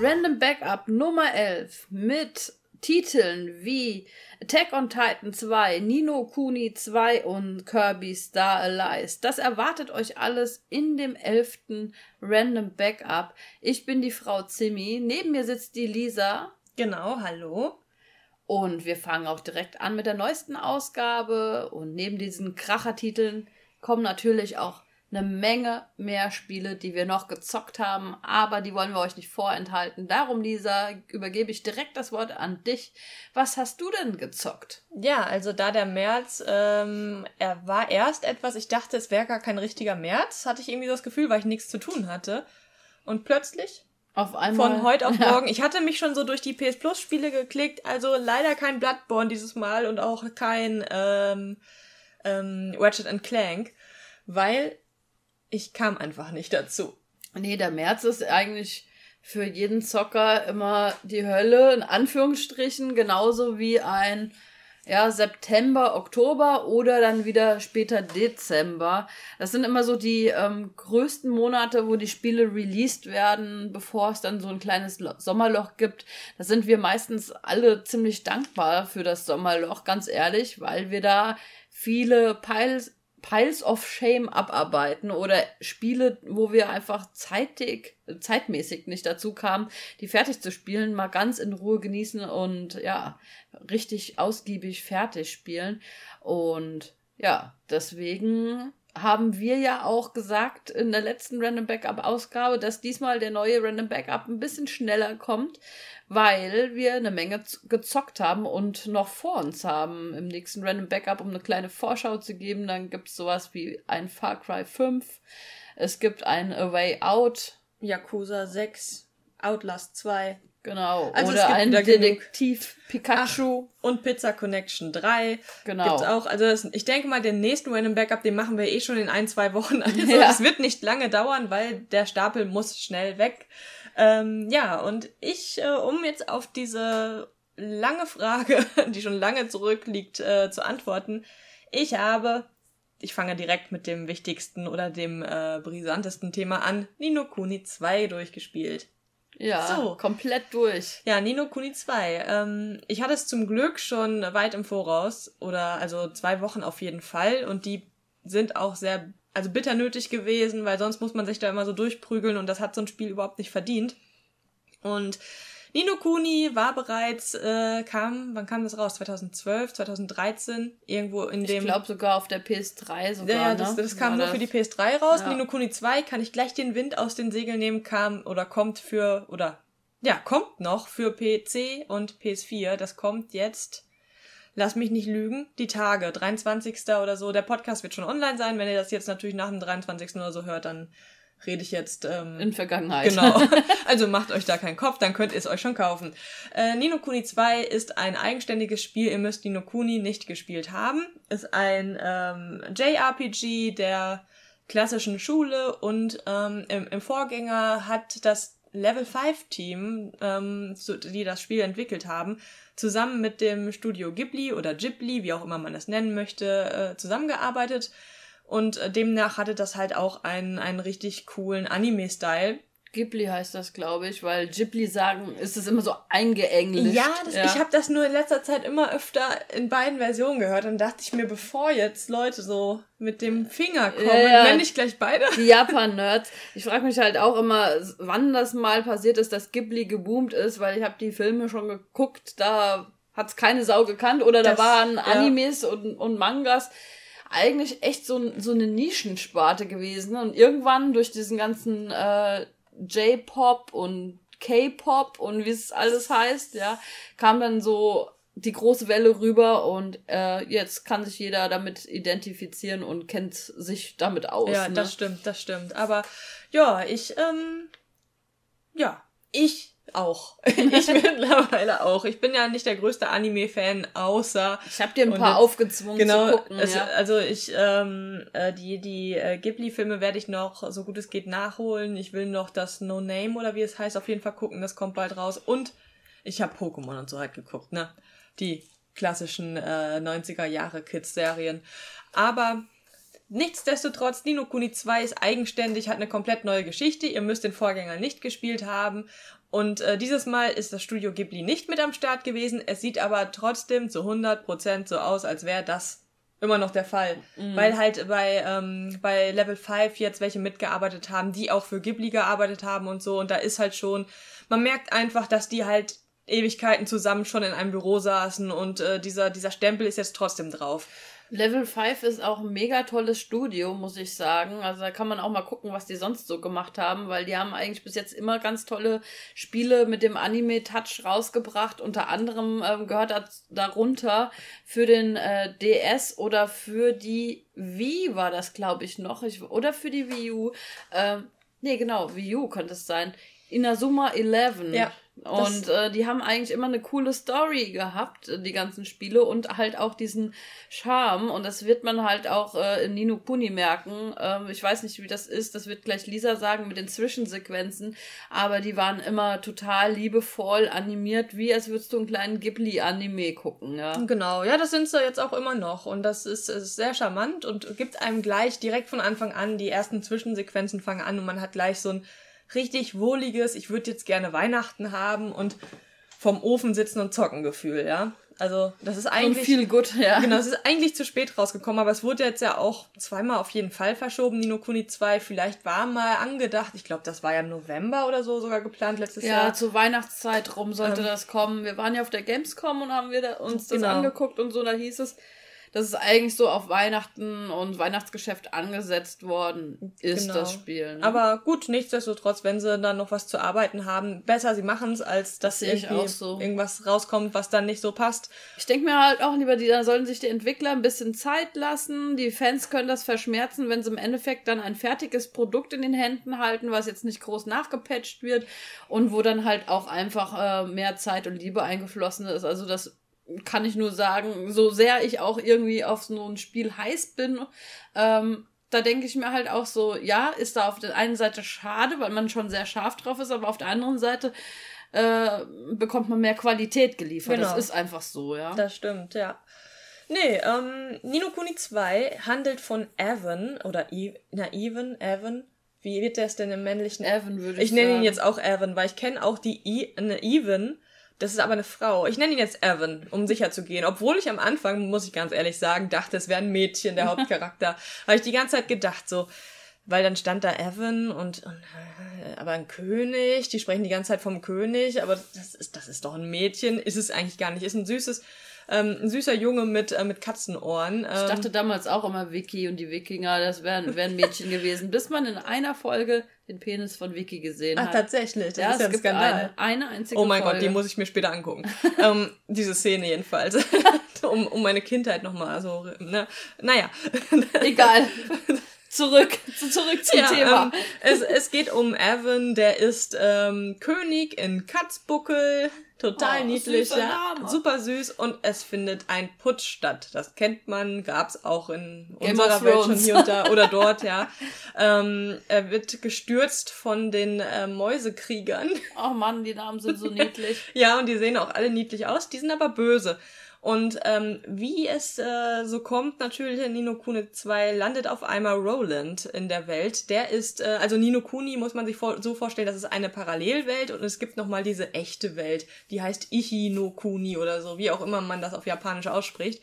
Random Backup Nummer 11 mit Titeln wie Attack on Titan 2, Nino Kuni 2 und Kirby Star Allies. Das erwartet euch alles in dem 11. Random Backup. Ich bin die Frau Zimmi. Neben mir sitzt die Lisa. Genau, hallo. Und wir fangen auch direkt an mit der neuesten Ausgabe. Und neben diesen Krachertiteln kommen natürlich auch eine Menge mehr Spiele, die wir noch gezockt haben, aber die wollen wir euch nicht vorenthalten. Darum, Lisa, übergebe ich direkt das Wort an dich. Was hast du denn gezockt? Ja, also da der März, ähm, er war erst etwas, ich dachte, es wäre gar kein richtiger März, hatte ich irgendwie das Gefühl, weil ich nichts zu tun hatte. Und plötzlich auf einmal. Von heute auf morgen. Ich hatte mich schon so durch die PS Plus Spiele geklickt, also leider kein Bloodborne dieses Mal und auch kein ähm, ähm, Ratchet Clank, weil ich kam einfach nicht dazu. Nee, der März ist eigentlich für jeden Zocker immer die Hölle, in Anführungsstrichen, genauso wie ein ja, September, Oktober oder dann wieder später Dezember. Das sind immer so die ähm, größten Monate, wo die Spiele released werden, bevor es dann so ein kleines Sommerloch gibt. Da sind wir meistens alle ziemlich dankbar für das Sommerloch, ganz ehrlich, weil wir da viele Piles Piles of Shame abarbeiten oder Spiele, wo wir einfach zeitig, zeitmäßig nicht dazu kamen, die fertig zu spielen, mal ganz in Ruhe genießen und ja, richtig ausgiebig fertig spielen. Und ja, deswegen haben wir ja auch gesagt in der letzten Random Backup Ausgabe, dass diesmal der neue Random Backup ein bisschen schneller kommt, weil wir eine Menge gezockt haben und noch vor uns haben im nächsten Random Backup, um eine kleine Vorschau zu geben. Dann gibt es sowas wie ein Far Cry 5. Es gibt ein A Way Out. Yakuza 6. Outlast 2. Genau. Also Oder ein Detektiv. Pikachu. Ach, und Pizza Connection 3. Genau. Gibt's auch. Also das, ich denke mal, den nächsten Random Backup, den machen wir eh schon in ein, zwei Wochen. Also ja. das wird nicht lange dauern, weil der Stapel muss schnell weg. Ähm, ja, und ich, äh, um jetzt auf diese lange Frage, die schon lange zurückliegt, äh, zu antworten, ich habe, ich fange direkt mit dem wichtigsten oder dem äh, brisantesten Thema an, Nino Kuni 2 durchgespielt. Ja, so. komplett durch. Ja, Nino Kuni 2. Ähm, ich hatte es zum Glück schon weit im Voraus oder also zwei Wochen auf jeden Fall und die sind auch sehr also bitter nötig gewesen, weil sonst muss man sich da immer so durchprügeln und das hat so ein Spiel überhaupt nicht verdient. Und Nino Kuni war bereits, äh, kam, wann kam das raus? 2012, 2013, irgendwo in dem. Ich glaube sogar auf der PS3 sogar. Ja, das, das kam nur das? für die PS3 raus. Ja. Nino Kuni 2 kann ich gleich den Wind aus den Segeln nehmen, kam oder kommt für, oder ja, kommt noch für PC und PS4. Das kommt jetzt lass mich nicht lügen, die Tage, 23. oder so. Der Podcast wird schon online sein. Wenn ihr das jetzt natürlich nach dem 23. oder so hört, dann rede ich jetzt ähm, in Vergangenheit. Genau. Also macht euch da keinen Kopf, dann könnt ihr es euch schon kaufen. Äh, Nino Kuni 2 ist ein eigenständiges Spiel. Ihr müsst Nino Kuni nicht gespielt haben. Ist ein ähm, JRPG der klassischen Schule und ähm, im, im Vorgänger hat das Level 5 Team, ähm, so, die das Spiel entwickelt haben, zusammen mit dem Studio Ghibli oder Ghibli, wie auch immer man das nennen möchte, äh, zusammengearbeitet. Und äh, demnach hatte das halt auch einen, einen richtig coolen Anime-Style. Ghibli heißt das, glaube ich, weil Ghibli sagen, ist es immer so eingeenglischt. Ja, das, ja. ich habe das nur in letzter Zeit immer öfter in beiden Versionen gehört und dachte ich mir, bevor jetzt Leute so mit dem Finger kommen, ja, nenne ich gleich beide. Die Japan-Nerds. Ich frage mich halt auch immer, wann das mal passiert ist, dass Ghibli geboomt ist, weil ich habe die Filme schon geguckt, da hat's keine Sau gekannt oder das, da waren Animes ja. und, und Mangas eigentlich echt so, so eine Nischensparte gewesen. Und irgendwann durch diesen ganzen äh, J-Pop und K-Pop und wie es alles heißt, ja, kam dann so die große Welle rüber und äh, jetzt kann sich jeder damit identifizieren und kennt sich damit aus. Ja, ne? das stimmt, das stimmt. Aber ja, ich, ähm, ja, ich Auch. Ich mittlerweile auch. Ich bin ja nicht der größte Anime-Fan, außer. Ich habe dir ein paar aufgezwungen genau, zu gucken. Es, ja. Also ich, ähm, äh, die, die äh, Ghibli-Filme werde ich noch, so gut es geht, nachholen. Ich will noch das No Name oder wie es heißt, auf jeden Fall gucken. Das kommt bald raus. Und ich habe Pokémon und so halt geguckt, ne? Die klassischen äh, 90er Jahre Kids-Serien. Aber Nichtsdestotrotz, Nino Kuni 2 ist eigenständig, hat eine komplett neue Geschichte. Ihr müsst den Vorgänger nicht gespielt haben. Und äh, dieses Mal ist das Studio Ghibli nicht mit am Start gewesen. Es sieht aber trotzdem zu 100% so aus, als wäre das immer noch der Fall. Mhm. Weil halt bei, ähm, bei Level 5 jetzt welche mitgearbeitet haben, die auch für Ghibli gearbeitet haben und so. Und da ist halt schon, man merkt einfach, dass die halt Ewigkeiten zusammen schon in einem Büro saßen und äh, dieser, dieser Stempel ist jetzt trotzdem drauf. Level 5 ist auch ein mega tolles Studio, muss ich sagen. Also da kann man auch mal gucken, was die sonst so gemacht haben, weil die haben eigentlich bis jetzt immer ganz tolle Spiele mit dem Anime-Touch rausgebracht. Unter anderem ähm, gehört das darunter für den äh, DS oder für die Wii war das, glaube ich, noch. Ich, oder für die Wii U. Ähm, nee, genau, Wii U könnte es sein. Inazuma 11. Ja. Und äh, die haben eigentlich immer eine coole Story gehabt, äh, die ganzen Spiele, und halt auch diesen Charme. Und das wird man halt auch äh, in Nino Kuni merken. Ähm, ich weiß nicht, wie das ist, das wird gleich Lisa sagen mit den Zwischensequenzen, aber die waren immer total liebevoll animiert, wie als würdest du einen kleinen Ghibli-Anime gucken. Ja. Genau, ja, das sind sie jetzt auch immer noch. Und das ist, ist sehr charmant und gibt einem gleich direkt von Anfang an, die ersten Zwischensequenzen fangen an und man hat gleich so ein richtig wohliges, ich würde jetzt gerne Weihnachten haben und vom Ofen sitzen und zocken Gefühl, ja. Also, das ist eigentlich. Und viel gut, ja. Genau, es ist eigentlich zu spät rausgekommen, aber es wurde jetzt ja auch zweimal auf jeden Fall verschoben, Nino Kuni 2. Vielleicht war mal angedacht, ich glaube, das war ja im November oder so sogar geplant letztes ja, Jahr. Ja, zur Weihnachtszeit rum sollte ähm, das kommen. Wir waren ja auf der Gamescom und haben wir uns das genau. angeguckt und so, da hieß es, dass es eigentlich so auf Weihnachten und Weihnachtsgeschäft angesetzt worden ist, genau. das Spiel. Ne? Aber gut, nichtsdestotrotz, wenn sie dann noch was zu arbeiten haben, besser sie machen es, als dass das irgendwie so. irgendwas rauskommt, was dann nicht so passt. Ich denke mir halt auch lieber, die, da sollen sich die Entwickler ein bisschen Zeit lassen. Die Fans können das verschmerzen, wenn sie im Endeffekt dann ein fertiges Produkt in den Händen halten, was jetzt nicht groß nachgepatcht wird und wo dann halt auch einfach äh, mehr Zeit und Liebe eingeflossen ist. Also das kann ich nur sagen, so sehr ich auch irgendwie auf so ein Spiel heiß bin, ähm, da denke ich mir halt auch so, ja, ist da auf der einen Seite schade, weil man schon sehr scharf drauf ist, aber auf der anderen Seite äh, bekommt man mehr Qualität geliefert. Genau. Das ist einfach so, ja. Das stimmt, ja. Nee, ähm, Nino Kuni 2 handelt von Evan oder Eve, na, Evan, Evan. Wie wird der es denn im männlichen? Evan würde ich Ich nenne ihn jetzt auch Evan, weil ich kenne auch die I, eine Evan das ist aber eine Frau. Ich nenne ihn jetzt Evan, um sicher zu gehen. Obwohl ich am Anfang, muss ich ganz ehrlich sagen, dachte, es wäre ein Mädchen, der Hauptcharakter. Habe ich die ganze Zeit gedacht, so, weil dann stand da Evan und, und aber ein König, die sprechen die ganze Zeit vom König, aber das ist, das ist doch ein Mädchen, ist es eigentlich gar nicht, ist ein süßes, ähm, ein süßer Junge mit, äh, mit Katzenohren. Ähm, ich dachte damals auch immer Vicky und die Wikinger, das wären wär ein Mädchen gewesen, bis man in einer Folge den Penis von Vicky gesehen Ach, hat. Ach, tatsächlich, das ja, ist ja ein Skandal. Eine, eine einzige Oh mein Folge. Gott, die muss ich mir später angucken. ähm, diese Szene jedenfalls. um, um meine Kindheit nochmal so, ne? Naja. Egal. Zurück, zurück zum ja, Thema. Ähm, es, es geht um Evan, der ist ähm, König in Katzbuckel. Total oh, niedlich, ja. Super süß und es findet ein Putsch statt. Das kennt man, gab's auch in Game unserer Welt schon hier und da oder dort, ja. Ähm, er wird gestürzt von den äh, Mäusekriegern. Oh Mann, die Namen sind so niedlich. ja, und die sehen auch alle niedlich aus. Die sind aber böse. Und ähm, wie es äh, so kommt, natürlich in Nino Kuni 2 landet auf einmal Roland in der Welt. Der ist, äh, also Nino Kuni muss man sich vor so vorstellen, das ist eine Parallelwelt und es gibt nochmal diese echte Welt, die heißt Ichi no Kuni oder so, wie auch immer man das auf Japanisch ausspricht.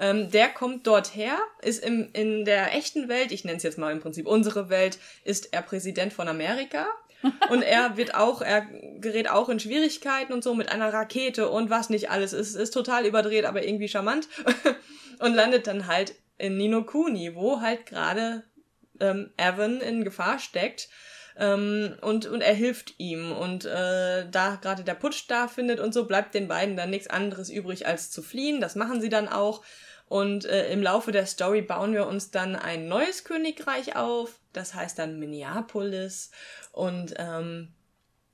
Ähm, der kommt dort her, ist im, in der echten Welt, ich nenne es jetzt mal im Prinzip unsere Welt, ist er Präsident von Amerika und er wird auch, er gerät auch in Schwierigkeiten und so mit einer Rakete und was nicht alles. ist, ist total überdreht, aber irgendwie charmant. und landet dann halt in Nino Kuni, wo halt gerade ähm, Evan in Gefahr steckt. Ähm, und, und er hilft ihm. Und äh, da gerade der Putsch da findet und so, bleibt den beiden dann nichts anderes übrig, als zu fliehen. Das machen sie dann auch. Und äh, im Laufe der Story bauen wir uns dann ein neues Königreich auf. Das heißt dann Minneapolis. Und ähm,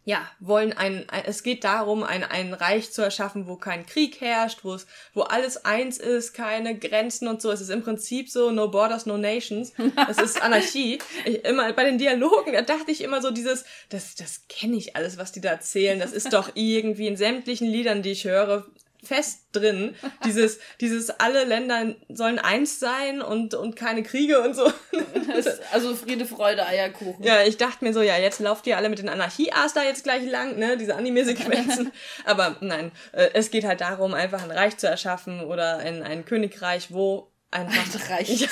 ja, wollen ein, es geht darum, ein, ein Reich zu erschaffen, wo kein Krieg herrscht, wo es, wo alles eins ist, keine Grenzen und so. Es ist im Prinzip so, no borders, no nations. Es ist Anarchie. Ich, immer bei den Dialogen, da dachte ich immer so dieses, das, das kenne ich alles, was die da erzählen. Das ist doch irgendwie in sämtlichen Liedern, die ich höre, fest drin. Dieses, dieses alle Länder sollen eins sein und, und keine Kriege und so. also Friede, Freude, Eierkuchen. Ja, ich dachte mir so, ja, jetzt lauft ihr alle mit den Anarchie-As da jetzt gleich lang, ne, diese Anime-Sequenzen. Aber nein, äh, es geht halt darum, einfach ein Reich zu erschaffen oder ein, ein Königreich, wo einfach ein, Reich ja,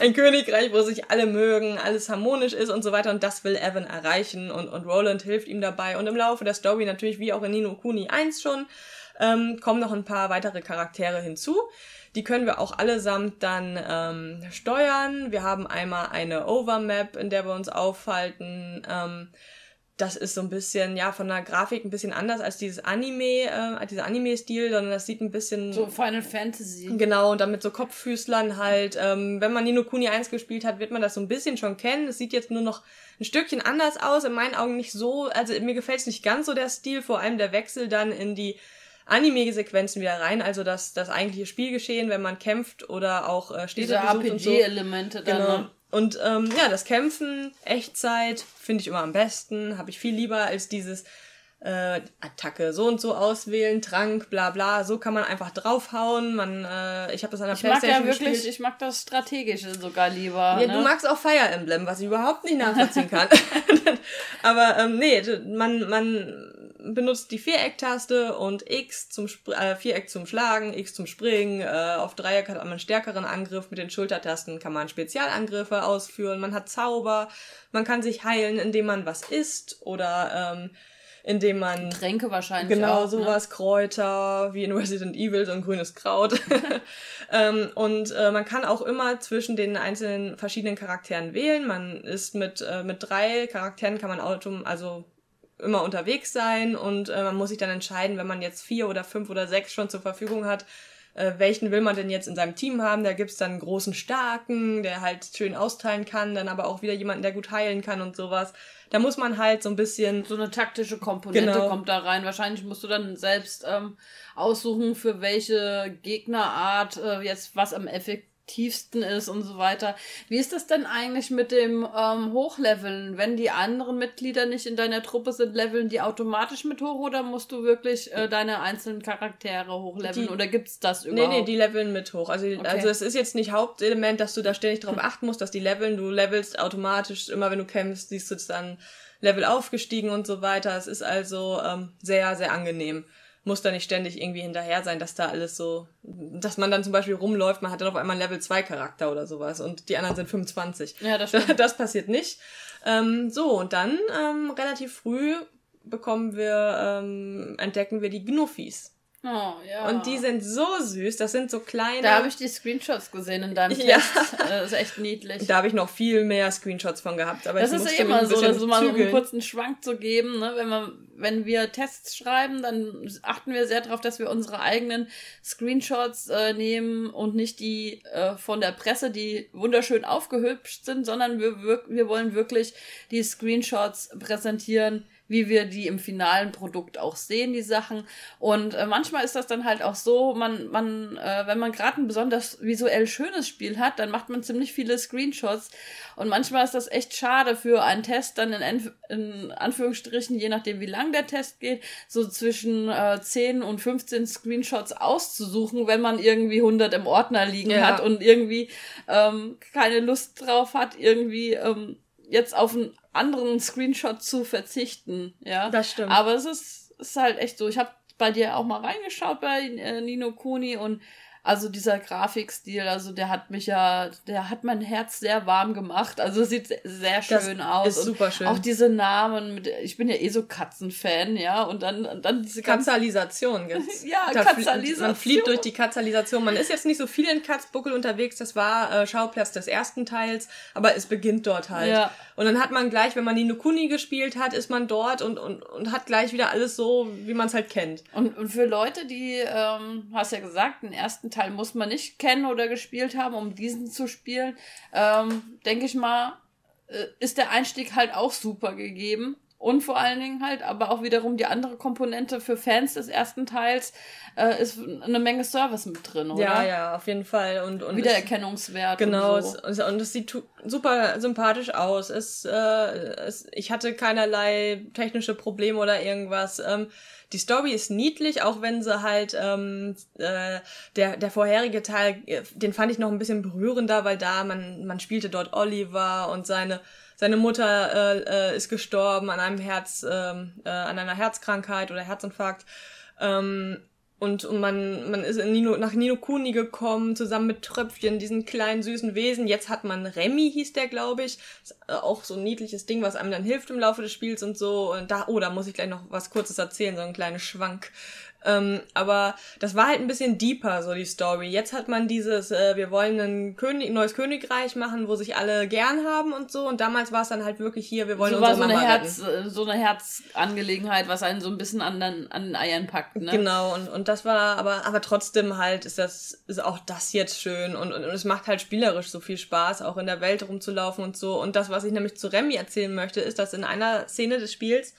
ein Königreich, wo sich alle mögen, alles harmonisch ist und so weiter. Und das will Evan erreichen und, und Roland hilft ihm dabei. Und im Laufe der Story natürlich, wie auch in Nino Kuni 1 schon, ähm, kommen noch ein paar weitere Charaktere hinzu. Die können wir auch allesamt dann ähm, steuern. Wir haben einmal eine Overmap, in der wir uns aufhalten. Ähm, das ist so ein bisschen, ja, von der Grafik ein bisschen anders als dieses Anime, äh, dieser Anime-Stil, sondern das sieht ein bisschen. So Final Fantasy. Genau, und dann mit so Kopffüßlern halt. Ähm, wenn man Nino Kuni 1 gespielt hat, wird man das so ein bisschen schon kennen. Es sieht jetzt nur noch ein Stückchen anders aus, in meinen Augen nicht so, also mir gefällt es nicht ganz so der Stil, vor allem der Wechsel dann in die Anime-Sequenzen wieder rein, also das, das eigentliche Spielgeschehen, wenn man kämpft oder auch äh, Städte Diese RPG-Elemente so. dann. Genau. Ne? Und ähm, ja, das Kämpfen, Echtzeit, finde ich immer am besten, habe ich viel lieber als dieses äh, Attacke so und so auswählen, Trank, bla bla, so kann man einfach draufhauen. Man, äh, ich habe das an der ich Playstation mag ja wirklich, gespielt. Ich mag das Strategische sogar lieber. Ja, ne? du magst auch Fire Emblem, was ich überhaupt nicht nachvollziehen kann. Aber ähm, nee, man, man benutzt die Viereck-Taste und X zum Sp äh, Viereck zum Schlagen, X zum Springen. Äh, auf Dreieck hat man einen stärkeren Angriff. Mit den Schultertasten kann man Spezialangriffe ausführen. Man hat Zauber. Man kann sich heilen, indem man was isst oder ähm, indem man Tränke wahrscheinlich genau auch, ne? sowas ne? Kräuter wie in Resident Evil so ein grünes Kraut ähm, und äh, man kann auch immer zwischen den einzelnen verschiedenen Charakteren wählen man ist mit äh, mit drei Charakteren kann man autom also immer unterwegs sein und äh, man muss sich dann entscheiden, wenn man jetzt vier oder fünf oder sechs schon zur Verfügung hat, äh, welchen will man denn jetzt in seinem Team haben. Da gibt's dann einen großen Starken, der halt schön austeilen kann, dann aber auch wieder jemanden, der gut heilen kann und sowas. Da muss man halt so ein bisschen. So eine taktische Komponente genau. kommt da rein. Wahrscheinlich musst du dann selbst ähm, aussuchen, für welche Gegnerart äh, jetzt was am effektivsten tiefsten ist und so weiter. Wie ist das denn eigentlich mit dem ähm, Hochleveln? Wenn die anderen Mitglieder nicht in deiner Truppe sind, leveln die automatisch mit hoch oder musst du wirklich äh, deine einzelnen Charaktere hochleveln die, oder gibt's das überhaupt? Nee, nee, die leveln mit hoch. Also, okay. also es ist jetzt nicht Hauptelement, dass du da ständig drauf achten musst, dass die leveln. Du levelst automatisch, immer wenn du kämpfst, siehst du es dann Level aufgestiegen und so weiter. Es ist also ähm, sehr, sehr angenehm muss da nicht ständig irgendwie hinterher sein, dass da alles so, dass man dann zum Beispiel rumläuft, man hat dann auf einmal Level 2 Charakter oder sowas und die anderen sind 25. Ja, das stimmt. Das passiert nicht. Ähm, so, und dann ähm, relativ früh bekommen wir, ähm, entdecken wir die Gnuffis. Oh, ja. Und die sind so süß, das sind so kleine. Da habe ich die Screenshots gesehen in deinem ja. Test. Das ist echt niedlich. Da habe ich noch viel mehr Screenshots von gehabt. Aber das ist ja immer so, dass mal um einen kurzen Schwank zu geben. Ne? Wenn, man, wenn wir Tests schreiben, dann achten wir sehr darauf, dass wir unsere eigenen Screenshots äh, nehmen und nicht die äh, von der Presse, die wunderschön aufgehübscht sind, sondern wir, wir, wir wollen wirklich die Screenshots präsentieren, wie wir die im finalen Produkt auch sehen, die Sachen. Und äh, manchmal ist das dann halt auch so, man, man, äh, wenn man gerade ein besonders visuell schönes Spiel hat, dann macht man ziemlich viele Screenshots. Und manchmal ist das echt schade für einen Test, dann in, in Anführungsstrichen, je nachdem wie lang der Test geht, so zwischen äh, 10 und 15 Screenshots auszusuchen, wenn man irgendwie 100 im Ordner liegen ja. hat und irgendwie ähm, keine Lust drauf hat, irgendwie ähm, jetzt auf einen anderen Screenshot zu verzichten. Ja, das stimmt. Aber es ist, ist halt echt so. Ich habe bei dir auch mal reingeschaut bei äh, Nino Kuni und also dieser Grafikstil, also der hat mich ja, der hat mein Herz sehr warm gemacht. Also sieht sehr schön das aus. Ist super schön. Auch diese Namen, mit, ich bin ja eh so Katzenfan, ja, und dann, und dann diese Katzalisation gibt's. ja, da Katzalisation. Man flieht durch die Katzalisation. Man ist jetzt nicht so viel in Katzbuckel unterwegs. Das war äh, Schauplatz des ersten Teils, aber es beginnt dort halt. Ja. Und dann hat man gleich, wenn man die Nukuni gespielt hat, ist man dort und, und, und hat gleich wieder alles so, wie man es halt kennt. Und, und für Leute, die, ähm, hast ja gesagt, den ersten Teil muss man nicht kennen oder gespielt haben, um diesen zu spielen, ähm, denke ich mal, äh, ist der Einstieg halt auch super gegeben. Und vor allen Dingen halt, aber auch wiederum die andere Komponente für Fans des ersten Teils äh, ist eine Menge Service mit drin, oder? Ja, ja, auf jeden Fall. Und, und Wiedererkennungswert. Genau, und, so. es, und es sieht super sympathisch aus. Es, äh, es, ich hatte keinerlei technische Probleme oder irgendwas. Ähm, die Story ist niedlich, auch wenn sie halt ähm, äh, der der vorherige Teil, äh, den fand ich noch ein bisschen berührender, weil da man man spielte dort Oliver und seine seine Mutter äh, äh, ist gestorben an einem Herz, äh, äh, an einer Herzkrankheit oder Herzinfarkt. Ähm, und, und man, man ist in Nino, nach Nino Kuni gekommen, zusammen mit Tröpfchen, diesen kleinen süßen Wesen. Jetzt hat man Remy, hieß der, glaube ich. Ist äh, auch so ein niedliches Ding, was einem dann hilft im Laufe des Spiels und so. Und da, oh, da muss ich gleich noch was Kurzes erzählen, so ein kleiner Schwank. Ähm, aber das war halt ein bisschen deeper, so die Story. Jetzt hat man dieses, äh, wir wollen ein König, neues Königreich machen, wo sich alle gern haben und so. Und damals war es dann halt wirklich hier, wir wollen so unsere war so Mama eine retten. Herz, äh, so eine Herzangelegenheit, was einen so ein bisschen an den, an den Eiern packt, ne? Genau, und, und das war, aber, aber trotzdem halt ist das, ist auch das jetzt schön und, und, und es macht halt spielerisch so viel Spaß, auch in der Welt rumzulaufen und so. Und das, was ich nämlich zu Remy erzählen möchte, ist, dass in einer Szene des Spiels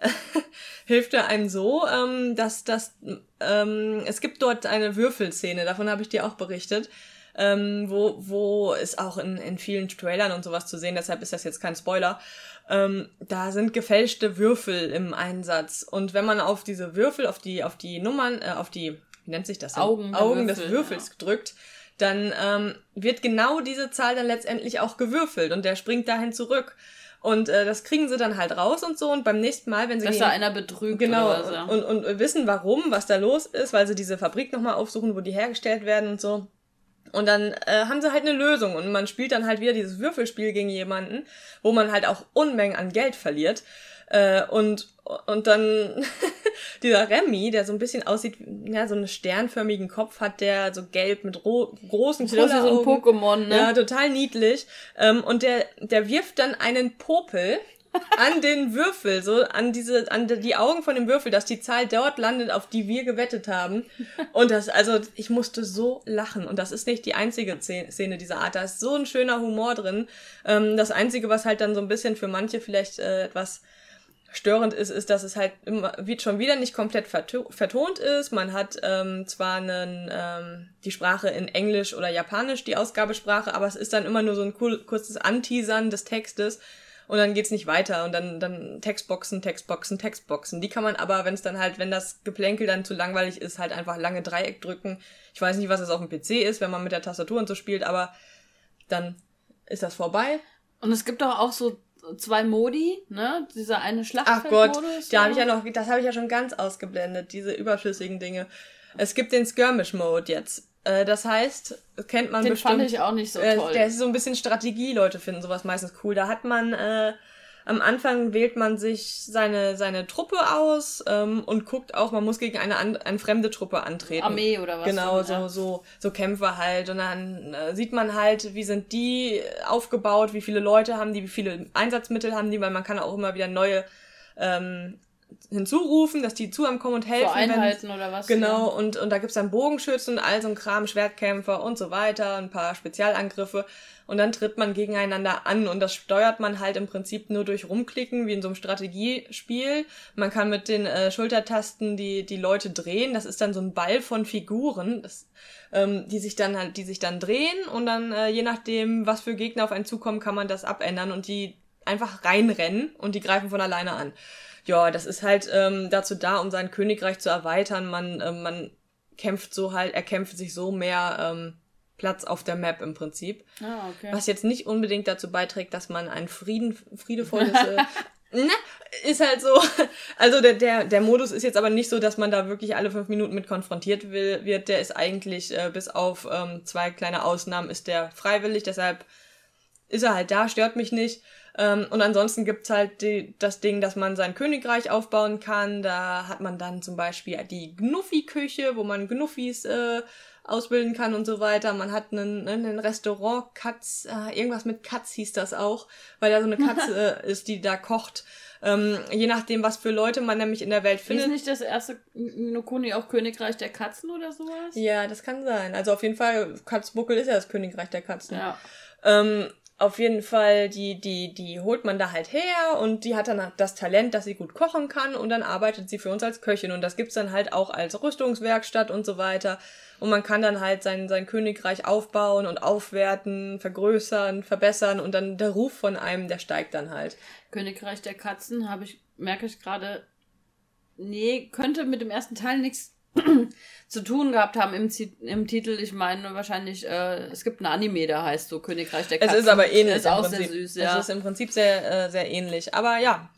hilft er einem so, ähm, dass das, ähm, es gibt dort eine Würfelszene, davon habe ich dir auch berichtet, ähm, wo, wo ist auch in, in vielen Trailern und sowas zu sehen, deshalb ist das jetzt kein Spoiler. Ähm, da sind gefälschte Würfel im Einsatz. Und wenn man auf diese Würfel, auf die, auf die Nummern, äh, auf die, wie nennt sich das? denn? Augen Augen des Würfel, Würfels drückt, dann ähm, wird genau diese Zahl dann letztendlich auch gewürfelt und der springt dahin zurück. Und äh, das kriegen sie dann halt raus und so. Und beim nächsten Mal, wenn sie Dass da einer betrügt Genau, oder was, ja. und, und wissen, warum, was da los ist, weil sie diese Fabrik nochmal aufsuchen, wo die hergestellt werden und so. Und dann äh, haben sie halt eine Lösung und man spielt dann halt wieder dieses Würfelspiel gegen jemanden, wo man halt auch Unmengen an Geld verliert. Äh, und, und dann dieser Remy, der so ein bisschen aussieht, ja, so einen sternförmigen Kopf hat, der so gelb mit ro großen Sieht aus wie so ein. Pokémon, ne? Ja, total niedlich. Ähm, und der, der wirft dann einen Popel an den Würfel, so an diese, an die Augen von dem Würfel, dass die Zahl dort landet, auf die wir gewettet haben. Und das, also ich musste so lachen. Und das ist nicht die einzige Szene Szene dieser Art. Da ist so ein schöner Humor drin. Ähm, das Einzige, was halt dann so ein bisschen für manche vielleicht äh, etwas störend ist, ist, dass es halt immer wie schon wieder nicht komplett verto vertont ist. Man hat ähm, zwar einen, ähm, die Sprache in Englisch oder Japanisch, die Ausgabesprache, aber es ist dann immer nur so ein kurzes Anteasern des Textes und dann geht's nicht weiter und dann, dann Textboxen, Textboxen, Textboxen. Die kann man aber, wenn es dann halt, wenn das Geplänkel dann zu langweilig ist, halt einfach lange Dreieck drücken. Ich weiß nicht, was es auf dem PC ist, wenn man mit der Tastatur und so spielt, aber dann ist das vorbei. Und es gibt doch auch so zwei Modi, ne? Dieser eine Ach Schlachtfeldmodus. Gott, da habe ich ja noch, das habe ich ja schon ganz ausgeblendet, diese überflüssigen Dinge. Es gibt den Skirmish-Mode jetzt. Äh, das heißt, kennt man Den bestimmt. fand ich auch nicht so äh, toll. Der ist so ein bisschen Strategie, Leute finden sowas meistens cool. Da hat man äh, am Anfang wählt man sich seine seine Truppe aus ähm, und guckt auch, man muss gegen eine, an, eine fremde Truppe antreten. Armee oder was Genau, so ja. so so Kämpfer halt und dann äh, sieht man halt, wie sind die aufgebaut, wie viele Leute haben die, wie viele Einsatzmittel haben die, weil man kann auch immer wieder neue ähm, hinzurufen, dass die zu einem kommen und helfen. Wenn- Einheiten oder was. Genau, Ja. und, und da gibt's dann Bogenschützen, all so ein Kram, Schwertkämpfer und so weiter, ein paar Spezialangriffe. Und dann tritt man gegeneinander an und das steuert man halt im Prinzip nur durch Rumklicken, wie in so einem Strategiespiel. Man kann mit den äh, Schultertasten die, die Leute drehen. Das ist dann so ein Ball von Figuren, das, ähm, die sich dann halt, die sich dann drehen und dann, äh, je nachdem, was für Gegner auf einen zukommen, kann man das abändern und die einfach reinrennen und die greifen von alleine an. Ja, das ist halt ähm, dazu da, um sein Königreich zu erweitern. Man, ähm, man kämpft so halt, er kämpft sich so mehr ähm, Platz auf der Map im Prinzip. Ah, okay. Was jetzt nicht unbedingt dazu beiträgt, dass man ein Frieden, friedevolles. Äh, ne, ist halt so. Also der, der, der Modus ist jetzt aber nicht so, dass man da wirklich alle fünf Minuten mit konfrontiert will, wird. Der ist eigentlich, äh, bis auf ähm, zwei kleine Ausnahmen, ist der freiwillig, deshalb ist er halt da, stört mich nicht. Ähm, und ansonsten gibt's halt die, das Ding, dass man sein Königreich aufbauen kann. Da hat man dann zum Beispiel die Gnuffi-Küche, wo man Gnuffis äh, ausbilden kann und so weiter. Man hat einen, einen Restaurant, Katz, äh, irgendwas mit Katz hieß das auch, weil da so eine Katze äh, ist, die da kocht. Ähm, je nachdem, was für Leute man nämlich in der Welt Ist findet. nicht das erste Nokuni auch Königreich der Katzen oder sowas? Ja, das kann sein. Also auf jeden Fall, Katzbuckel ist ja das Königreich der Katzen. Ja. Ähm, auf jeden Fall, die, die, die holt man da halt her und die hat dann das Talent, dass sie gut kochen kann und dann arbeitet sie für uns als Köchin und das gibt's dann halt auch als Rüstungswerkstatt und so weiter. Und man kann dann halt sein, sein Königreich aufbauen und aufwerten, vergrößern, verbessern und dann der Ruf von einem, der steigt dann halt. Königreich der Katzen habe ich, merke ich gerade, nee, könnte mit dem ersten Teil nichts zu tun gehabt haben im, im Titel. Ich meine wahrscheinlich, äh, es gibt ein Anime, der heißt so Königreich der Katzen. Es ist aber ähnlich. Ist auch sehr süß, ja. Es ist im Prinzip sehr, äh, sehr ähnlich. Aber ja,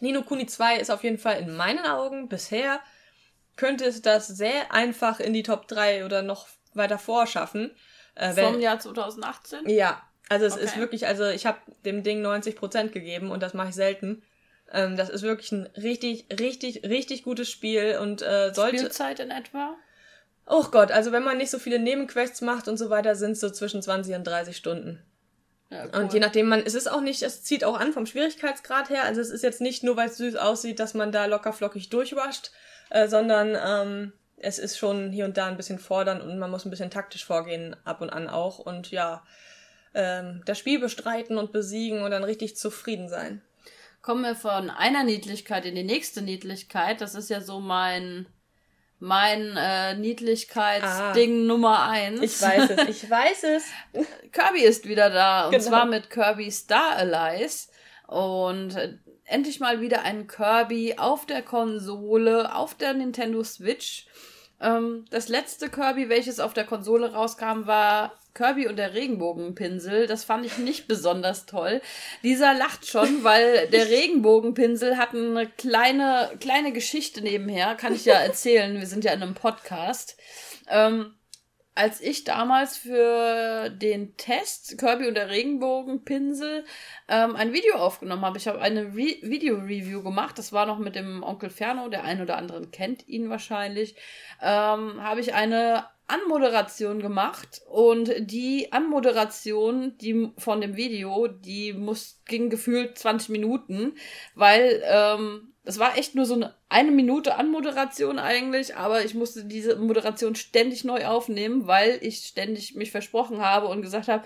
Nino Kuni 2 ist auf jeden Fall in meinen Augen bisher könnte es das sehr einfach in die Top 3 oder noch weiter vorschaffen. Äh, wenn, Vom Jahr 2018? Ja, also es okay. ist wirklich, also ich habe dem Ding 90% gegeben und das mache ich selten. Ähm, das ist wirklich ein richtig, richtig, richtig gutes Spiel und äh, sollte. Spielzeit in etwa? Oh Gott, also wenn man nicht so viele Nebenquests macht und so weiter, sind es so zwischen 20 und 30 Stunden. Ja, cool. Und je nachdem man, es ist auch nicht, es zieht auch an vom Schwierigkeitsgrad her. Also es ist jetzt nicht nur, weil es süß aussieht, dass man da locker flockig durchwascht, äh, sondern ähm, es ist schon hier und da ein bisschen fordernd und man muss ein bisschen taktisch vorgehen, ab und an auch. Und ja, ähm, das Spiel bestreiten und besiegen und dann richtig zufrieden sein kommen wir von einer Niedlichkeit in die nächste Niedlichkeit. Das ist ja so mein mein äh, Niedlichkeitsding ah, Nummer eins. Ich weiß es, ich weiß es. Kirby ist wieder da und genau. zwar mit Kirby Star Allies und äh, endlich mal wieder ein Kirby auf der Konsole, auf der Nintendo Switch. Ähm, das letzte Kirby, welches auf der Konsole rauskam, war Kirby und der Regenbogenpinsel. Das fand ich nicht besonders toll. Lisa lacht schon, weil der Regenbogenpinsel hat eine kleine, kleine Geschichte nebenher. Kann ich ja erzählen. Wir sind ja in einem Podcast. Ähm, als ich damals für den Test Kirby und der Regenbogenpinsel ähm, ein Video aufgenommen habe, ich habe eine Re Video-Review gemacht, das war noch mit dem Onkel Ferno, der ein oder andere kennt ihn wahrscheinlich, ähm, habe ich eine Anmoderation gemacht und die Anmoderation, die von dem Video, die muss ging gefühlt 20 Minuten, weil ähm, das war echt nur so eine eine Minute Anmoderation eigentlich, aber ich musste diese Moderation ständig neu aufnehmen, weil ich ständig mich versprochen habe und gesagt habe,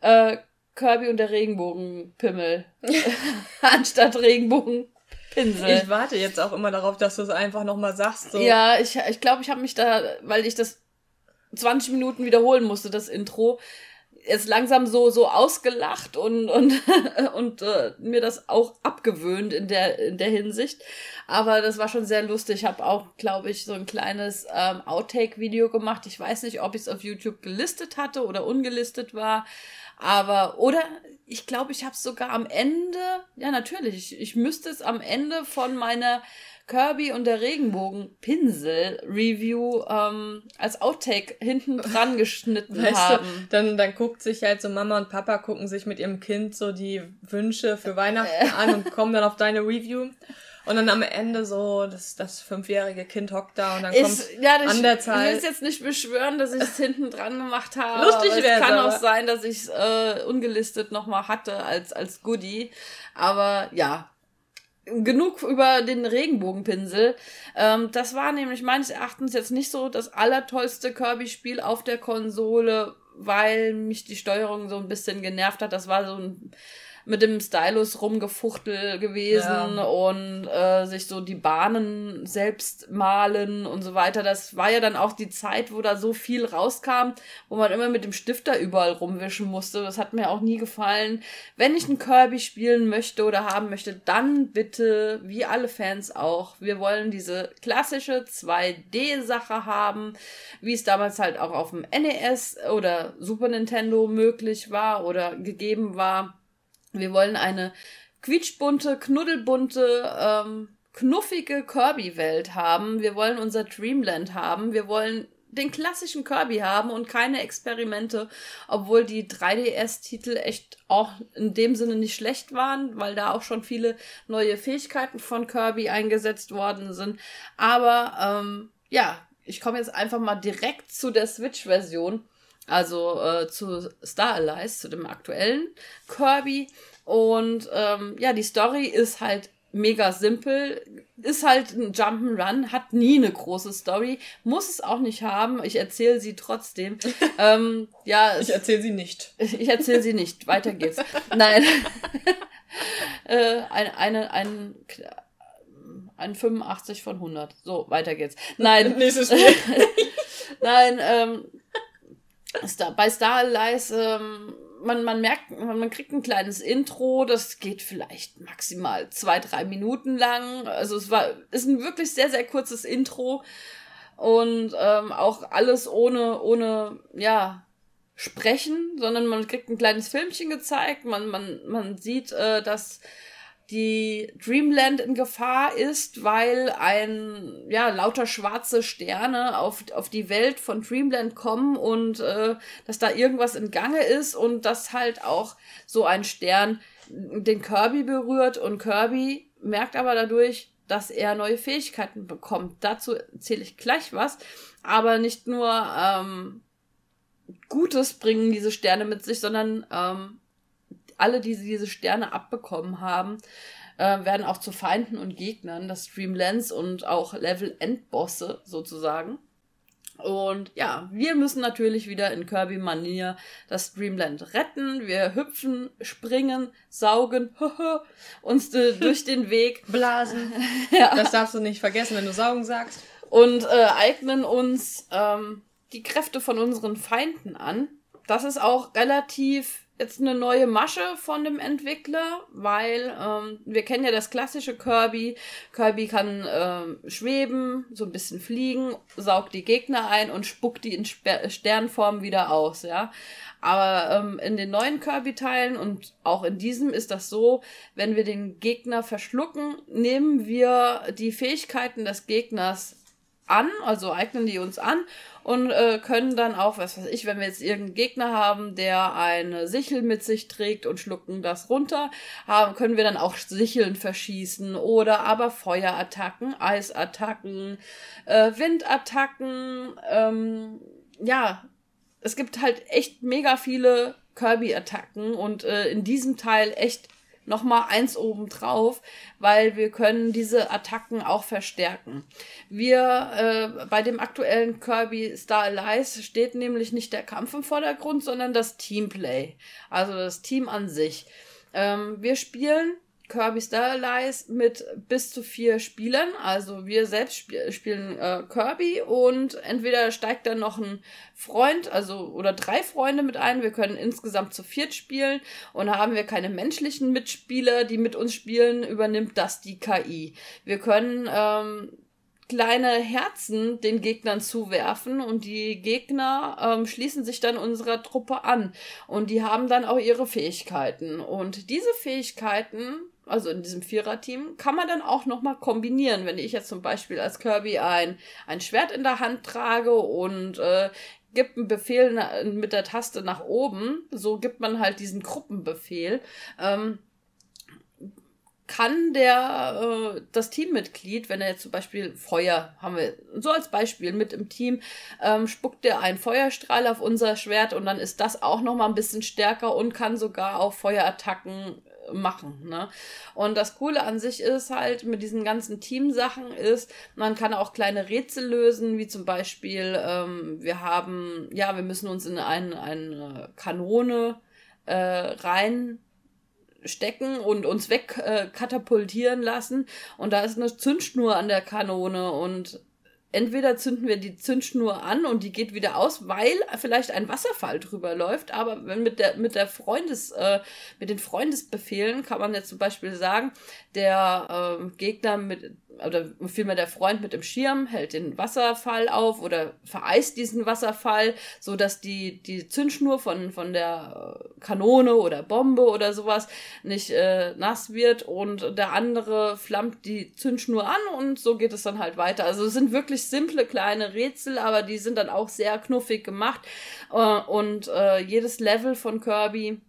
äh, Kirby und der Regenbogenpimmel anstatt Regenbogenpinsel. Ich warte jetzt auch immer darauf, dass du es einfach nochmal sagst. So. Ja, ich, ich glaube, ich habe mich da, weil ich das 20 Minuten wiederholen musste, das Intro, jetzt langsam so so ausgelacht und und und äh, mir das auch abgewöhnt in der in der Hinsicht. Aber das war schon sehr lustig. Ich habe auch glaube ich so ein kleines ähm, Outtake Video gemacht. Ich weiß nicht ob ich es auf YouTube gelistet hatte oder ungelistet war. Aber oder ich glaube ich habe es sogar am Ende ja natürlich ich, ich müsste es am Ende von meiner Kirby und der Regenbogen-Pinsel Review ähm, als Outtake hinten dran geschnitten weißt haben. Du, dann, dann guckt sich halt so Mama und Papa gucken sich mit ihrem Kind so die Wünsche für Weihnachten äh. an und kommen dann auf deine Review. Und dann am Ende so, das, das fünfjährige Kind hockt da und dann kommt ja, das, an der Zeit. Ich will es jetzt nicht beschwören, dass ich es hinten dran gemacht habe. Lustig wäre es kann aber. auch sein, dass ich es äh, ungelistet nochmal hatte als, als Goodie. Aber ja, genug über den Regenbogenpinsel. Ähm, das war nämlich meines Erachtens jetzt nicht so das allertollste Kirby-Spiel auf der Konsole, weil mich die Steuerung so ein bisschen genervt hat. Das war so ein mit dem Stylus rumgefuchtel gewesen ja. und äh, sich so die Bahnen selbst malen und so weiter. Das war ja dann auch die Zeit, wo da so viel rauskam, wo man immer mit dem Stifter überall rumwischen musste. Das hat mir auch nie gefallen. Wenn ich einen Kirby spielen möchte oder haben möchte, dann bitte, wie alle Fans auch, wir wollen diese klassische 2D-Sache haben, wie es damals halt auch auf dem NES oder Super Nintendo möglich war oder gegeben war wir wollen eine quietschbunte, knuddelbunte, ähm, knuffige Kirby-Welt haben. Wir wollen unser Dreamland haben. Wir wollen den klassischen Kirby haben und keine Experimente, obwohl die 3DS-Titel echt auch in dem Sinne nicht schlecht waren, weil da auch schon viele neue Fähigkeiten von Kirby eingesetzt worden sind. Aber ähm, ja, ich komme jetzt einfach mal direkt zu der Switch-Version also äh, zu Star Allies, zu dem aktuellen Kirby. Und ähm, ja, die Story ist halt mega simpel, ist halt ein Jump'n'Run, hat nie eine große Story, muss es auch nicht haben. Ich erzähle sie trotzdem. ähm, ja, ich erzähle sie nicht. Ich erzähle sie nicht. Weiter geht's. Nein. äh, ein, eine, ein, ein 85 von 100. So, weiter geht's. Nein. Nächstes Spiel. Nein, ähm, Star, bei Star Allies, ähm, man, man merkt, man kriegt ein kleines Intro, das geht vielleicht maximal zwei, drei Minuten lang. Also es war, ist ein wirklich sehr, sehr kurzes Intro. Und ähm, auch alles ohne, ohne, ja, sprechen, sondern man kriegt ein kleines Filmchen gezeigt. Man, man, man sieht, äh, dass die Dreamland in Gefahr ist, weil ein ja lauter schwarze Sterne auf, auf die Welt von Dreamland kommen und äh, dass da irgendwas in Gange ist und dass halt auch so ein Stern den Kirby berührt und Kirby merkt aber dadurch, dass er neue Fähigkeiten bekommt. Dazu erzähle ich gleich was, aber nicht nur ähm, Gutes bringen diese Sterne mit sich, sondern ähm, alle, die diese Sterne abbekommen haben, äh, werden auch zu Feinden und Gegnern, das Streamlands und auch Level-Endbosse sozusagen. Und ja, wir müssen natürlich wieder in Kirby-Manier das Dreamland retten. Wir hüpfen, springen, saugen, uns durch den Weg. Blasen. ja. Das darfst du nicht vergessen, wenn du saugen sagst. Und äh, eignen uns ähm, die Kräfte von unseren Feinden an. Das ist auch relativ jetzt eine neue Masche von dem Entwickler, weil ähm, wir kennen ja das klassische Kirby. Kirby kann ähm, schweben, so ein bisschen fliegen, saugt die Gegner ein und spuckt die in Sper Sternform wieder aus, ja. Aber ähm, in den neuen Kirby-Teilen und auch in diesem ist das so, wenn wir den Gegner verschlucken, nehmen wir die Fähigkeiten des Gegners an, also eignen die uns an und äh, können dann auch, was weiß ich, wenn wir jetzt irgendeinen Gegner haben, der eine Sichel mit sich trägt und schlucken das runter, haben, können wir dann auch Sicheln verschießen oder aber Feuerattacken, Eisattacken, äh, Windattacken, ähm, ja, es gibt halt echt mega viele Kirby-Attacken und äh, in diesem Teil echt nochmal eins obendrauf, weil wir können diese Attacken auch verstärken. Wir, äh, bei dem aktuellen Kirby Star Allies steht nämlich nicht der Kampf im Vordergrund, sondern das Teamplay. Also das Team an sich. Ähm, wir spielen Kirby Star Allies mit bis zu vier Spielern. Also wir selbst sp spielen äh, Kirby und entweder steigt dann noch ein Freund, also oder drei Freunde mit ein. Wir können insgesamt zu viert spielen und haben wir keine menschlichen Mitspieler, die mit uns spielen, übernimmt das die KI. Wir können ähm, kleine Herzen den Gegnern zuwerfen und die Gegner ähm, schließen sich dann unserer Truppe an und die haben dann auch ihre Fähigkeiten und diese Fähigkeiten also in diesem Viererteam, kann man dann auch nochmal kombinieren. Wenn ich jetzt zum Beispiel als Kirby ein, ein Schwert in der Hand trage und äh, gibt einen Befehl mit der Taste nach oben, so gibt man halt diesen Gruppenbefehl. Ähm, kann der äh, das Teammitglied, wenn er jetzt zum Beispiel Feuer haben wir so als Beispiel mit im Team, ähm, spuckt er einen Feuerstrahl auf unser Schwert und dann ist das auch noch mal ein bisschen stärker und kann sogar auch Feuerattacken machen. Ne? Und das Coole an sich ist halt mit diesen ganzen Teamsachen ist, man kann auch kleine Rätsel lösen, wie zum Beispiel, ähm, wir haben, ja, wir müssen uns in ein, eine Kanone äh, rein stecken und uns wegkatapultieren äh, lassen. Und da ist eine Zündschnur an der Kanone und entweder zünden wir die Zündschnur an und die geht wieder aus, weil vielleicht ein Wasserfall drüber läuft, aber wenn mit der mit der Freundes äh, mit den Freundesbefehlen kann man jetzt zum Beispiel sagen, der äh, Gegner mit oder vielmehr der Freund mit dem Schirm hält den Wasserfall auf oder vereist diesen Wasserfall, so dass die, die Zündschnur von, von der äh, Kanone oder Bombe oder sowas nicht äh, nass wird und der andere flammt die Zündschnur an und so geht es dann halt weiter. Also es sind wirklich simple kleine Rätsel, aber die sind dann auch sehr knuffig gemacht äh, und äh, jedes Level von Kirby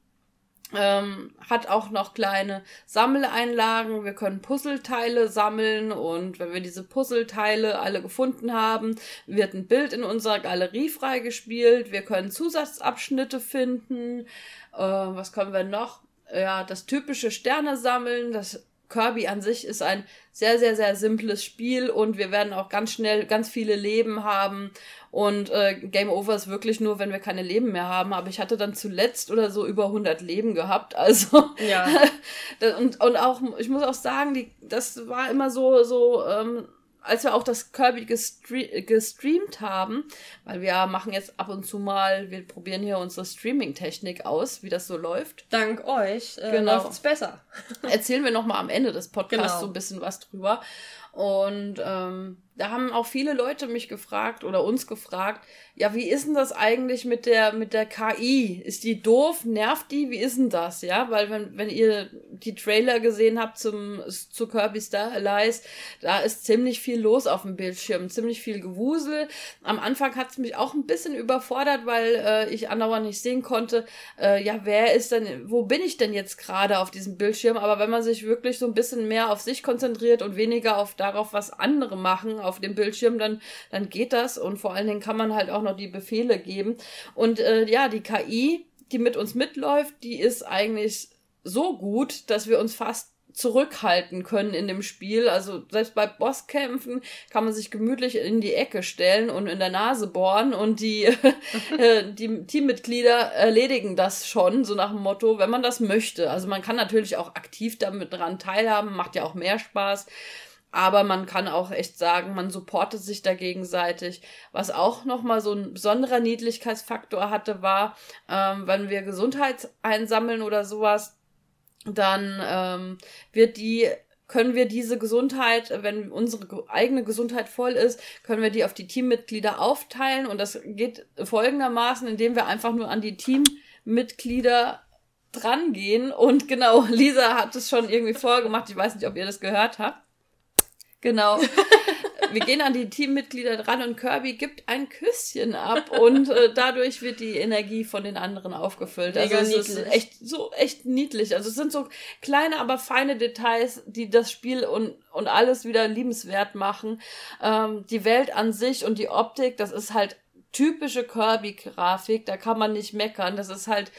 ähm, hat auch noch kleine Sammeleinlagen. Wir können Puzzleteile sammeln und wenn wir diese Puzzleteile alle gefunden haben, wird ein Bild in unserer Galerie freigespielt. Wir können Zusatzabschnitte finden. Äh, was können wir noch? Ja, das typische Sterne sammeln, das Kirby an sich ist ein sehr, sehr, sehr simples Spiel und wir werden auch ganz schnell ganz viele Leben haben. Und äh, Game Over ist wirklich nur, wenn wir keine Leben mehr haben. Aber ich hatte dann zuletzt oder so über 100 Leben gehabt. Also ja. und, und auch, ich muss auch sagen, die, das war immer so, so ähm, als wir auch das Kirby gestre gestreamt haben, weil wir machen jetzt ab und zu mal, wir probieren hier unsere Streaming-Technik aus, wie das so läuft. Dank euch äh, genau. läuft es besser. Erzählen wir nochmal am Ende des Podcasts genau. so ein bisschen was drüber. Und ähm, da haben auch viele Leute mich gefragt oder uns gefragt, ja, wie ist denn das eigentlich mit der, mit der KI? Ist die doof? Nervt die? Wie ist denn das? Ja, weil wenn, wenn ihr die Trailer gesehen habt zum, zu Kirby Star Allies, da ist ziemlich viel los auf dem Bildschirm, ziemlich viel Gewusel. Am Anfang hat es mich auch ein bisschen überfordert, weil äh, ich andauernd nicht sehen konnte, äh, ja, wer ist denn, wo bin ich denn jetzt gerade auf diesem Bildschirm? Aber wenn man sich wirklich so ein bisschen mehr auf sich konzentriert und weniger auf darauf, was andere machen, auf dem Bildschirm, dann, dann geht das. Und vor allen Dingen kann man halt auch noch die Befehle geben. Und äh, ja, die KI, die mit uns mitläuft, die ist eigentlich so gut, dass wir uns fast zurückhalten können in dem Spiel. Also selbst bei Bosskämpfen kann man sich gemütlich in die Ecke stellen und in der Nase bohren und die, äh, die Teammitglieder erledigen das schon, so nach dem Motto, wenn man das möchte. Also man kann natürlich auch aktiv damit dran teilhaben, macht ja auch mehr Spaß. Aber man kann auch echt sagen, man supportet sich da gegenseitig. Was auch nochmal so ein besonderer Niedlichkeitsfaktor hatte, war, ähm, wenn wir Gesundheit einsammeln oder sowas, dann ähm, wird die können wir diese Gesundheit, wenn unsere eigene Gesundheit voll ist, können wir die auf die Teammitglieder aufteilen und das geht folgendermaßen, indem wir einfach nur an die Teammitglieder drangehen und genau, Lisa hat es schon irgendwie vorgemacht, ich weiß nicht, ob ihr das gehört habt. Genau. Wir gehen an die Teammitglieder dran und Kirby gibt ein Küsschen ab und äh, dadurch wird die Energie von den anderen aufgefüllt. Also Mega es ist echt so echt niedlich. Also es sind so kleine, aber feine Details, die das Spiel und und alles wieder liebenswert machen. Ähm, die Welt an sich und die Optik, das ist halt typische Kirby-Grafik. Da kann man nicht meckern. Das ist halt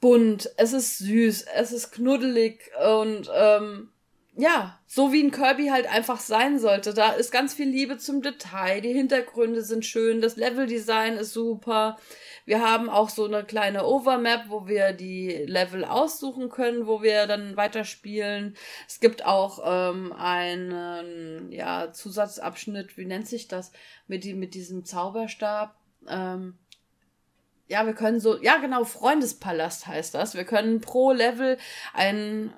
bunt, es ist süß, es ist knuddelig und ähm, ja, so wie ein Kirby halt einfach sein sollte. Da ist ganz viel Liebe zum Detail, die Hintergründe sind schön, das Leveldesign ist super. Wir haben auch so eine kleine Overmap, wo wir die Level aussuchen können, wo wir dann weiterspielen. Es gibt auch ähm, einen ja, Zusatzabschnitt, wie nennt sich das, mit, die, mit diesem Zauberstab. Ähm, ja, wir können so, ja genau, Freundespalast heißt das. Wir können pro Level einen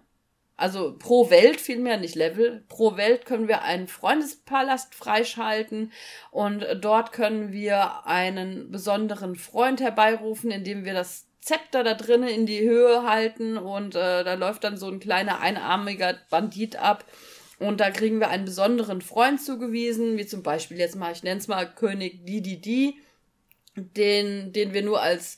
also pro Welt vielmehr, nicht Level, pro Welt können wir einen Freundespalast freischalten und dort können wir einen besonderen Freund herbeirufen, indem wir das Zepter da drinnen in die Höhe halten und äh, da läuft dann so ein kleiner einarmiger Bandit ab und da kriegen wir einen besonderen Freund zugewiesen, wie zum Beispiel jetzt mal, ich nenne es mal König Didi, den, den wir nur als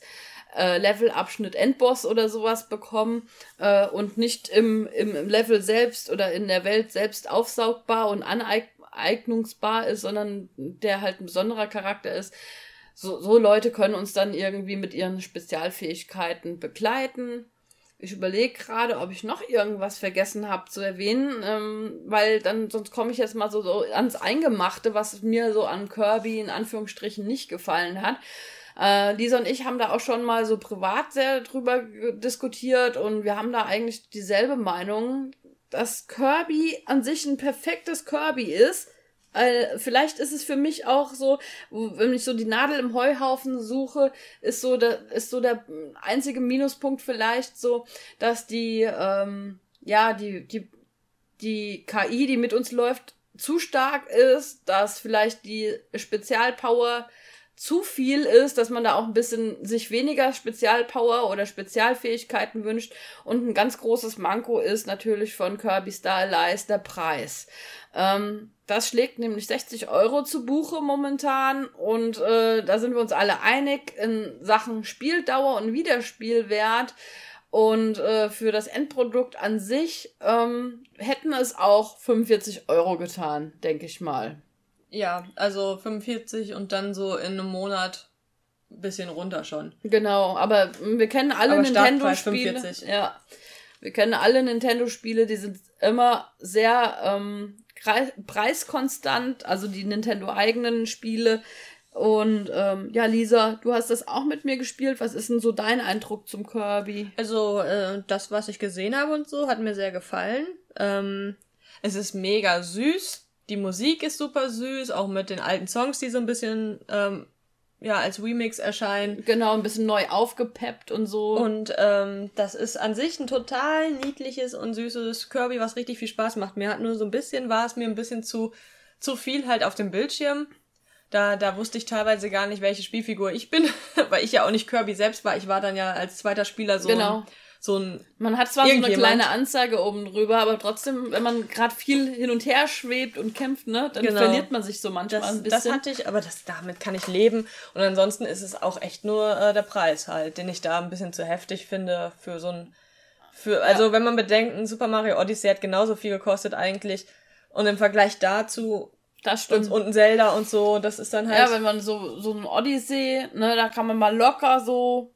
äh, Levelabschnitt Endboss oder sowas bekommen äh, und nicht im, im, Level selbst oder in der Welt selbst aufsaugbar und aneignungsbar ist, sondern der halt ein besonderer Charakter ist. So, so Leute können uns dann irgendwie mit ihren Spezialfähigkeiten begleiten. Ich überlege gerade, ob ich noch irgendwas vergessen habe zu erwähnen, ähm, weil dann sonst komme ich jetzt mal so, so ans Eingemachte, was mir so an Kirby in Anführungsstrichen nicht gefallen hat. Äh, Lisa und ich haben da auch schon mal so privat sehr drüber diskutiert und wir haben da eigentlich dieselbe Meinung, dass Kirby an sich ein perfektes Kirby ist. Äh, vielleicht ist es für mich auch so, wenn ich so die Nadel im Heuhaufen suche, ist so der, ist so der einzige Minuspunkt vielleicht so, dass die, ähm, ja, die, die, die KI, die mit uns läuft, zu stark ist, dass vielleicht die Spezialpower zu viel ist, dass man da auch ein bisschen sich weniger Spezialpower oder Spezialfähigkeiten wünscht. Und ein ganz großes Manko ist natürlich von Kirby Star Allies der Preis. Ähm, das schlägt nämlich 60 Euro zu Buche momentan und äh, da sind wir uns alle einig in Sachen Spieldauer und Wiederspielwert. Und äh, für das Endprodukt an sich ähm, hätten es auch 45 Euro getan, denke ich mal. Ja, also 45 und dann so in einem Monat ein bisschen runter schon. Genau, aber wir kennen alle Nintendo-Spiele. Ja. Wir kennen alle Nintendo-Spiele, die sind immer sehr ähm, preiskonstant, also die Nintendo-eigenen Spiele. Und ähm, ja, Lisa, du hast das auch mit mir gespielt. Was ist denn so dein Eindruck zum Kirby? Also, äh, das, was ich gesehen habe und so, hat mir sehr gefallen. Ähm, es ist mega süß. Die Musik ist super süß, auch mit den alten Songs, die so ein bisschen ähm, ja als Remix erscheinen. Genau, ein bisschen neu aufgepeppt und so. Und ähm, das ist an sich ein total niedliches und süßes Kirby, was richtig viel Spaß macht. Mir hat nur so ein bisschen, war es mir ein bisschen zu, zu viel halt auf dem Bildschirm. Da, da wusste ich teilweise gar nicht, welche Spielfigur ich bin, weil ich ja auch nicht Kirby selbst war. Ich war dann ja als zweiter Spieler so genau. ein so ein. Man hat zwar so eine kleine Anzeige oben drüber, aber trotzdem, wenn man gerade viel hin und her schwebt und kämpft, ne, dann genau. verliert man sich so manchmal das, ein bisschen. Das hatte ich, aber das, damit kann ich leben. Und ansonsten ist es auch echt nur äh, der Preis halt, den ich da ein bisschen zu heftig finde für so ein. Für, also ja. wenn man bedenkt, Super Mario Odyssey hat genauso viel gekostet eigentlich. Und im Vergleich dazu das stimmt. Und, und ein Zelda und so, das ist dann halt. Ja, wenn man so, so ein Odyssey, ne, da kann man mal locker so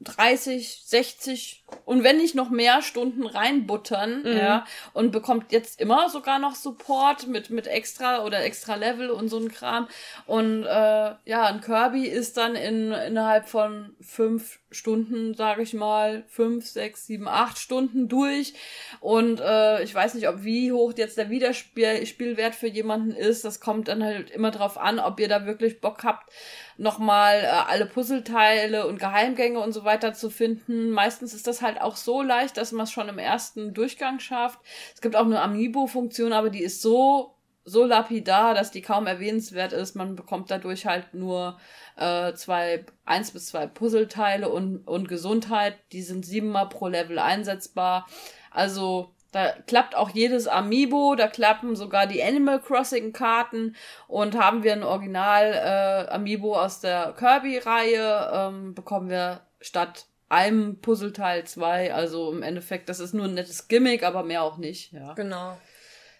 30, 60 und wenn nicht noch mehr Stunden reinbuttern, mhm. ja, und bekommt jetzt immer sogar noch Support mit, mit extra oder extra Level und so ein Kram. Und äh, ja, ein Kirby ist dann in, innerhalb von fünf Stunden, sage ich mal, fünf, sechs, sieben, acht Stunden durch. Und äh, ich weiß nicht, ob wie hoch jetzt der Wiederspielwert für jemanden ist. Das kommt dann halt immer drauf an, ob ihr da wirklich Bock habt, nochmal äh, alle Puzzleteile und Geheimgänge und so weiter zu finden. Meistens ist das halt auch so leicht, dass man es schon im ersten Durchgang schafft. Es gibt auch eine Amiibo-Funktion, aber die ist so so lapidar, dass die kaum erwähnenswert ist. Man bekommt dadurch halt nur äh, zwei, eins bis zwei Puzzleteile und, und Gesundheit. Die sind siebenmal pro Level einsetzbar. Also da klappt auch jedes Amiibo, da klappen sogar die Animal Crossing Karten und haben wir ein Original äh, Amiibo aus der Kirby-Reihe, ähm, bekommen wir statt einem Puzzleteil zwei. Also im Endeffekt, das ist nur ein nettes Gimmick, aber mehr auch nicht. Ja. Genau.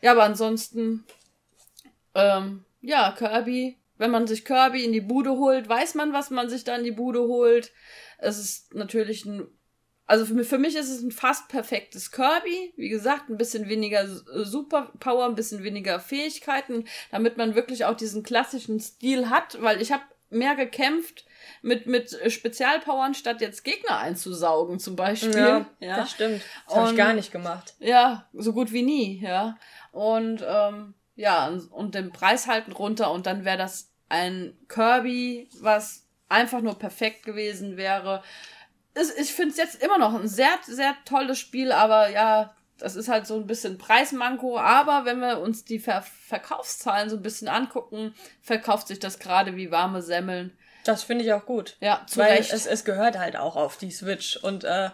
Ja, aber ansonsten, ähm, ja, Kirby, wenn man sich Kirby in die Bude holt, weiß man, was man sich da in die Bude holt. Es ist natürlich ein also für mich, für mich ist es ein fast perfektes Kirby. Wie gesagt, ein bisschen weniger Superpower, ein bisschen weniger Fähigkeiten, damit man wirklich auch diesen klassischen Stil hat, weil ich habe mehr gekämpft mit, mit Spezialpowern, statt jetzt Gegner einzusaugen, zum Beispiel. Ja, ja. das stimmt. Das habe ich gar nicht gemacht. Ja, so gut wie nie, ja. Und ähm, ja, und, und den Preis halten runter und dann wäre das ein Kirby, was einfach nur perfekt gewesen wäre ich finde es jetzt immer noch ein sehr, sehr tolles Spiel, aber ja, das ist halt so ein bisschen Preismanko. Aber wenn wir uns die Ver Verkaufszahlen so ein bisschen angucken, verkauft sich das gerade wie warme Semmeln. Das finde ich auch gut. Ja, zu Weil Recht. Es, es gehört halt auch auf die Switch. Und äh,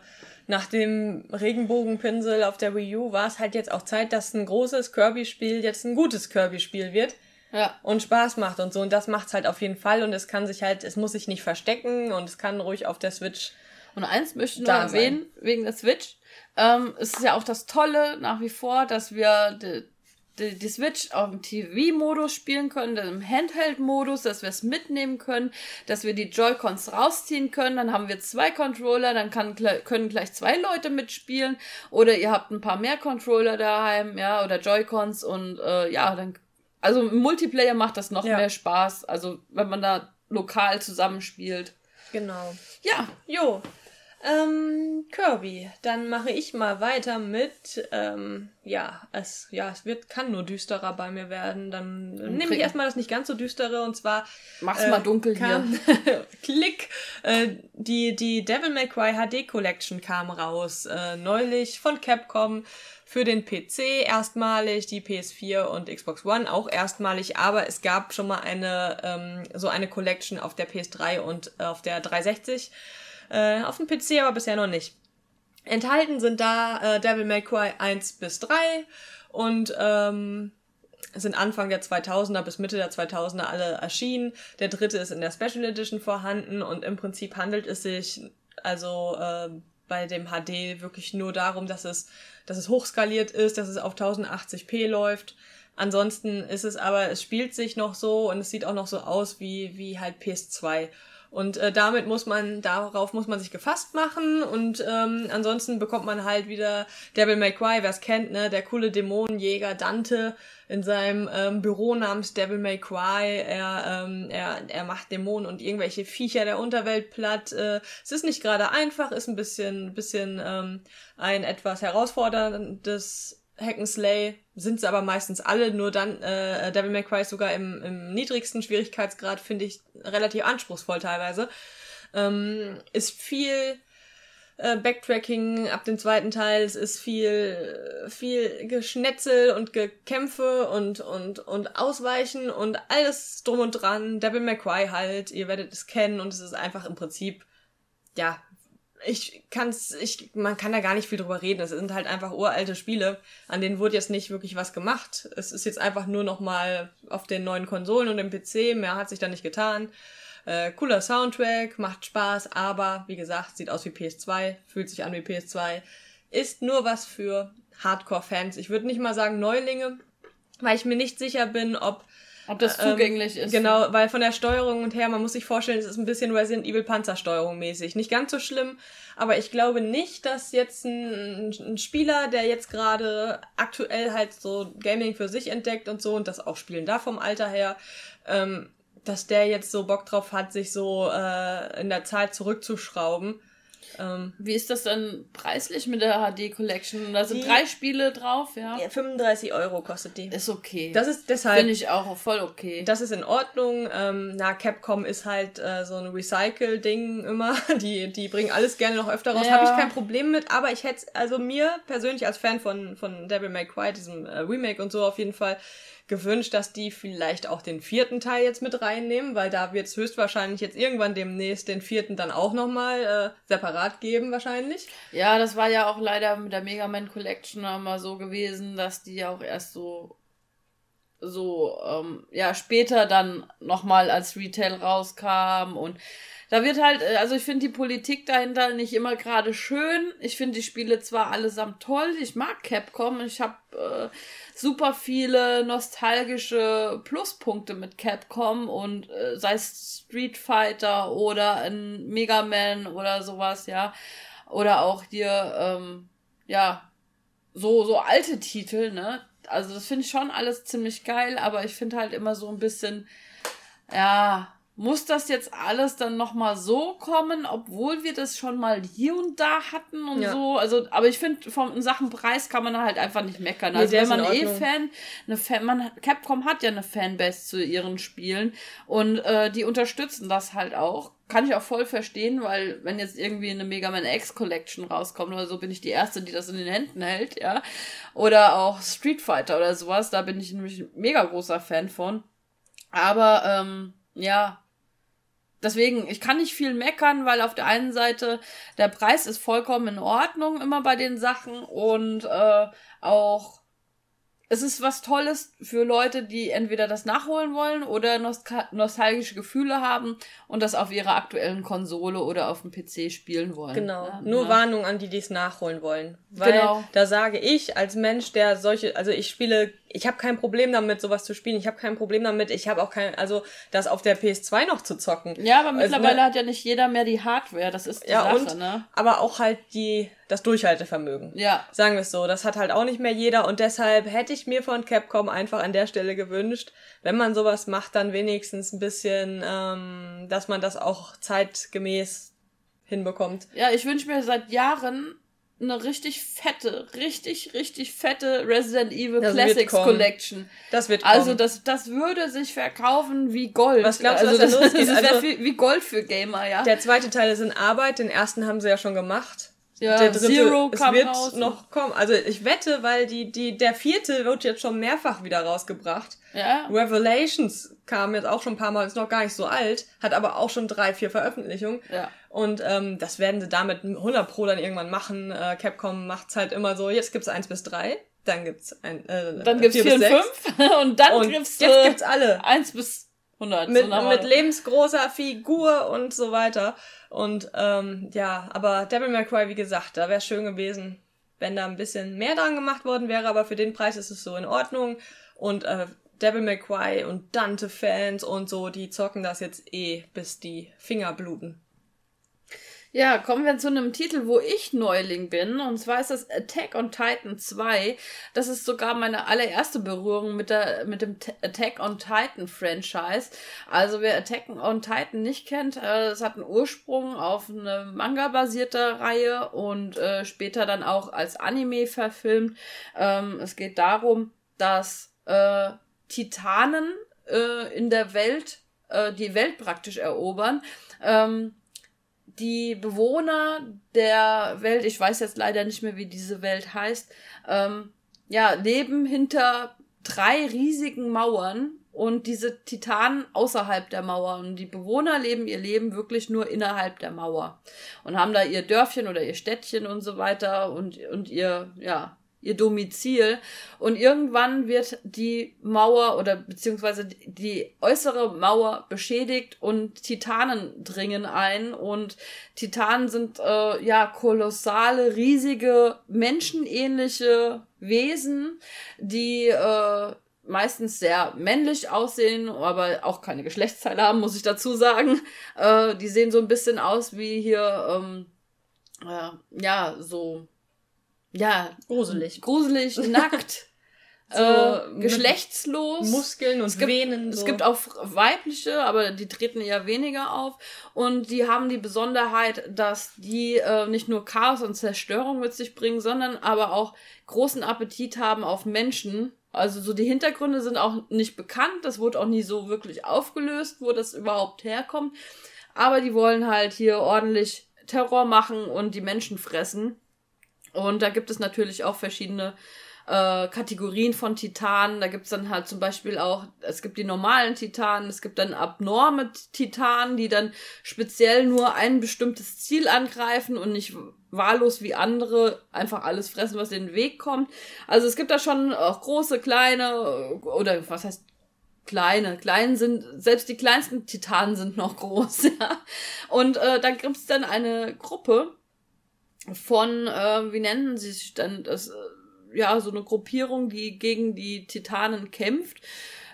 nach dem Regenbogenpinsel auf der Wii U war es halt jetzt auch Zeit, dass ein großes Kirby-Spiel jetzt ein gutes Kirby-Spiel wird. Ja. Und Spaß macht und so. Und das macht's halt auf jeden Fall. Und es kann sich halt, es muss sich nicht verstecken und es kann ruhig auf der Switch und eins möchte ich nur erwähnen, sein. wegen der Switch. Ähm, es ist ja auch das Tolle nach wie vor, dass wir die, die, Switch auch im TV-Modus spielen können, im Handheld-Modus, dass wir es mitnehmen können, dass wir die Joy-Cons rausziehen können. Dann haben wir zwei Controller, dann kann, können gleich zwei Leute mitspielen. Oder ihr habt ein paar mehr Controller daheim, ja, oder Joy-Cons und äh, ja, dann. Also im Multiplayer macht das noch ja. mehr Spaß. Also wenn man da lokal zusammenspielt. Genau. Ja. Jo. Ähm, Kirby, dann mache ich mal weiter mit, ähm, ja, es, ja, es wird, kann nur düsterer bei mir werden. Dann nehme ich erstmal das nicht ganz so düstere und zwar. Mach's äh, mal dunkel kam, hier. Klick! Äh, die, die Devil May Cry HD Collection kam raus, äh, neulich von Capcom für den PC erstmalig, die PS4 und Xbox One auch erstmalig, aber es gab schon mal eine, ähm, so eine Collection auf der PS3 und auf der 360 äh, auf dem PC aber bisher noch nicht. Enthalten sind da äh, Devil May Cry 1 bis 3 und ähm, sind Anfang der 2000er bis Mitte der 2000er alle erschienen. Der dritte ist in der Special Edition vorhanden und im Prinzip handelt es sich also äh, bei dem HD wirklich nur darum, dass es, dass es hochskaliert ist, dass es auf 1080p läuft. Ansonsten ist es aber, es spielt sich noch so und es sieht auch noch so aus wie, wie halt PS2. Und äh, damit muss man, darauf muss man sich gefasst machen und ähm, ansonsten bekommt man halt wieder Devil May Cry, wer es kennt, ne, der coole Dämonenjäger Dante in seinem ähm, Büro namens Devil May Cry. Er, ähm, er, er macht Dämonen und irgendwelche Viecher der Unterwelt platt. Äh, es ist nicht gerade einfach, ist ein bisschen, bisschen ähm, ein etwas herausforderndes Hackenslay sind sie aber meistens alle, nur dann äh, Devil May Cry sogar im, im niedrigsten Schwierigkeitsgrad finde ich relativ anspruchsvoll teilweise. Ähm, ist viel äh, Backtracking ab dem zweiten Teil, es ist viel viel Geschnetzel und Gekämpfe und und und Ausweichen und alles drum und dran. Devil May Cry halt, ihr werdet es kennen und es ist einfach im Prinzip ja ich kann's, ich, man kann da gar nicht viel drüber reden. Es sind halt einfach uralte Spiele, an denen wurde jetzt nicht wirklich was gemacht. Es ist jetzt einfach nur noch mal auf den neuen Konsolen und dem PC. Mehr hat sich da nicht getan. Äh, cooler Soundtrack, macht Spaß, aber wie gesagt, sieht aus wie PS2, fühlt sich an wie PS2. Ist nur was für Hardcore-Fans. Ich würde nicht mal sagen Neulinge, weil ich mir nicht sicher bin, ob ob das ähm, zugänglich ist. Genau, weil von der Steuerung und her, man muss sich vorstellen, es ist ein bisschen Resident Evil Panzersteuerung mäßig. Nicht ganz so schlimm, aber ich glaube nicht, dass jetzt ein, ein Spieler, der jetzt gerade aktuell halt so Gaming für sich entdeckt und so und das auch spielen darf vom Alter her, ähm, dass der jetzt so Bock drauf hat, sich so äh, in der Zeit zurückzuschrauben. Ähm, Wie ist das dann preislich mit der HD Collection? Da sind die, drei Spiele drauf, ja? Ja, 35 Euro kostet die. Ist okay. Das ist deshalb. Finde ich auch voll okay. Das ist in Ordnung. Ähm, na, Capcom ist halt äh, so ein Recycle-Ding immer. Die, die bringen alles gerne noch öfter raus. Ja. Habe ich kein Problem mit, aber ich hätte, also mir persönlich als Fan von, von Devil May Cry, diesem äh, Remake und so auf jeden Fall, gewünscht, dass die vielleicht auch den vierten Teil jetzt mit reinnehmen, weil da wird es höchstwahrscheinlich jetzt irgendwann demnächst den vierten dann auch nochmal äh, separat geben, wahrscheinlich. Ja, das war ja auch leider mit der Mega Man Collection mal so gewesen, dass die ja auch erst so so ähm, ja später dann nochmal als Retail rauskam und da wird halt, äh, also ich finde die Politik dahinter nicht immer gerade schön. Ich finde die Spiele zwar allesamt toll, ich mag Capcom, ich habe äh, super viele nostalgische Pluspunkte mit Capcom und äh, sei es Street Fighter oder ein Mega Man oder sowas, ja. Oder auch hier, ähm, ja, so, so alte Titel, ne? Also das finde ich schon alles ziemlich geil, aber ich finde halt immer so ein bisschen, ja, muss das jetzt alles dann nochmal so kommen, obwohl wir das schon mal hier und da hatten und ja. so. Also, aber ich finde, in Sachen Preis kann man halt einfach nicht meckern. Nee, also, wenn man eh Fan, eine Fan, man, Capcom hat ja eine Fanbase zu ihren Spielen und äh, die unterstützen das halt auch. Kann ich auch voll verstehen, weil wenn jetzt irgendwie eine Mega Man X Collection rauskommt oder so, bin ich die Erste, die das in den Händen hält, ja. Oder auch Street Fighter oder sowas, da bin ich nämlich ein mega großer Fan von. Aber, ähm, ja, Deswegen, ich kann nicht viel meckern, weil auf der einen Seite der Preis ist vollkommen in Ordnung immer bei den Sachen und äh, auch es ist was Tolles für Leute, die entweder das nachholen wollen oder nostalgische Gefühle haben und das auf ihrer aktuellen Konsole oder auf dem PC spielen wollen. Genau. Ja, Nur ja. Warnung an die, die es nachholen wollen. Weil genau. da sage ich als Mensch, der solche, also ich spiele ich habe kein Problem damit, sowas zu spielen. Ich habe kein Problem damit, ich habe auch kein, also das auf der PS2 noch zu zocken. Ja, aber also, mittlerweile also, ne, hat ja nicht jeder mehr die Hardware, das ist die ja, Sache, und, ne? Aber auch halt die, das Durchhaltevermögen. Ja. Sagen wir es so, das hat halt auch nicht mehr jeder und deshalb hätte ich mir von Capcom einfach an der Stelle gewünscht, wenn man sowas macht, dann wenigstens ein bisschen, ähm, dass man das auch zeitgemäß hinbekommt. Ja, ich wünsche mir seit Jahren eine richtig fette, richtig, richtig fette Resident Evil das Classics Collection. Das wird kommen. Also das, das würde sich verkaufen wie Gold. Was glaubst du, also was das, das, das also, wäre wie Gold für Gamer, ja. Der zweite Teil ist in Arbeit, den ersten haben sie ja schon gemacht. Ja, der dritte, Zero es wird raus noch kommen. Also ich wette, weil die, die, der vierte wird jetzt schon mehrfach wieder rausgebracht. Ja. Revelations kam jetzt auch schon ein paar Mal, ist noch gar nicht so alt, hat aber auch schon drei, vier Veröffentlichungen. Ja. Und ähm, das werden sie damit 100 Pro dann irgendwann machen. Äh, Capcom macht's halt immer so, jetzt gibt's eins bis drei, dann gibt's ein, äh, dann gibt's vier, vier und fünf und dann und gibt's, jetzt gibt's alle. Eins bis 100. Mit, so mit lebensgroßer Figur und so weiter. Und ähm, ja, aber Devil May Cry, wie gesagt, da wäre schön gewesen, wenn da ein bisschen mehr dran gemacht worden wäre, aber für den Preis ist es so in Ordnung. Und äh, Devil May Cry und Dante-Fans und so, die zocken das jetzt eh, bis die Finger bluten. Ja, kommen wir zu einem Titel, wo ich Neuling bin. Und zwar ist das Attack on Titan 2. Das ist sogar meine allererste Berührung mit, der, mit dem Attack on Titan Franchise. Also wer Attack on Titan nicht kennt, äh, es hat einen Ursprung auf eine Manga-basierte Reihe und äh, später dann auch als Anime verfilmt. Ähm, es geht darum, dass äh, Titanen äh, in der Welt äh, die Welt praktisch erobern. Ähm, die Bewohner der Welt, ich weiß jetzt leider nicht mehr, wie diese Welt heißt, ähm, ja, leben hinter drei riesigen Mauern und diese Titanen außerhalb der Mauer. Und die Bewohner leben ihr Leben wirklich nur innerhalb der Mauer und haben da ihr Dörfchen oder ihr Städtchen und so weiter und, und ihr, ja, ihr Domizil. Und irgendwann wird die Mauer oder beziehungsweise die äußere Mauer beschädigt und Titanen dringen ein. Und Titanen sind äh, ja kolossale, riesige, menschenähnliche Wesen, die äh, meistens sehr männlich aussehen, aber auch keine Geschlechtsteile haben, muss ich dazu sagen. Äh, die sehen so ein bisschen aus wie hier, ähm, äh, ja, so ja, gruselig. Gruselig, nackt. So, äh, geschlechtslos. Muskeln und es gibt, Venen. So. Es gibt auch weibliche, aber die treten eher weniger auf. Und die haben die Besonderheit, dass die äh, nicht nur Chaos und Zerstörung mit sich bringen, sondern aber auch großen Appetit haben auf Menschen. Also so die Hintergründe sind auch nicht bekannt. Das wurde auch nie so wirklich aufgelöst, wo das überhaupt herkommt. Aber die wollen halt hier ordentlich Terror machen und die Menschen fressen. Und da gibt es natürlich auch verschiedene äh, Kategorien von Titanen. Da gibt's dann halt zum Beispiel auch, es gibt die normalen Titanen, es gibt dann abnorme Titanen, die dann speziell nur ein bestimmtes Ziel angreifen und nicht wahllos wie andere einfach alles fressen, was in den Weg kommt. Also es gibt da schon auch große, kleine oder was heißt kleine. Klein sind, selbst die kleinsten Titanen sind noch groß, ja. Und äh, da gibt's dann eine Gruppe, von, äh, wie nennen sie sich dann das, äh, ja, so eine Gruppierung, die gegen die Titanen kämpft,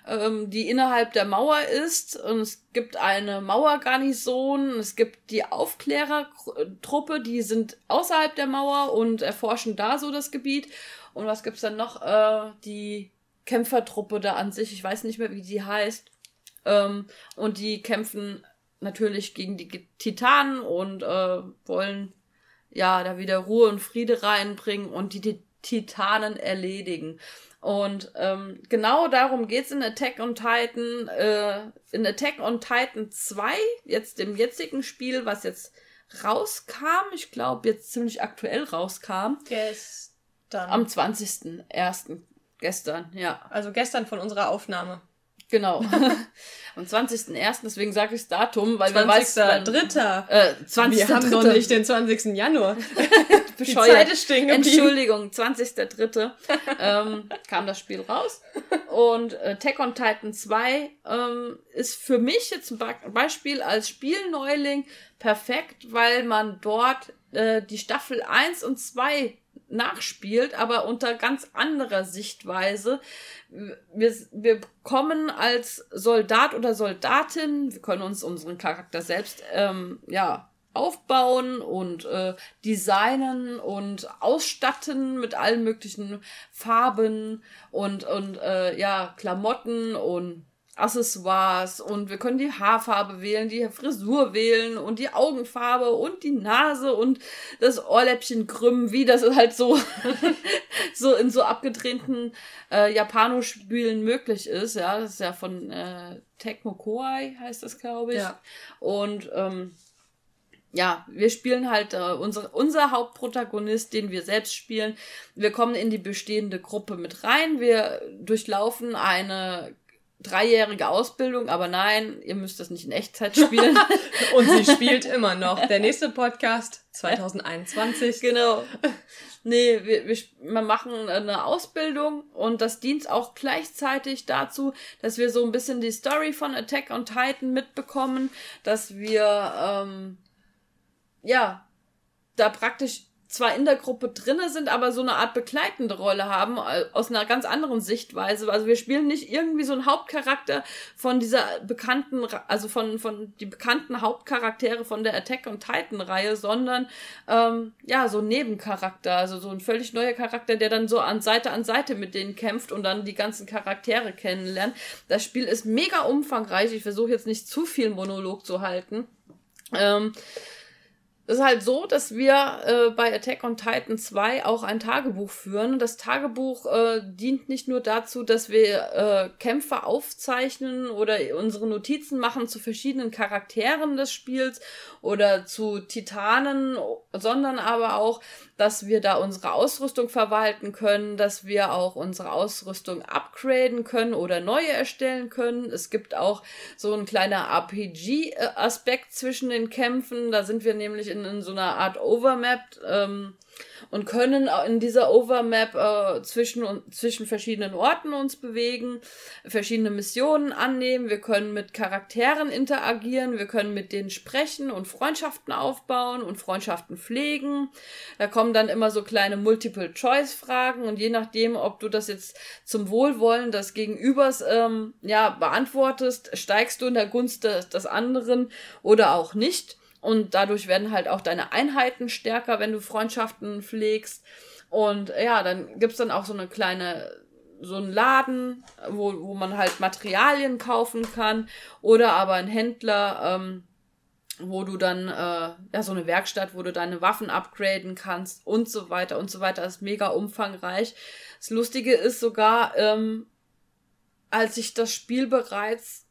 ähm, die innerhalb der Mauer ist. Und es gibt eine Mauergarnison, es gibt die Aufklärertruppe, die sind außerhalb der Mauer und erforschen da so das Gebiet. Und was gibt's dann noch? Äh, die Kämpfertruppe da an sich, ich weiß nicht mehr, wie die heißt. Ähm, und die kämpfen natürlich gegen die Titanen und äh, wollen ja, da wieder Ruhe und Friede reinbringen und die, Titanen erledigen. Und ähm, genau darum geht's in Attack on Titan. Äh, in Attack on Titan 2, jetzt dem jetzigen Spiel, was jetzt rauskam, ich glaube jetzt ziemlich aktuell rauskam. Gestern. Am 20.01. Gestern, ja. Also gestern von unserer Aufnahme. Genau. Am 20.01., deswegen sage ich das Datum, weil 20. man weiß... 20.03. Äh, 20. Wir haben noch nicht den 20. Januar. Die Zeit ist stehen Entschuldigung, 20.03. ähm, kam das Spiel raus. Und äh, Tech on Titan 2 ähm, ist für mich jetzt ein Beispiel als Spielneuling perfekt, weil man dort äh, die Staffel 1 und 2 nachspielt, aber unter ganz anderer Sichtweise. Wir, wir kommen als Soldat oder Soldatin, wir können uns unseren Charakter selbst ähm, ja aufbauen und äh, designen und ausstatten mit allen möglichen Farben und und äh, ja Klamotten und Accessoires und wir können die Haarfarbe wählen, die Frisur wählen und die Augenfarbe und die Nase und das Ohrläppchen krümmen, wie das halt so, so in so abgedrehten äh, Japanospielen möglich ist. Ja, das ist ja von äh, Tecmo Koei heißt das, glaube ich. Ja. Und ähm, ja, wir spielen halt äh, unsere, unser Hauptprotagonist, den wir selbst spielen. Wir kommen in die bestehende Gruppe mit rein. Wir durchlaufen eine dreijährige Ausbildung, aber nein, ihr müsst das nicht in Echtzeit spielen. Und sie spielt immer noch. Der nächste Podcast 2021. Genau. Nee, wir, wir, wir machen eine Ausbildung und das dient auch gleichzeitig dazu, dass wir so ein bisschen die Story von Attack on Titan mitbekommen, dass wir ähm, ja da praktisch zwar in der Gruppe drinne sind, aber so eine Art begleitende Rolle haben, äh, aus einer ganz anderen Sichtweise. Also wir spielen nicht irgendwie so einen Hauptcharakter von dieser bekannten, also von, von die bekannten Hauptcharaktere von der Attack on Titan Reihe, sondern ähm, ja, so ein Nebencharakter, also so ein völlig neuer Charakter, der dann so an Seite an Seite mit denen kämpft und dann die ganzen Charaktere kennenlernt. Das Spiel ist mega umfangreich. Ich versuche jetzt nicht zu viel Monolog zu halten. Ähm, es ist halt so, dass wir äh, bei Attack on Titan 2 auch ein Tagebuch führen. Das Tagebuch äh, dient nicht nur dazu, dass wir äh, Kämpfe aufzeichnen oder unsere Notizen machen zu verschiedenen Charakteren des Spiels oder zu Titanen, sondern aber auch, dass wir da unsere Ausrüstung verwalten können, dass wir auch unsere Ausrüstung upgraden können oder neue erstellen können. Es gibt auch so ein kleiner RPG-Aspekt zwischen den Kämpfen. Da sind wir nämlich in, in so einer Art Overmap. Ähm, und können in dieser Overmap äh, zwischen, zwischen verschiedenen Orten uns bewegen, verschiedene Missionen annehmen, wir können mit Charakteren interagieren, wir können mit denen sprechen und Freundschaften aufbauen und Freundschaften pflegen. Da kommen dann immer so kleine Multiple-Choice-Fragen und je nachdem, ob du das jetzt zum Wohlwollen des Gegenübers ähm, ja, beantwortest, steigst du in der Gunst des, des anderen oder auch nicht. Und dadurch werden halt auch deine Einheiten stärker, wenn du Freundschaften pflegst. Und ja, dann gibt's dann auch so eine kleine, so einen Laden, wo, wo man halt Materialien kaufen kann. Oder aber ein Händler, ähm, wo du dann, äh, ja, so eine Werkstatt, wo du deine Waffen upgraden kannst und so weiter und so weiter. Das ist mega umfangreich. Das Lustige ist sogar, ähm, als ich das Spiel bereits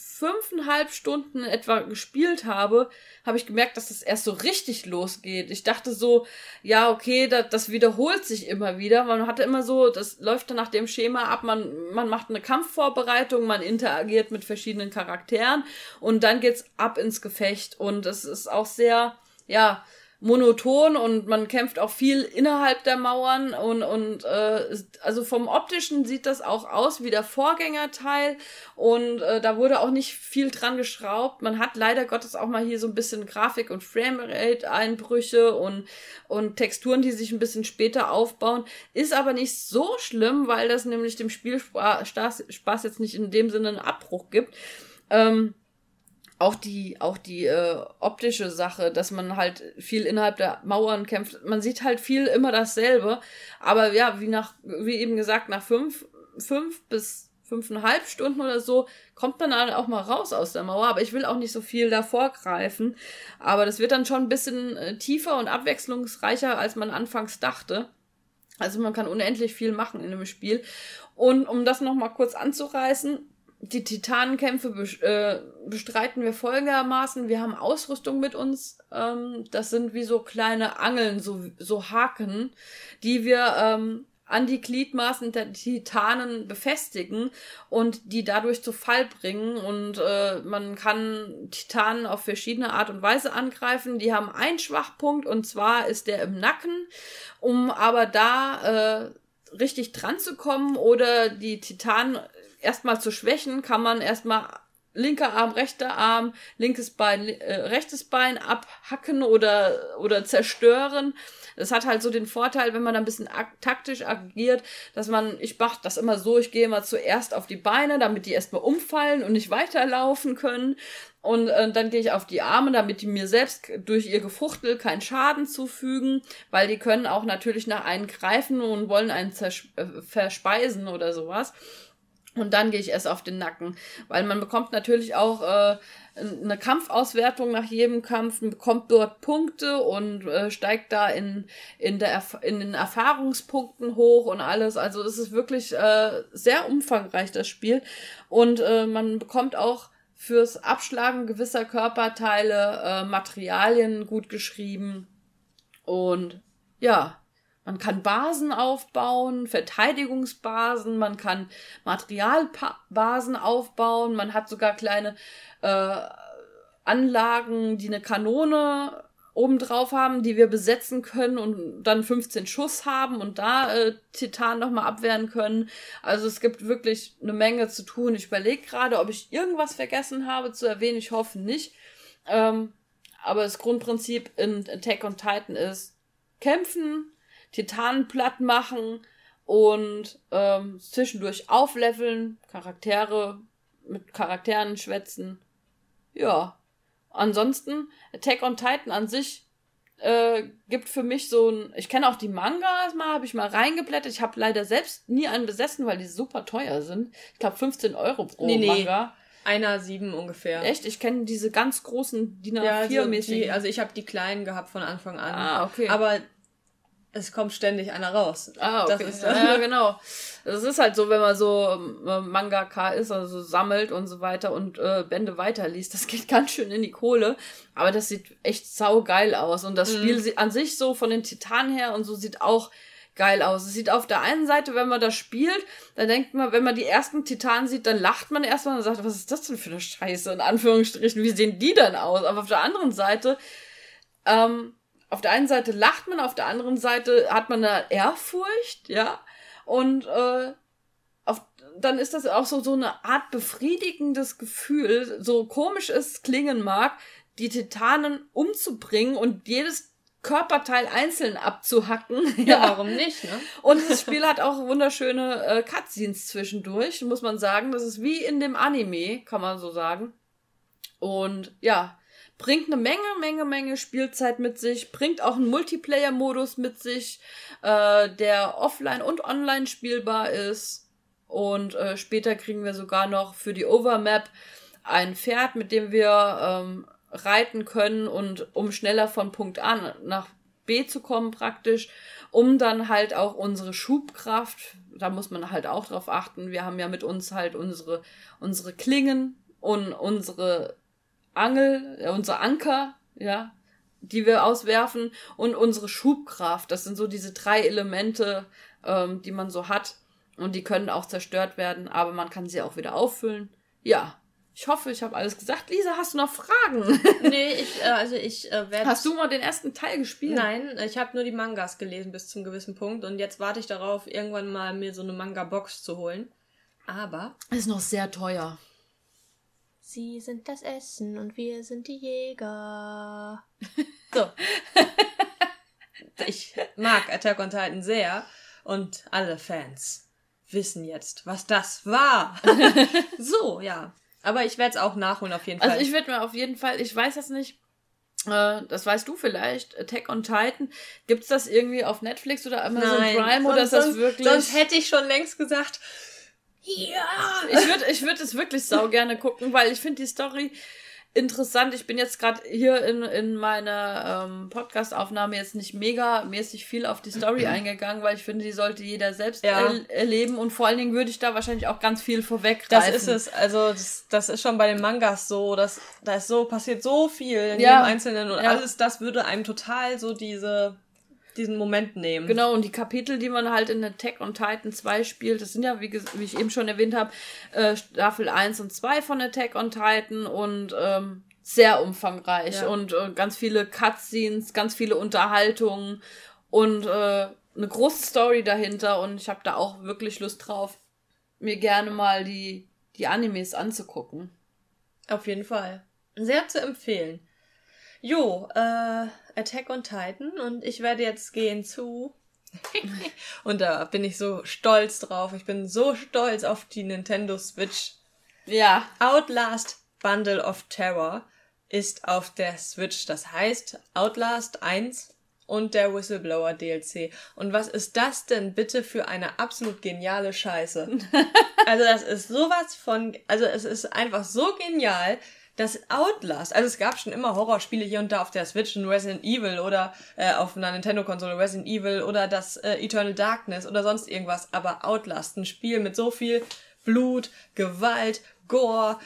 fünfeinhalb Stunden etwa gespielt habe, habe ich gemerkt, dass das erst so richtig losgeht. Ich dachte so, ja, okay, das, das wiederholt sich immer wieder. Man hatte immer so, das läuft dann nach dem Schema ab, man, man macht eine Kampfvorbereitung, man interagiert mit verschiedenen Charakteren und dann geht's ab ins Gefecht. Und es ist auch sehr, ja, monoton und man kämpft auch viel innerhalb der Mauern und, und äh, also vom optischen sieht das auch aus wie der Vorgängerteil und äh, da wurde auch nicht viel dran geschraubt. Man hat leider Gottes auch mal hier so ein bisschen Grafik- und Framerate-Einbrüche und, und Texturen, die sich ein bisschen später aufbauen. Ist aber nicht so schlimm, weil das nämlich dem Spielspaß Spaß jetzt nicht in dem Sinne einen Abbruch gibt. Ähm, auch die, auch die äh, optische Sache, dass man halt viel innerhalb der Mauern kämpft. Man sieht halt viel immer dasselbe. Aber ja, wie nach, wie eben gesagt, nach fünf, fünf bis fünfeinhalb Stunden oder so kommt man dann auch mal raus aus der Mauer. Aber ich will auch nicht so viel davor greifen. Aber das wird dann schon ein bisschen äh, tiefer und abwechslungsreicher, als man anfangs dachte. Also man kann unendlich viel machen in dem Spiel. Und um das nochmal kurz anzureißen, die Titanenkämpfe äh, bestreiten wir folgendermaßen. Wir haben Ausrüstung mit uns. Ähm, das sind wie so kleine Angeln, so, so Haken, die wir ähm, an die Gliedmaßen der Titanen befestigen und die dadurch zu Fall bringen. Und äh, man kann Titanen auf verschiedene Art und Weise angreifen. Die haben einen Schwachpunkt und zwar ist der im Nacken. Um aber da äh, richtig dran zu kommen oder die Titanen erstmal zu schwächen, kann man erstmal linker Arm, rechter Arm, linkes Bein, äh, rechtes Bein abhacken oder, oder zerstören. Das hat halt so den Vorteil, wenn man ein bisschen ag taktisch agiert, dass man, ich mach das immer so, ich gehe immer zuerst auf die Beine, damit die erstmal umfallen und nicht weiterlaufen können. Und äh, dann gehe ich auf die Arme, damit die mir selbst durch ihr Gefuchtel keinen Schaden zufügen, weil die können auch natürlich nach einen greifen und wollen einen äh, verspeisen oder sowas. Und dann gehe ich erst auf den Nacken, weil man bekommt natürlich auch äh, eine Kampfauswertung nach jedem Kampf, bekommt dort Punkte und äh, steigt da in, in, der, in den Erfahrungspunkten hoch und alles. Also es ist wirklich äh, sehr umfangreich, das Spiel. Und äh, man bekommt auch fürs Abschlagen gewisser Körperteile äh, Materialien gut geschrieben. Und ja, man kann Basen aufbauen, Verteidigungsbasen, man kann Materialbasen aufbauen, man hat sogar kleine äh, Anlagen, die eine Kanone obendrauf haben, die wir besetzen können und dann 15 Schuss haben und da äh, Titan nochmal abwehren können. Also es gibt wirklich eine Menge zu tun. Ich überlege gerade, ob ich irgendwas vergessen habe zu erwähnen. Ich hoffe nicht. Ähm, aber das Grundprinzip in Attack on Titan ist, kämpfen, Titanen platt machen und ähm, zwischendurch aufleveln, Charaktere mit Charakteren schwätzen. Ja. Ansonsten, Attack on Titan an sich äh, gibt für mich so ein. Ich kenne auch die Mangas mal, habe ich mal reingeblättert. Ich habe leider selbst nie einen besessen, weil die super teuer sind. Ich glaube 15 Euro pro nee, nee. Manga. Einer sieben ungefähr. Echt? Ich kenne diese ganz großen DIN A4-mäßigen. Ja, also ich habe die kleinen gehabt von Anfang an. Ah, okay. Aber es kommt ständig einer raus. Ah, okay. Das ist, ja, genau. Das ist halt so, wenn man so äh, Mangaka ist, also sammelt und so weiter und äh, Bände weiterliest, das geht ganz schön in die Kohle. Aber das sieht echt saugeil aus. Und das mhm. Spiel sieht an sich so von den Titanen her und so sieht auch geil aus. Es sieht auf der einen Seite, wenn man das spielt, dann denkt man, wenn man die ersten Titanen sieht, dann lacht man erstmal und sagt, was ist das denn für eine Scheiße, in Anführungsstrichen, wie sehen die denn aus? Aber auf der anderen Seite, ähm, auf der einen Seite lacht man, auf der anderen Seite hat man eine Ehrfurcht, ja. Und äh, auf, dann ist das auch so, so eine Art befriedigendes Gefühl, so komisch es klingen mag, die Titanen umzubringen und jedes Körperteil einzeln abzuhacken. Ja, ja, warum nicht, ne? Und das Spiel hat auch wunderschöne äh, Cutscenes zwischendurch, muss man sagen. Das ist wie in dem Anime, kann man so sagen. Und ja, bringt eine Menge, Menge, Menge Spielzeit mit sich, bringt auch einen Multiplayer-Modus mit sich, äh, der offline und online spielbar ist. Und äh, später kriegen wir sogar noch für die Overmap ein Pferd, mit dem wir ähm, reiten können und um schneller von Punkt A nach B zu kommen praktisch, um dann halt auch unsere Schubkraft, da muss man halt auch drauf achten, wir haben ja mit uns halt unsere, unsere Klingen und unsere Angel, äh, unser Anker, ja, die wir auswerfen und unsere Schubkraft. Das sind so diese drei Elemente, ähm, die man so hat. Und die können auch zerstört werden, aber man kann sie auch wieder auffüllen. Ja. Ich hoffe, ich habe alles gesagt. Lisa, hast du noch Fragen? nee, ich, äh, also ich äh, werde. Hast du mal den ersten Teil gespielt? Nein, ich habe nur die Mangas gelesen bis zum gewissen Punkt und jetzt warte ich darauf, irgendwann mal mir so eine Manga-Box zu holen. Aber. Ist noch sehr teuer. Sie sind das Essen und wir sind die Jäger. So. ich mag Attack on Titan sehr und alle Fans wissen jetzt, was das war. so, ja. Aber ich werde es auch nachholen auf jeden also Fall. Also ich werde mir auf jeden Fall, ich weiß das nicht, äh, das weißt du vielleicht, Attack on Titan. Gibt's das irgendwie auf Netflix oder Amazon Nein, Prime oder ist das wirklich? Sonst hätte ich schon längst gesagt, ja! Ich würde ich würd es wirklich sau gerne gucken, weil ich finde die Story interessant. Ich bin jetzt gerade hier in, in meiner ähm, Podcast-Aufnahme jetzt nicht mega mäßig viel auf die Story eingegangen, weil ich finde, die sollte jeder selbst ja. er erleben und vor allen Dingen würde ich da wahrscheinlich auch ganz viel vorweggreifen. Das ist es, also das, das ist schon bei den Mangas so, dass da ist so, passiert so viel in ja. jedem Einzelnen und ja. alles das würde einem total so diese diesen Moment nehmen. Genau, und die Kapitel, die man halt in Attack on Titan 2 spielt, das sind ja, wie, wie ich eben schon erwähnt habe, äh, Staffel 1 und 2 von Attack on Titan und ähm, sehr umfangreich ja. und äh, ganz viele Cutscenes, ganz viele Unterhaltungen und äh, eine große Story dahinter und ich habe da auch wirklich Lust drauf, mir gerne mal die, die Animes anzugucken. Auf jeden Fall. Sehr zu empfehlen. Jo, äh, Attack on Titan und ich werde jetzt gehen zu. und da bin ich so stolz drauf. Ich bin so stolz auf die Nintendo Switch. Ja. Outlast Bundle of Terror ist auf der Switch. Das heißt Outlast 1 und der Whistleblower DLC. Und was ist das denn bitte für eine absolut geniale Scheiße? also das ist sowas von, also es ist einfach so genial das Outlast, also es gab schon immer Horrorspiele hier und da auf der Switch, ein Resident Evil oder äh, auf einer Nintendo-Konsole Resident Evil oder das äh, Eternal Darkness oder sonst irgendwas, aber Outlast, ein Spiel mit so viel Blut, Gewalt, Gore,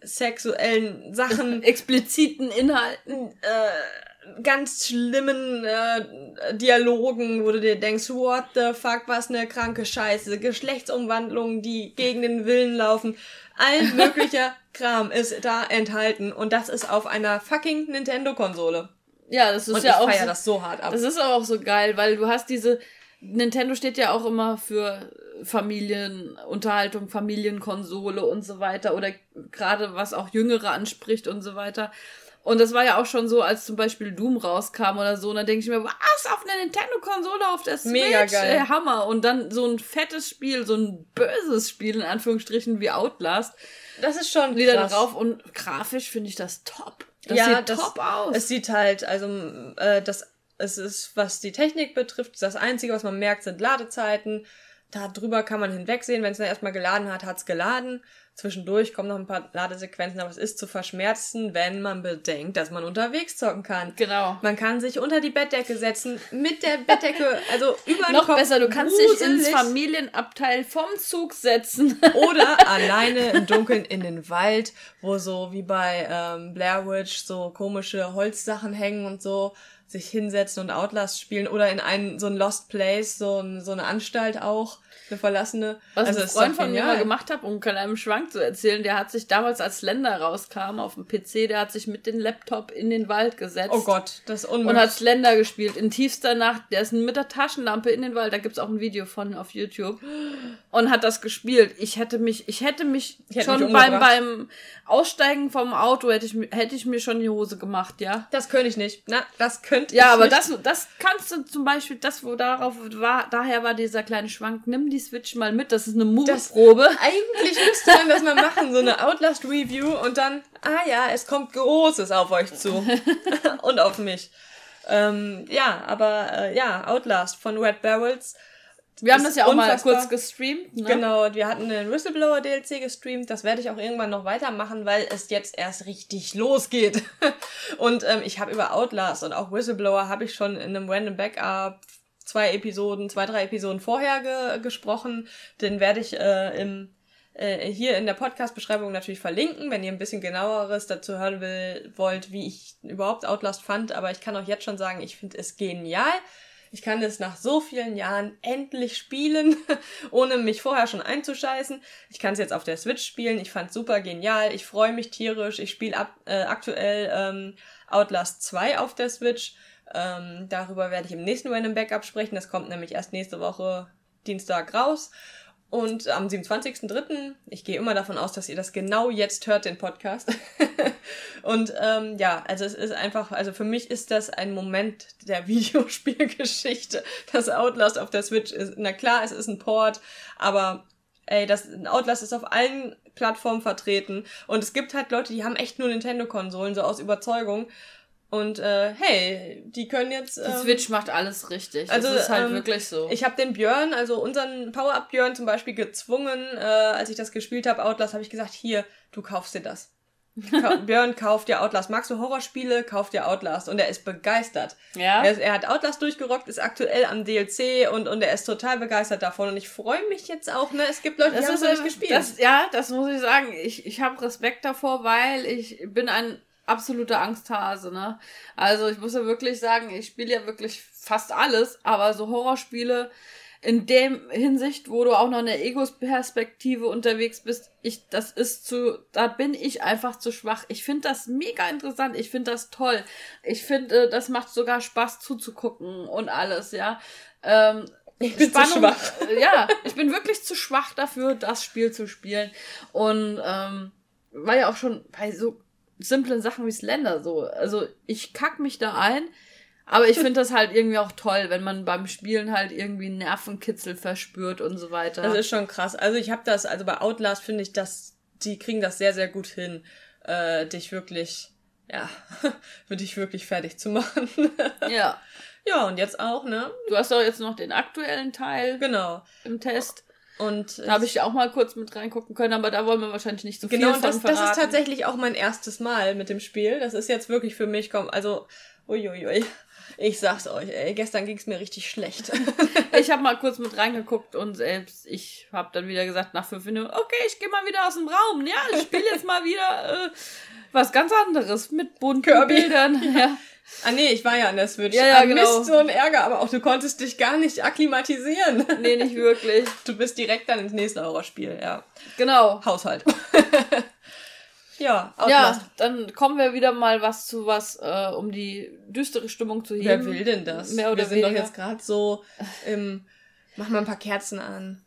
sexuellen Sachen, expliziten Inhalten, äh, ganz schlimmen äh, Dialogen, wo du dir denkst, what the fuck, was eine kranke Scheiße, Geschlechtsumwandlungen, die gegen den Willen laufen, all möglicher Kram ist da enthalten und das ist auf einer fucking Nintendo-Konsole. Ja, das ist und ja ich auch. So, das so hart ab. Das ist auch so geil, weil du hast diese. Nintendo steht ja auch immer für Familienunterhaltung, Familienkonsole und so weiter oder gerade was auch Jüngere anspricht und so weiter. Und das war ja auch schon so, als zum Beispiel Doom rauskam oder so. Und dann denke ich mir, was, auf einer Nintendo-Konsole, auf der Switch? Mega geil. Äh, Hammer. Und dann so ein fettes Spiel, so ein böses Spiel, in Anführungsstrichen, wie Outlast. Das ist schon wieder krass. drauf. Und grafisch finde ich das top. Das ja, sieht das, top aus. Es sieht halt, also äh, das es ist, was die Technik betrifft, das Einzige, was man merkt, sind Ladezeiten. Darüber kann man hinwegsehen. Wenn es dann erstmal geladen hat, hat es geladen. Zwischendurch kommen noch ein paar Ladesequenzen, aber es ist zu verschmerzen, wenn man bedenkt, dass man unterwegs zocken kann. Genau. Man kann sich unter die Bettdecke setzen, mit der Bettdecke, also über den Noch Kopf besser, du kannst dich ins Familienabteil vom Zug setzen. Oder alleine im Dunkeln in den Wald, wo so wie bei ähm, Blair Witch so komische Holzsachen hängen und so sich hinsetzen und Outlast spielen oder in einen so ein Lost Place, so, ein, so eine Anstalt auch eine verlassene. Was also ein Freund von mir mal gemacht hat, um einem Schwank zu erzählen, der hat sich damals, als Länder rauskam auf dem PC, der hat sich mit dem Laptop in den Wald gesetzt. Oh Gott, das ist unmöglich. Und hat Slender gespielt in tiefster Nacht. Der ist mit der Taschenlampe in den Wald, da gibt's auch ein Video von auf YouTube. Und hat das gespielt. Ich hätte mich, ich hätte mich ich hätte schon mich beim, beim Aussteigen vom Auto hätte ich, hätte ich mir schon die Hose gemacht, ja. Das könnte ich nicht. Na, das könnte ja, ich aber nicht. das, das kannst du zum Beispiel, das, wo darauf war, daher war dieser kleine Schwank, nimm die Switch mal mit, das ist eine Move-Probe. Eigentlich müsste man das mal machen, so eine Outlast-Review und dann, ah ja, es kommt Großes auf euch zu. und auf mich. Ähm, ja, aber äh, ja, Outlast von Red Barrels. Wir haben das ja auch unfassbar. mal kurz gestreamt. Ne? Genau, wir hatten einen Whistleblower DLC gestreamt. Das werde ich auch irgendwann noch weitermachen, weil es jetzt erst richtig losgeht. und ähm, ich habe über Outlast und auch Whistleblower habe ich schon in einem Random Backup zwei Episoden, zwei, drei Episoden vorher ge gesprochen. Den werde ich äh, im, äh, hier in der Podcast-Beschreibung natürlich verlinken, wenn ihr ein bisschen genaueres dazu hören will, wollt, wie ich überhaupt Outlast fand. Aber ich kann auch jetzt schon sagen, ich finde es genial. Ich kann es nach so vielen Jahren endlich spielen, ohne mich vorher schon einzuscheißen. Ich kann es jetzt auf der Switch spielen. Ich fand super genial. Ich freue mich tierisch. Ich spiele äh, aktuell ähm, Outlast 2 auf der Switch. Ähm, darüber werde ich im nächsten Random Backup sprechen. Das kommt nämlich erst nächste Woche Dienstag raus. Und am 27.03., ich gehe immer davon aus, dass ihr das genau jetzt hört, den Podcast. und ähm, ja, also es ist einfach, also für mich ist das ein Moment der Videospielgeschichte. Das Outlast auf der Switch ist, na klar, es ist ein Port, aber ey, das Outlast ist auf allen Plattformen vertreten. Und es gibt halt Leute, die haben echt nur Nintendo-Konsolen, so aus Überzeugung. Und äh, hey, die können jetzt. Ähm, die Switch macht alles richtig. Also das ist halt ähm, wirklich so. Ich habe den Björn, also unseren Power-Up Björn zum Beispiel gezwungen, äh, als ich das gespielt habe, Outlast, habe ich gesagt, hier, du kaufst dir das. Ka Björn kauft dir Outlast. Magst du Horrorspiele? Kauf dir Outlast. Und er ist begeistert. Ja. Er, er, hat Outlast durchgerockt, ist aktuell am DLC und, und er ist total begeistert davon. Und ich freue mich jetzt auch, ne? Es gibt Leute, die haben es nicht gespielt. Das, ja, das muss ich sagen. Ich, ich habe Respekt davor, weil ich bin ein absoluter Angsthase, ne? Also ich muss ja wirklich sagen, ich spiele ja wirklich fast alles, aber so Horrorspiele in dem Hinsicht, wo du auch noch in der Egos-Perspektive unterwegs bist, ich, das ist zu, da bin ich einfach zu schwach. Ich finde das mega interessant, ich finde das toll. Ich finde, das macht sogar Spaß zuzugucken und alles, ja. Ähm, ich bin Spannung, zu schwach. Ja, ich bin wirklich zu schwach dafür, das Spiel zu spielen. Und ähm, war ja auch schon bei so simplen Sachen wie Slender so. Also ich kack mich da ein, aber ich finde das halt irgendwie auch toll, wenn man beim Spielen halt irgendwie Nervenkitzel verspürt und so weiter. Das ist schon krass. Also ich habe das, also bei Outlast finde ich, dass die kriegen das sehr, sehr gut hin, äh, dich wirklich, ja, für dich wirklich fertig zu machen. ja. Ja, und jetzt auch, ne? Du hast doch jetzt noch den aktuellen Teil. Genau. Im Test. Und da habe ich auch mal kurz mit reingucken können, aber da wollen wir wahrscheinlich nicht so genau, viel von das, verraten. das ist tatsächlich auch mein erstes Mal mit dem Spiel. Das ist jetzt wirklich für mich, komm, also, uiuiui. Ich sag's euch, ey, gestern ging's mir richtig schlecht. ich habe mal kurz mit reingeguckt und selbst ich habe dann wieder gesagt nach fünf Minuten, okay, ich gehe mal wieder aus dem Raum. Ja, ich spiele jetzt mal wieder äh, was ganz anderes mit bunten Kirby. Bildern. Ja. Ah nee, ich war ja an der Switch. Ja, ja, ah, genau. Mist, so ein Ärger, aber auch du konntest dich gar nicht akklimatisieren. Nee, nicht wirklich. Du bist direkt dann ins nächste Horrorspiel, ja. Genau. Haushalt. ja. Ja, dann kommen wir wieder mal was zu was, äh, um die düstere Stimmung zu heben. Wer will denn das? Mehr oder wir sind weniger. doch jetzt gerade so im, mach mal ein paar Kerzen an.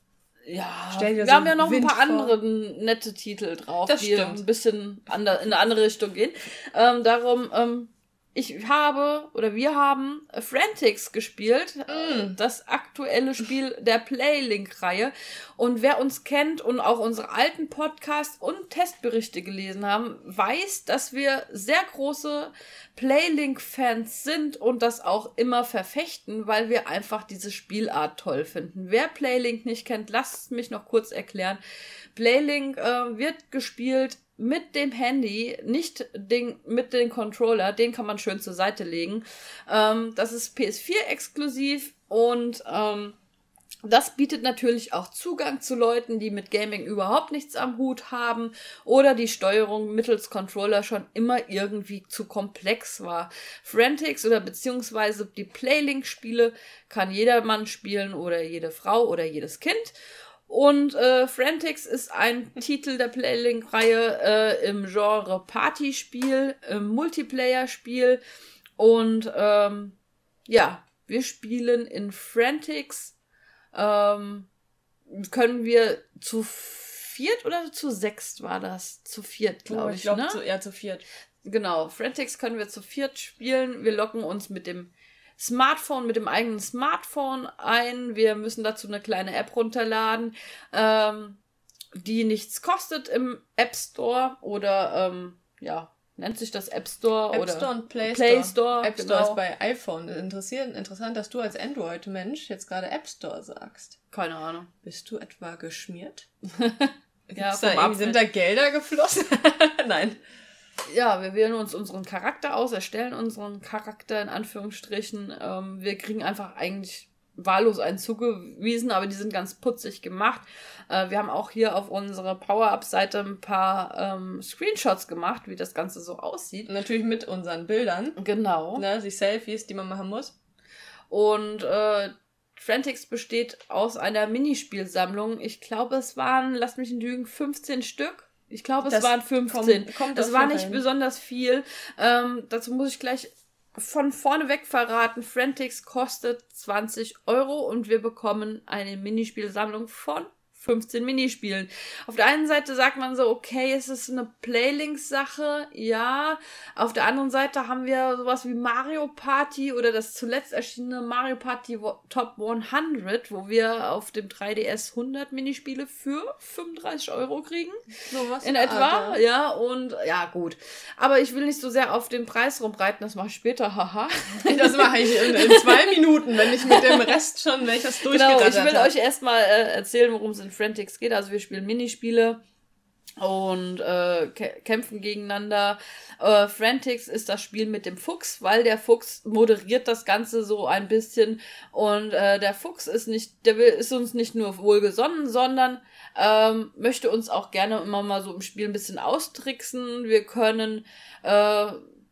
Ja, wir so haben ja noch Wind ein paar vor. andere nette Titel drauf, das die stimmt. ein bisschen ander, in eine andere Richtung gehen. Ähm, darum, ähm, ich habe oder wir haben Frantics gespielt, mm. das aktuelle Spiel der Playlink-Reihe. Und wer uns kennt und auch unsere alten Podcasts und Testberichte gelesen haben, weiß, dass wir sehr große Playlink-Fans sind und das auch immer verfechten, weil wir einfach diese Spielart toll finden. Wer Playlink nicht kennt, lasst mich noch kurz erklären. Playlink äh, wird gespielt mit dem Handy, nicht den, mit dem Controller, den kann man schön zur Seite legen. Ähm, das ist PS4 exklusiv und ähm, das bietet natürlich auch Zugang zu Leuten, die mit Gaming überhaupt nichts am Hut haben oder die Steuerung mittels Controller schon immer irgendwie zu komplex war. Frantics oder beziehungsweise die Playlink-Spiele kann jedermann spielen oder jede Frau oder jedes Kind. Und äh, Frantics ist ein Titel der Playlink-Reihe äh, im Genre Partyspiel, im Multiplayer-Spiel. Und ähm, ja, wir spielen in Frantics. Ähm, können wir zu viert oder zu sechst war das? Zu viert, glaube oh, ich. Ich glaube, ne? zu, ja, zu viert. Genau, Frantics können wir zu viert spielen. Wir locken uns mit dem Smartphone mit dem eigenen Smartphone ein. Wir müssen dazu eine kleine App runterladen, ähm, die nichts kostet im App Store oder ähm, ja, nennt sich das App Store App oder Store und Play, Play Store. Store. App Store genau. ist bei iPhone. Interessiert, interessant, dass du als Android-Mensch jetzt gerade App Store sagst. Keine Ahnung. Bist du etwa geschmiert? ja, da, sind da Gelder geflossen? Nein ja, wir wählen uns unseren Charakter aus, erstellen unseren Charakter in Anführungsstrichen. Ähm, wir kriegen einfach eigentlich wahllos einen zugewiesen, aber die sind ganz putzig gemacht. Äh, wir haben auch hier auf unserer Power-Up-Seite ein paar ähm, Screenshots gemacht, wie das Ganze so aussieht. Natürlich mit unseren Bildern. Genau. Ne, die Selfies, die man machen muss. Und äh, Frantics besteht aus einer Minispielsammlung. Ich glaube, es waren, lasst mich lügen, 15 Stück. Ich glaube, es das waren 15. Kommt, kommt das war nicht rein. besonders viel. Ähm, dazu muss ich gleich von vorne weg verraten. Frantics kostet 20 Euro und wir bekommen eine Minispielsammlung von 15 Minispielen. Auf der einen Seite sagt man so, okay, es ist eine Playlinks-Sache, ja. Auf der anderen Seite haben wir sowas wie Mario Party oder das zuletzt erschienene Mario Party Top 100, wo wir auf dem 3DS 100 Minispiele für 35 Euro kriegen. Sowas. In etwa, Alter. ja. Und ja, gut. Aber ich will nicht so sehr auf den Preis rumreiten, das mache ich später, haha. das mache ich in, in, zwei Minuten, wenn ich mit dem Rest schon, das durchgedacht Genau, ich will hab. euch erstmal äh, erzählen, worum es in Frantics geht. Also wir spielen Minispiele und äh, kämpfen gegeneinander. Äh, Frantics ist das Spiel mit dem Fuchs, weil der Fuchs moderiert das Ganze so ein bisschen und äh, der Fuchs ist nicht, der will, ist uns nicht nur wohlgesonnen, sondern ähm, möchte uns auch gerne immer mal so im Spiel ein bisschen austricksen. Wir können äh,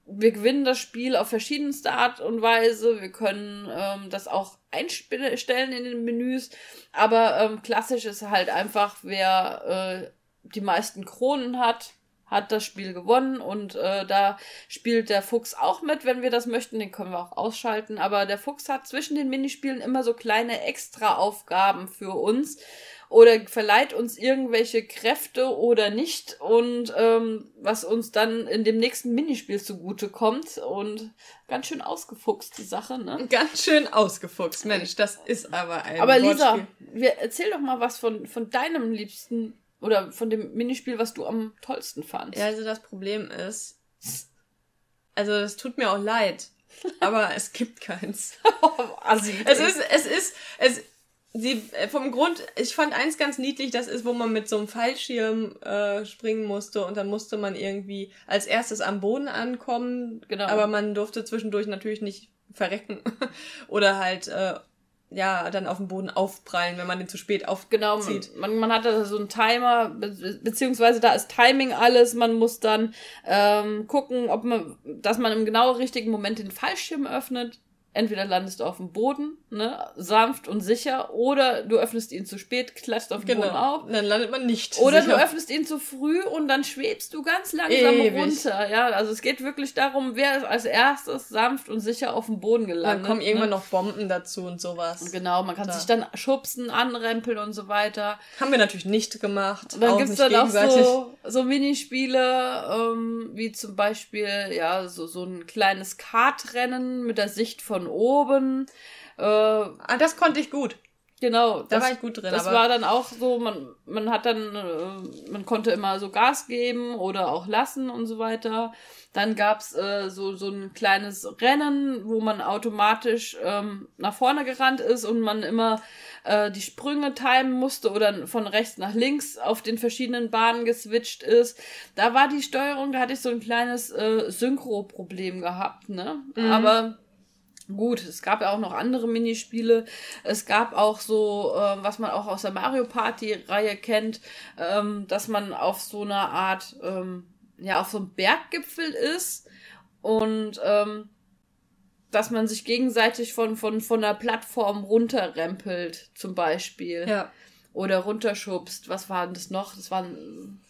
wir gewinnen das Spiel auf verschiedenste Art und Weise. Wir können ähm, das auch einstellen in den Menüs. Aber ähm, klassisch ist halt einfach, wer äh, die meisten Kronen hat, hat das Spiel gewonnen. Und äh, da spielt der Fuchs auch mit, wenn wir das möchten. Den können wir auch ausschalten. Aber der Fuchs hat zwischen den Minispielen immer so kleine Extra-Aufgaben für uns oder verleiht uns irgendwelche Kräfte oder nicht und ähm, was uns dann in dem nächsten Minispiel zugute kommt und ganz schön ausgefuchst die Sache, ne? Ganz schön ausgefuchst, Mensch, das ist aber ein Aber Lisa, wir, erzähl doch mal was von, von deinem liebsten oder von dem Minispiel, was du am tollsten fandst. Ja, also das Problem ist, also es tut mir auch leid, aber es gibt keins. Assi, es ist, es ist, es, sie äh, vom Grund, ich fand eins ganz niedlich, das ist, wo man mit so einem Fallschirm äh, springen musste und dann musste man irgendwie als erstes am Boden ankommen, genau. aber man durfte zwischendurch natürlich nicht verrecken oder halt äh, ja dann auf dem Boden aufprallen, wenn man den zu spät aufzieht. Genau, man, man hatte so einen Timer, be beziehungsweise da ist Timing alles, man muss dann ähm, gucken, ob man, dass man im genau richtigen Moment den Fallschirm öffnet entweder landest du auf dem Boden, ne, sanft und sicher, oder du öffnest ihn zu spät, klatscht auf dem genau. Boden auf. Dann landet man nicht. Oder sicher. du öffnest ihn zu früh und dann schwebst du ganz langsam Ewig. runter. Ja, also es geht wirklich darum, wer ist als erstes sanft und sicher auf dem Boden gelandet. Dann kommen irgendwann ne? noch Bomben dazu und sowas. Genau, man kann da. sich dann schubsen, anrempeln und so weiter. Haben wir natürlich nicht gemacht. Und dann gibt es dann auch so, so Minispiele, ähm, wie zum Beispiel, ja, so, so ein kleines Kartrennen mit der Sicht von oben. Äh, ah, das konnte ich gut. Genau, da das, war ich gut drin. Das war dann auch so, man, man hat dann, äh, man konnte immer so Gas geben oder auch lassen und so weiter. Dann gab's äh, so, so ein kleines Rennen, wo man automatisch ähm, nach vorne gerannt ist und man immer äh, die Sprünge timen musste oder von rechts nach links auf den verschiedenen Bahnen geswitcht ist. Da war die Steuerung, da hatte ich so ein kleines äh, Synchro-Problem gehabt, ne? Mhm. Aber Gut, es gab ja auch noch andere Minispiele. Es gab auch so, äh, was man auch aus der Mario Party-Reihe kennt, ähm, dass man auf so einer Art, ähm, ja, auf so einem Berggipfel ist und ähm, dass man sich gegenseitig von, von, von der Plattform runterrempelt, zum Beispiel. Ja. Oder runterschubst. Was war denn das noch? Das waren.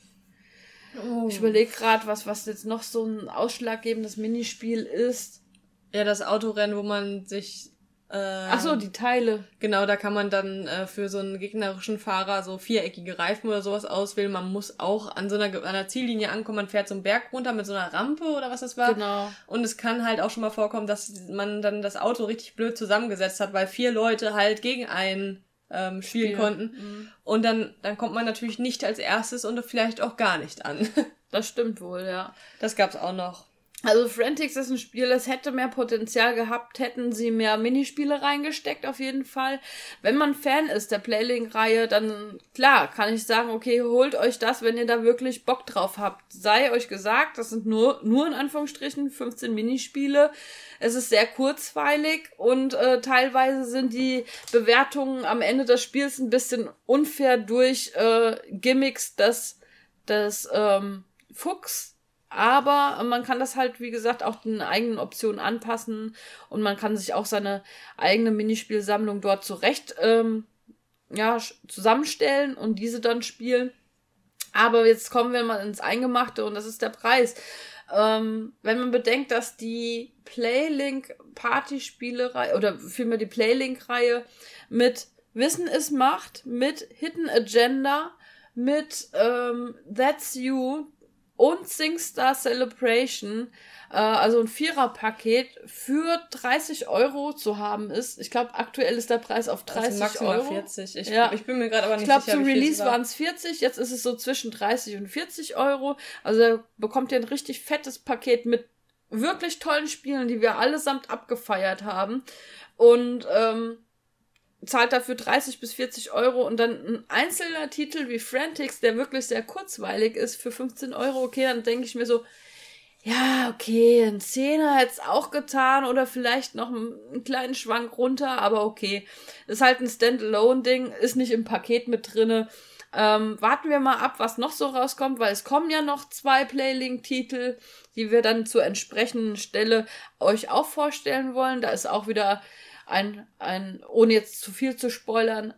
Oh. Ich überlege gerade, was, was jetzt noch so ein ausschlaggebendes Minispiel ist. Ja, das Autorennen, wo man sich. Äh, Ach so, die Teile. Genau, da kann man dann äh, für so einen gegnerischen Fahrer so viereckige Reifen oder sowas auswählen. Man muss auch an so einer, an einer Ziellinie ankommen. Man fährt so einen Berg runter mit so einer Rampe oder was das war. Genau. Und es kann halt auch schon mal vorkommen, dass man dann das Auto richtig blöd zusammengesetzt hat, weil vier Leute halt gegen einen ähm, spielen Spiel. konnten. Mhm. Und dann, dann kommt man natürlich nicht als erstes und vielleicht auch gar nicht an. Das stimmt wohl, ja. Das gab's auch noch. Also Frantics ist ein Spiel, das hätte mehr Potenzial gehabt, hätten sie mehr Minispiele reingesteckt, auf jeden Fall. Wenn man Fan ist der Playlink-Reihe, dann klar, kann ich sagen, okay, holt euch das, wenn ihr da wirklich Bock drauf habt. Sei euch gesagt, das sind nur, nur in Anführungsstrichen 15 Minispiele. Es ist sehr kurzweilig und äh, teilweise sind die Bewertungen am Ende des Spiels ein bisschen unfair durch äh, Gimmicks des, des ähm, Fuchs aber man kann das halt, wie gesagt, auch den eigenen Optionen anpassen und man kann sich auch seine eigene Minispielsammlung dort zurecht ähm, ja, zusammenstellen und diese dann spielen. Aber jetzt kommen wir mal ins Eingemachte und das ist der Preis. Ähm, wenn man bedenkt, dass die Playlink Partyspiele oder vielmehr die Playlink-Reihe mit Wissen ist Macht, mit Hidden Agenda, mit ähm, That's You, und SingStar Celebration, äh, also ein Vierer-Paket für 30 Euro zu haben ist. Ich glaube, aktuell ist der Preis auf 30 also maximal Euro. 40. Ich, ja. ich bin mir gerade aber nicht ich glaub, sicher. Ich glaube, zum Release waren es 40, jetzt ist es so zwischen 30 und 40 Euro. Also da bekommt ihr ein richtig fettes Paket mit wirklich tollen Spielen, die wir allesamt abgefeiert haben. Und ähm, zahlt dafür 30 bis 40 Euro und dann ein einzelner Titel wie Frantics, der wirklich sehr kurzweilig ist, für 15 Euro, okay, dann denke ich mir so, ja, okay, ein Zehner hätte es auch getan oder vielleicht noch einen, einen kleinen Schwank runter, aber okay. Ist halt ein Standalone-Ding, ist nicht im Paket mit drinne. Ähm, warten wir mal ab, was noch so rauskommt, weil es kommen ja noch zwei Playlink-Titel, die wir dann zur entsprechenden Stelle euch auch vorstellen wollen. Da ist auch wieder ein, ein, ohne jetzt zu viel zu spoilern,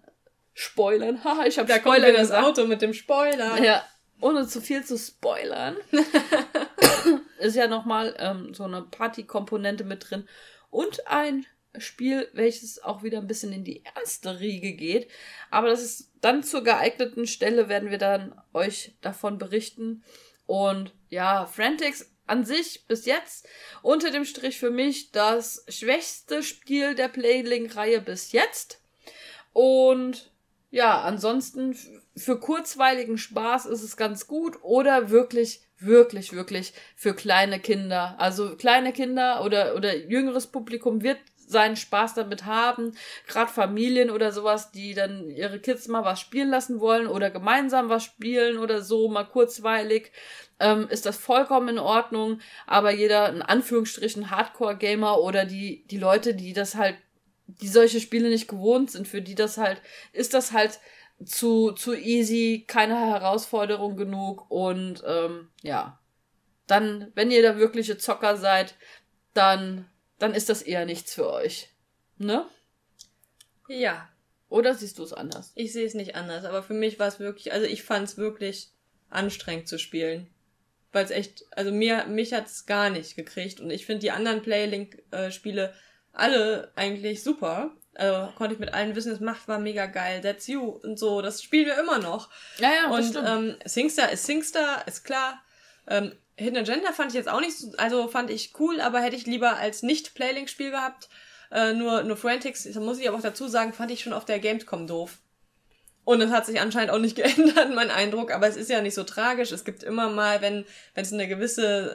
spoilern, haha, ich habe Da Spoiler kommt das Auto mit dem Spoiler. Ja, ohne zu viel zu spoilern, ist ja nochmal ähm, so eine Party-Komponente mit drin und ein Spiel, welches auch wieder ein bisschen in die ernste Riege geht. Aber das ist dann zur geeigneten Stelle, werden wir dann euch davon berichten. Und ja, Frantics an sich bis jetzt unter dem Strich für mich das schwächste Spiel der Playlink-Reihe bis jetzt. Und ja, ansonsten für kurzweiligen Spaß ist es ganz gut oder wirklich, wirklich, wirklich für kleine Kinder. Also kleine Kinder oder, oder jüngeres Publikum wird seinen Spaß damit haben. Gerade Familien oder sowas, die dann ihre Kids mal was spielen lassen wollen oder gemeinsam was spielen oder so, mal kurzweilig ähm, ist das vollkommen in Ordnung. Aber jeder, in Anführungsstrichen, Hardcore-Gamer oder die, die Leute, die das halt, die solche Spiele nicht gewohnt sind, für die das halt, ist das halt zu, zu easy, keine Herausforderung genug und ähm, ja. Dann, wenn ihr da wirkliche Zocker seid, dann dann ist das eher nichts für euch. Ne? Ja. Oder siehst du es anders? Ich sehe es nicht anders, aber für mich war es wirklich, also ich fand es wirklich anstrengend zu spielen. Weil es echt, also mir, mich hat's gar nicht gekriegt und ich finde die anderen Playlink-Spiele alle eigentlich super. Also konnte ich mit allen wissen, es macht war mega geil. That's You und so. Das spielen wir immer noch. Ja, ja, und stimmt. ähm, Singstar ist Singstar, ist klar. Ähm, Hidden Agenda fand ich jetzt auch nicht so, also fand ich cool, aber hätte ich lieber als Nicht-Playlink-Spiel gehabt. Äh, nur, nur Frantics, das muss ich aber auch dazu sagen, fand ich schon auf der Gamescom doof. Und es hat sich anscheinend auch nicht geändert, mein Eindruck. Aber es ist ja nicht so tragisch. Es gibt immer mal, wenn wenn es eine gewisse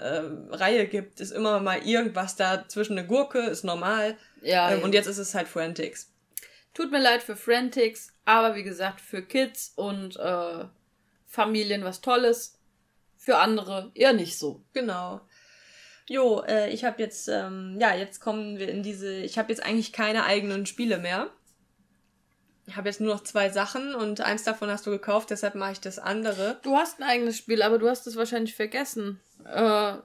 äh, Reihe gibt, ist immer mal irgendwas da zwischen eine Gurke, ist normal. Ja. Ähm, und jetzt ist es halt Frantics. Tut mir leid für Frantics, aber wie gesagt, für Kids und äh, Familien was Tolles. Für andere eher nicht so. Genau. Jo, äh, ich habe jetzt, ähm, ja, jetzt kommen wir in diese, ich habe jetzt eigentlich keine eigenen Spiele mehr. Ich habe jetzt nur noch zwei Sachen und eins davon hast du gekauft, deshalb mache ich das andere. Du hast ein eigenes Spiel, aber du hast es wahrscheinlich vergessen. Äh,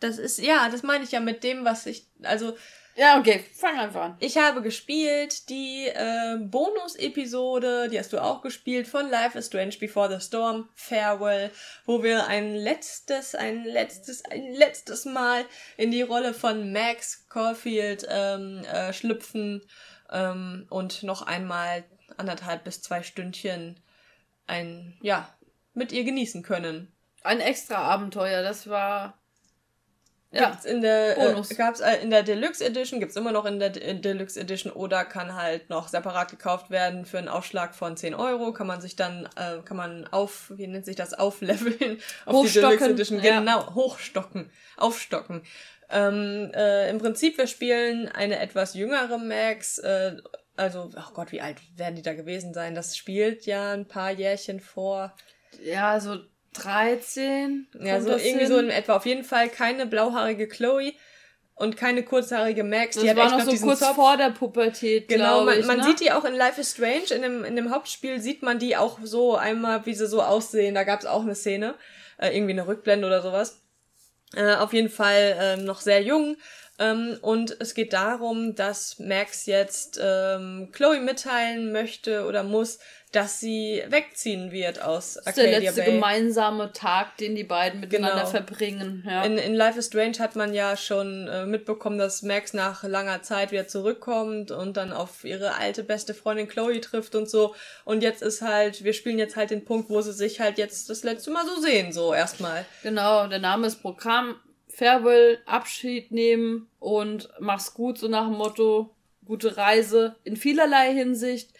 das ist, ja, das meine ich ja mit dem, was ich, also. Ja, okay, fang einfach an. Ich habe gespielt die äh, Bonus-Episode, die hast du auch gespielt, von Life is Strange Before the Storm, Farewell, wo wir ein letztes, ein letztes, ein letztes Mal in die Rolle von Max Caulfield ähm, äh, schlüpfen ähm, und noch einmal anderthalb bis zwei Stündchen ein, ja, mit ihr genießen können. Ein extra Abenteuer, das war. Ja, gibt's in der Bonus. Äh, gab's äh, in der Deluxe Edition, gibt's immer noch in der De Deluxe Edition oder kann halt noch separat gekauft werden für einen Aufschlag von 10 Euro. Kann man sich dann, äh, kann man auf, wie nennt sich das, aufleveln auf die Deluxe Edition. Ja. Genau, hochstocken, aufstocken. Ähm, äh, Im Prinzip, wir spielen eine etwas jüngere Max. Äh, also, oh Gott, wie alt werden die da gewesen sein? Das spielt ja ein paar Jährchen vor. Ja, so 13. Ja, so irgendwie hin? so in etwa. Auf jeden Fall keine blauhaarige Chloe und keine kurzhaarige Max. Das die war noch so kurz Zopf. vor der Pubertät. Genau, man, ich, man ne? sieht die auch in Life is Strange. In dem, in dem Hauptspiel sieht man die auch so einmal, wie sie so aussehen. Da gab es auch eine Szene, äh, irgendwie eine Rückblende oder sowas. Äh, auf jeden Fall äh, noch sehr jung. Ähm, und es geht darum, dass Max jetzt ähm, Chloe mitteilen möchte oder muss, dass sie wegziehen wird aus Arcadia. Das ist der letzte Bay. gemeinsame Tag, den die beiden miteinander genau. verbringen. Ja. In, in Life is Strange hat man ja schon äh, mitbekommen, dass Max nach langer Zeit wieder zurückkommt und dann auf ihre alte beste Freundin Chloe trifft und so. Und jetzt ist halt, wir spielen jetzt halt den Punkt, wo sie sich halt jetzt das letzte Mal so sehen, so erstmal. Genau, der Name ist Programm. Farewell, Abschied nehmen und mach's gut, so nach dem Motto, gute Reise in vielerlei Hinsicht.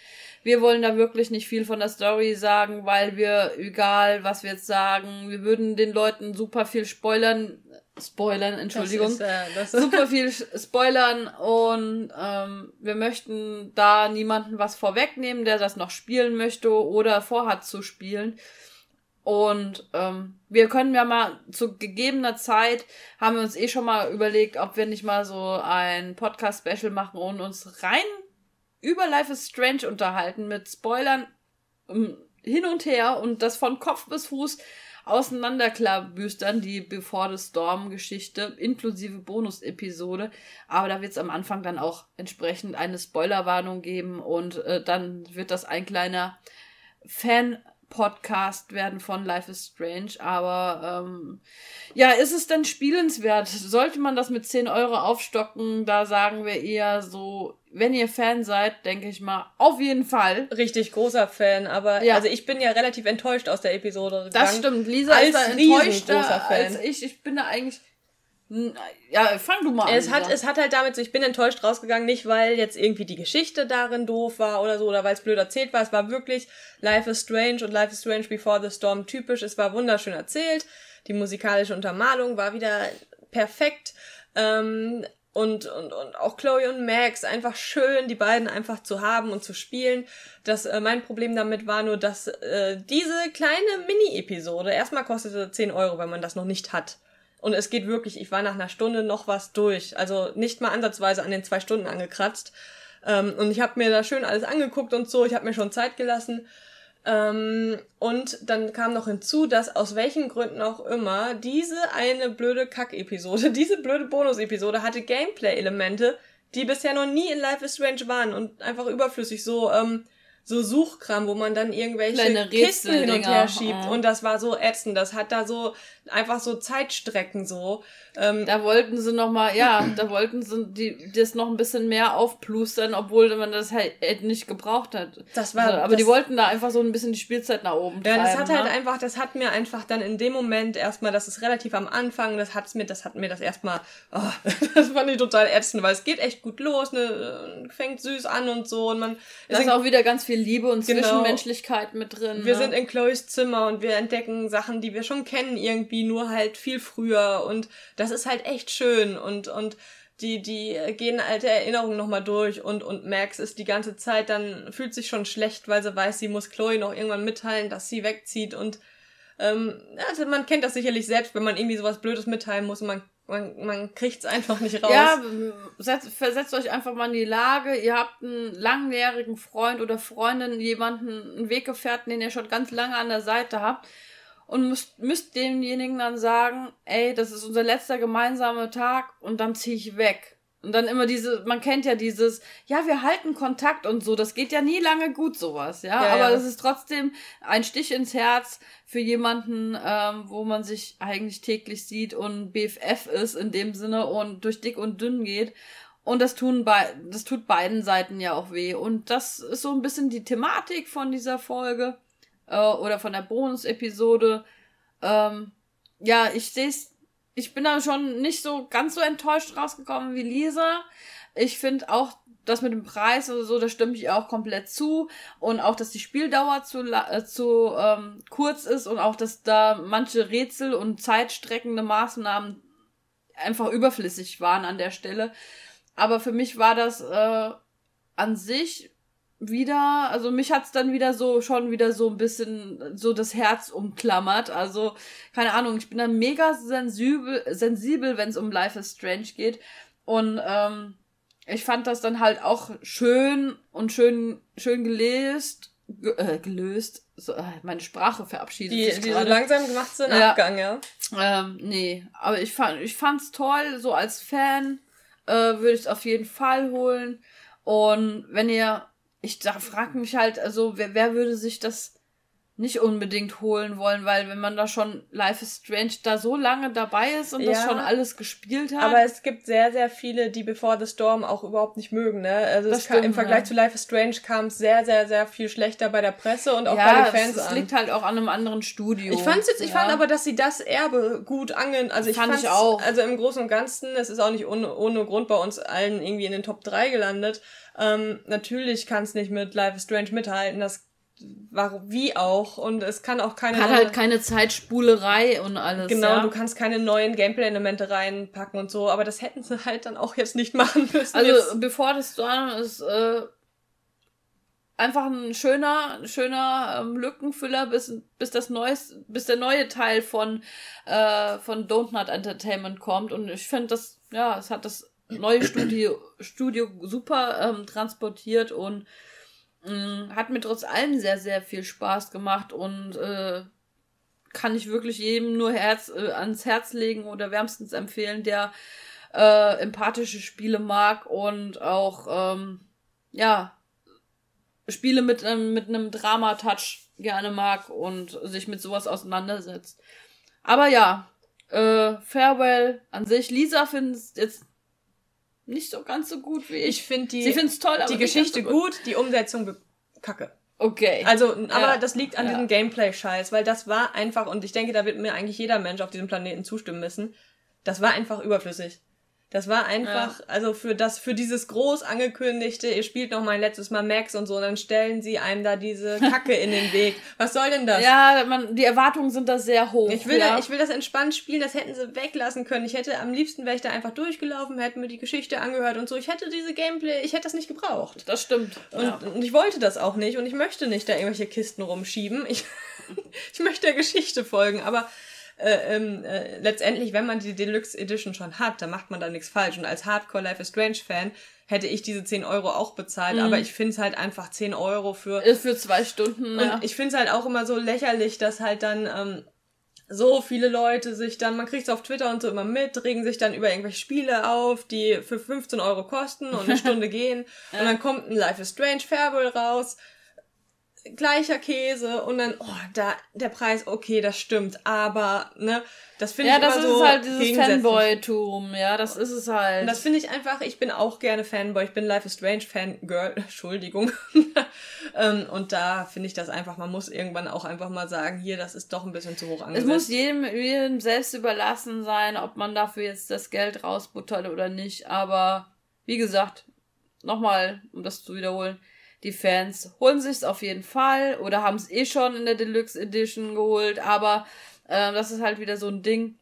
Wir wollen da wirklich nicht viel von der Story sagen, weil wir, egal was wir jetzt sagen, wir würden den Leuten super viel spoilern, spoilern, Entschuldigung, ist, äh, super viel spoilern und ähm, wir möchten da niemanden was vorwegnehmen, der das noch spielen möchte oder vorhat zu spielen. Und ähm, wir können ja mal zu gegebener Zeit, haben wir uns eh schon mal überlegt, ob wir nicht mal so ein Podcast-Special machen und uns rein über Life is Strange unterhalten mit Spoilern um, hin und her und das von Kopf bis Fuß auseinanderklabüstern, die Before the Storm Geschichte inklusive Bonus-Episode. Aber da wird es am Anfang dann auch entsprechend eine Spoilerwarnung geben und äh, dann wird das ein kleiner Fan Podcast werden von Life is Strange, aber ähm, ja, ist es denn spielenswert? Sollte man das mit 10 Euro aufstocken? Da sagen wir eher so, wenn ihr Fan seid, denke ich mal, auf jeden Fall. Richtig großer Fan, aber ja. also ich bin ja relativ enttäuscht aus der Episode gegangen. Das stimmt, Lisa als ist da enttäuschter als ich. Ich bin da eigentlich ja, fang du mal an. Es hat, es hat halt damit so, ich bin enttäuscht rausgegangen, nicht weil jetzt irgendwie die Geschichte darin doof war oder so, oder weil es blöd erzählt war. Es war wirklich Life is Strange und Life is Strange Before the Storm typisch. Es war wunderschön erzählt. Die musikalische Untermalung war wieder perfekt. Ähm, und, und, und auch Chloe und Max einfach schön, die beiden einfach zu haben und zu spielen. Das, äh, mein Problem damit war nur, dass äh, diese kleine Mini-Episode erstmal kostete 10 Euro, wenn man das noch nicht hat. Und es geht wirklich, ich war nach einer Stunde noch was durch. Also nicht mal ansatzweise an den zwei Stunden angekratzt. Ähm, und ich habe mir da schön alles angeguckt und so. Ich habe mir schon Zeit gelassen. Ähm, und dann kam noch hinzu, dass aus welchen Gründen auch immer diese eine blöde Kack-Episode, diese blöde Bonus-Episode hatte Gameplay-Elemente, die bisher noch nie in Life is Strange waren und einfach überflüssig so, ähm, so Suchkram, wo man dann irgendwelche Kisten hin und her schiebt. Und das war so ätzend. Das hat da so einfach so Zeitstrecken so. Ähm, da wollten sie noch mal, ja, da wollten sie die, das noch ein bisschen mehr aufplustern, obwohl man das halt nicht gebraucht hat. Das war, also, aber das, die wollten da einfach so ein bisschen die Spielzeit nach oben treiben. Ja, das hat halt ne? einfach, das hat mir einfach dann in dem Moment erstmal, das ist relativ am Anfang, das hat's mir, das hat mir das erstmal, oh, das fand ich total ätzend, weil es geht echt gut los, ne, fängt süß an und so und man. Da ist auch wieder ganz viel Liebe und genau, Zwischenmenschlichkeit mit drin. Wir ne? sind in Chloes Zimmer und wir entdecken Sachen, die wir schon kennen irgendwie, nur halt viel früher und das ist halt echt schön und, und die, die gehen alte Erinnerungen nochmal durch und, und Max ist die ganze Zeit dann, fühlt sich schon schlecht, weil sie weiß, sie muss Chloe noch irgendwann mitteilen, dass sie wegzieht und ähm, also man kennt das sicherlich selbst, wenn man irgendwie sowas Blödes mitteilen muss und man man, man kriegt's einfach nicht raus. Ja, setzt, versetzt euch einfach mal in die Lage, ihr habt einen langjährigen Freund oder Freundin, jemanden, einen Weggefährten, den ihr schon ganz lange an der Seite habt und müsst, müsst demjenigen dann sagen, ey, das ist unser letzter gemeinsamer Tag und dann zieh ich weg. Und dann immer diese, man kennt ja dieses, ja, wir halten Kontakt und so, das geht ja nie lange gut, sowas, ja. ja Aber das ist trotzdem ein Stich ins Herz für jemanden, ähm, wo man sich eigentlich täglich sieht und BFF ist in dem Sinne und durch dick und dünn geht. Und das tun bei, das tut beiden Seiten ja auch weh. Und das ist so ein bisschen die Thematik von dieser Folge äh, oder von der Bonus-Episode. Ähm, ja, ich sehe ich bin da schon nicht so ganz so enttäuscht rausgekommen wie Lisa. Ich finde auch, das mit dem Preis oder so, da stimme ich auch komplett zu. Und auch, dass die Spieldauer zu, äh, zu ähm, kurz ist und auch, dass da manche Rätsel und zeitstreckende Maßnahmen einfach überflüssig waren an der Stelle. Aber für mich war das äh, an sich wieder, also mich hat's dann wieder so, schon wieder so ein bisschen so das Herz umklammert. Also, keine Ahnung, ich bin dann mega sensibel, sensibel, wenn es um Life is Strange geht. Und ähm, ich fand das dann halt auch schön und schön, schön gelöst, ge äh, gelöst. So, äh, meine Sprache verabschiedet die, sich Die so langsam gemacht sind, ja. Abgang, ja. Ähm, nee, aber ich fand, ich fand's toll, so als Fan äh, würde ich es auf jeden Fall holen. Und wenn ihr ich da frage mich halt, also wer, wer würde sich das nicht unbedingt holen wollen, weil wenn man da schon Life is Strange da so lange dabei ist und ja, das schon alles gespielt hat. Aber es gibt sehr, sehr viele, die Before the Storm auch überhaupt nicht mögen, ne? Also stimmt, kam, im Vergleich ja. zu Life is Strange kam es sehr, sehr, sehr viel schlechter bei der Presse und auch ja, bei den Fans es, es liegt halt auch an einem anderen Studio. Ich fand's jetzt, ich fand aber, dass sie das Erbe gut angeln, also ich fand ich auch. Also im Großen und Ganzen, es ist auch nicht ohne, ohne Grund bei uns allen irgendwie in den Top 3 gelandet. Ähm, natürlich kann es nicht mit Life is Strange mithalten, das war wie auch und es kann auch keine hat halt keine Zeitspulerei und alles genau ja. du kannst keine neuen Gameplay-Elemente reinpacken und so aber das hätten sie halt dann auch jetzt nicht machen müssen also jetzt. bevor das Storm ist äh, einfach ein schöner schöner ähm, Lückenfüller bis bis das neues bis der neue Teil von äh, von Don't Not Entertainment kommt und ich finde das ja es hat das neue Studio Studio super ähm, transportiert und hat mir trotz allem sehr, sehr viel Spaß gemacht und äh, kann ich wirklich jedem nur Herz, äh, ans Herz legen oder wärmstens empfehlen, der äh, empathische Spiele mag und auch, ähm, ja, Spiele mit, ähm, mit einem Drama-Touch gerne mag und sich mit sowas auseinandersetzt. Aber ja, äh, Farewell an sich. Lisa findet jetzt nicht so ganz so gut wie ich. Ich finde die, Sie toll, die Geschichte so gut. gut, die Umsetzung kacke. Okay. Also, aber ja. das liegt an ja. diesem Gameplay-Scheiß, weil das war einfach, und ich denke, da wird mir eigentlich jeder Mensch auf diesem Planeten zustimmen müssen, das war einfach überflüssig. Das war einfach, ja. also für das, für dieses groß angekündigte, ihr spielt noch mal ein letztes Mal Max und so, und dann stellen sie einem da diese Kacke in den Weg. Was soll denn das? Ja, man, die Erwartungen sind da sehr hoch. Ich will, ja. da, ich will das entspannt spielen, das hätten sie weglassen können. Ich hätte am liebsten wäre ich da einfach durchgelaufen, hätte mir die Geschichte angehört und so. Ich hätte diese Gameplay, ich hätte das nicht gebraucht. Das stimmt. Und, ja. und ich wollte das auch nicht und ich möchte nicht da irgendwelche Kisten rumschieben. Ich, ich möchte der Geschichte folgen, aber äh, ähm, äh, letztendlich, wenn man die Deluxe Edition schon hat, dann macht man da nichts falsch. Und als Hardcore Life is Strange Fan hätte ich diese 10 Euro auch bezahlt, Mhm. aber ich finde es halt einfach 10 Euro für. Ist für zwei Stunden, Und ja. ich finde es halt auch immer so lächerlich, dass halt dann ähm, so viele Leute sich dann, man kriegt es auf Twitter und so immer mit, regen sich dann über irgendwelche Spiele auf, die für 15 Euro kosten und eine Stunde gehen. Und dann kommt ein Life is Strange Farewell raus. Gleicher Käse und dann, oh, da, der Preis, okay, das stimmt, aber, ne, das finde Ja, ich das immer ist so halt dieses. Fanboy-Tum, ja, das ist es halt. Und das finde ich einfach, ich bin auch gerne Fanboy, ich bin Life is Strange Fangirl, Entschuldigung. ähm, und da finde ich das einfach, man muss irgendwann auch einfach mal sagen, hier, das ist doch ein bisschen zu hoch es angesetzt. muss jedem, jedem selbst überlassen sein, ob man dafür jetzt das Geld rausbuttert oder nicht. Aber wie gesagt, nochmal, um das zu wiederholen, die Fans holen sich's auf jeden Fall oder haben es eh schon in der Deluxe Edition geholt. Aber äh, das ist halt wieder so ein Ding.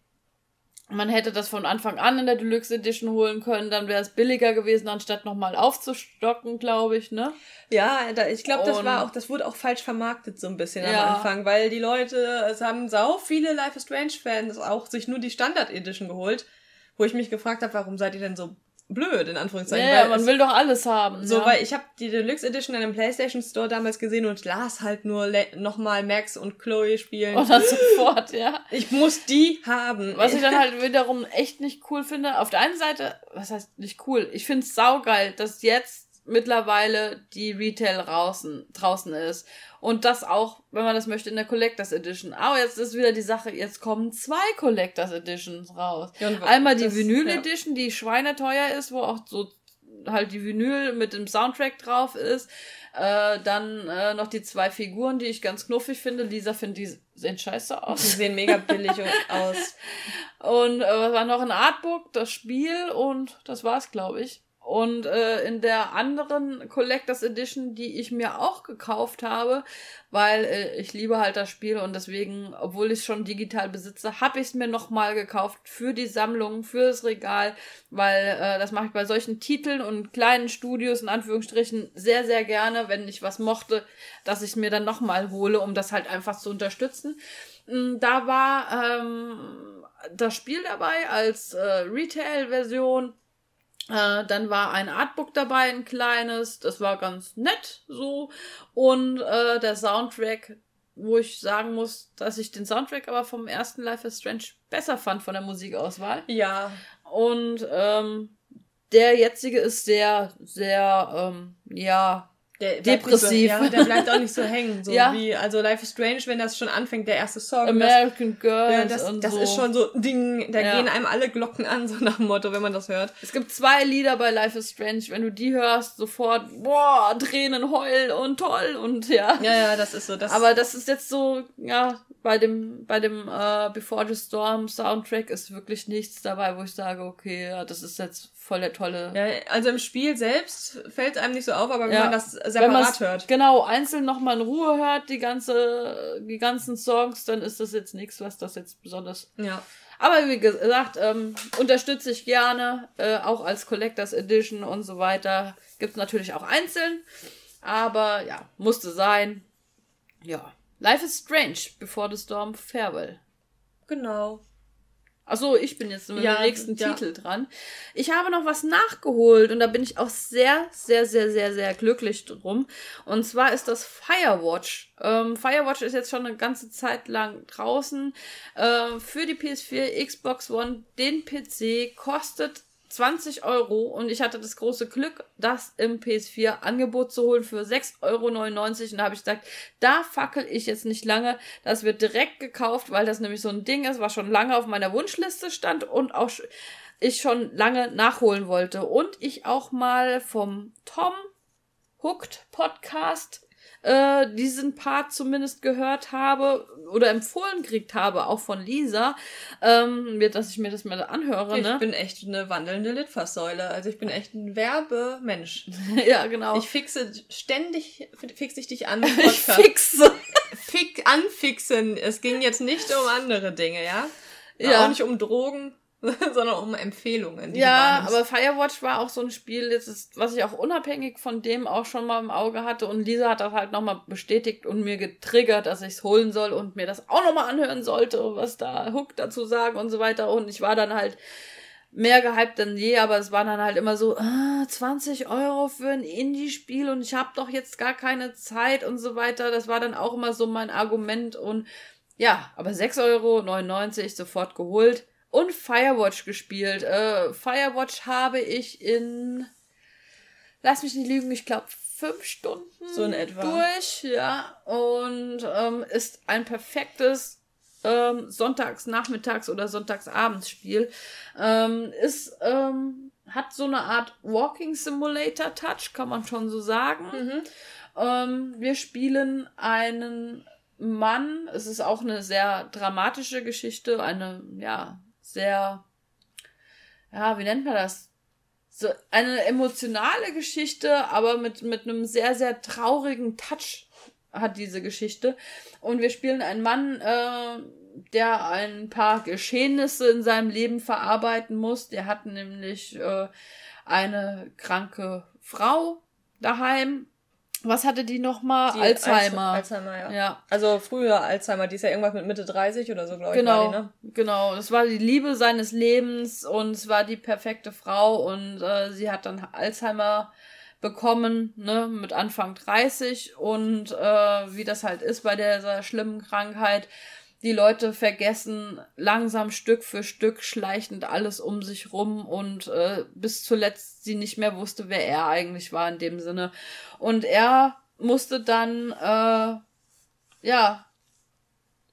Man hätte das von Anfang an in der Deluxe Edition holen können, dann wäre es billiger gewesen, anstatt nochmal aufzustocken, glaube ich, ne? Ja, da, ich glaube, das war auch, das wurde auch falsch vermarktet so ein bisschen Ja. am Anfang, weil die Leute, es haben sau viele Life is Strange Fans auch sich nur die Standard Edition geholt, wo ich mich gefragt habe, warum seid ihr denn so blöd, in Anführungszeichen. Ja, weil man es- will doch alles haben. So, ja. weil ich habe die Deluxe Edition in einem PlayStation Store damals gesehen und las halt nur nochmal Max und Chloe spielen. Und dann sofort, ja. Ich muss die haben. Was ich dann halt wiederum echt nicht cool finde. Auf der einen Seite, was heißt nicht cool? Ich finde es saugeil, dass jetzt mittlerweile die Retail draußen, draußen ist. Und das auch, wenn man das möchte, in der Collectors Edition. Aber jetzt ist wieder die Sache, jetzt kommen zwei Collectors Editions raus. Ja, Einmal die das- Vinyl ja. Edition, die schweineteuer ist, wo auch so halt die Vinyl mit dem Soundtrack drauf ist. Äh, dann äh, noch die zwei Figuren, die ich ganz knuffig finde. Lisa findet, die sehen scheiße aus. Die sehen mega billig aus. Und äh, was war noch ein Artbook, das Spiel und das war's, glaube ich. Und äh, in der anderen Collectors Edition, die ich mir auch gekauft habe, weil äh, ich liebe halt das Spiel und deswegen, obwohl ich es schon digital besitze, habe ich es mir nochmal gekauft für die Sammlung, fürs Regal, weil äh, das mache ich bei solchen Titeln und kleinen Studios in Anführungsstrichen sehr, sehr gerne, wenn ich was mochte, dass ich mir dann nochmal hole, um das halt einfach zu unterstützen. Mm, Da war ähm, das Spiel dabei als äh, Retail-Version. Äh, dann war ein Artbook dabei, ein kleines. Das war ganz nett so. Und äh, der Soundtrack, wo ich sagen muss, dass ich den Soundtrack aber vom ersten Life is Strange besser fand von der Musikauswahl. Ja. Und ähm, der jetzige ist sehr, sehr, ähm, ja, Der Depressiv. So, ja, der bleibt auch nicht so hängen. So Ja. wie, also Life is Strange, wenn das schon anfängt, der erste Song. das, American Girls ja, das, und das so. ist schon so Ding, da Ja. gehen einem alle Glocken an, so nach dem Motto, wenn man das hört. Es gibt zwei Lieder bei Life is Strange. Wenn du die hörst, sofort, boah, Tränen, Heul und toll und ja. Ja, ja, das ist so. Das, Aber das ist jetzt so, ja, bei dem, bei dem äh, Before the Storm Soundtrack ist wirklich nichts dabei, wo ich sage, okay, ja, das ist jetzt voll der tolle. ja, also im Spiel selbst fällt es einem nicht so auf, aber wenn Ja. man das Wenn separat man's hört. Genau, einzeln nochmal in Ruhe hört, die ganze, die ganzen Songs, dann ist das jetzt nichts, was das jetzt besonders Ja. Aber wie gesagt, ähm, unterstütze ich gerne, äh, auch als Collectors Edition und so weiter. Gibt natürlich auch einzeln. Aber ja, musste sein. Ja. Life is Strange, Before the Storm, Farewell. Genau. Achso, ich bin jetzt mit Ja, dem nächsten ja. Titel dran. Ich habe noch was nachgeholt und da bin ich auch sehr, sehr, sehr, sehr, sehr glücklich drum. Und zwar ist das Firewatch. Ähm, Firewatch ist jetzt schon eine ganze Zeit lang draußen. Ähm, für die PS4, Xbox One, den PC kostet 20 Euro und ich hatte das große Glück, das im PS4-Angebot zu holen für 6,99 Euro. Und da habe ich gesagt, da fackel ich jetzt nicht lange. Das wird direkt gekauft, weil das nämlich so ein Ding ist, was schon lange auf meiner Wunschliste stand und auch ich schon lange nachholen wollte. Und ich auch mal vom Tom Hooked Podcast äh, diesen Part zumindest gehört habe oder empfohlen gekriegt habe, auch von Lisa, ähm, wird, dass ich mir das mal anhöre, Ich ne? bin echt eine wandelnde Litfaßsäule. Also ich bin echt ein Werbemensch. ja, genau. Ich fixe ständig, fixe ich dich an Ich fixe. Fick, anfixen. Es ging jetzt nicht um andere Dinge, ja? Ja. Auch nicht um Drogen. sondern um Empfehlungen. ja, aber Firewatch war auch so ein Spiel, ist, was ich auch unabhängig von dem auch schon mal im Auge hatte. Und Lisa hat das halt nochmal bestätigt und mir getriggert, dass ich es holen soll und mir das auch nochmal anhören sollte, was da Hook dazu sagen und so weiter. Und ich war dann halt mehr gehypt denn je, aber es war dann halt immer so, ah, 20 Euro für ein Indie-Spiel und ich habe doch jetzt gar keine Zeit und so weiter. Das war dann auch immer so mein Argument und ja, aber 6,99 Euro sofort geholt und Firewatch gespielt. Äh, Firewatch habe ich in, lass mich nicht lügen, ich glaube fünf Stunden so in etwa durch, ja, und ähm, ist ein perfektes ähm, Sonntags, Nachmittags oder Sonntagsabendspiel. Ähm, ist ähm, hat so eine Art Walking Simulator Touch, kann man schon so sagen. Mhm. Ähm, wir spielen einen Mann. Es ist auch eine sehr dramatische Geschichte, eine ja sehr, ja, wie nennt man das? So eine emotionale Geschichte, aber mit, mit einem sehr, sehr traurigen Touch hat diese Geschichte. Und wir spielen einen Mann, äh, der ein paar Geschehnisse in seinem Leben verarbeiten muss. Der hat nämlich äh, eine kranke Frau daheim was hatte die nochmal? Alzheimer. Alzheimer, ja. ja. Also früher Alzheimer, die ist ja irgendwas mit Mitte 30 oder so, glaube genau, ich. Genau, ne? genau. Das war die Liebe seines Lebens und es war die perfekte Frau und äh, sie hat dann Alzheimer bekommen, ne, mit Anfang 30 und äh, wie das halt ist bei dieser schlimmen Krankheit, die Leute vergessen langsam Stück für Stück schleichend alles um sich rum und äh, bis zuletzt sie nicht mehr wusste, wer er eigentlich war in dem Sinne. Und er musste dann, äh, ja,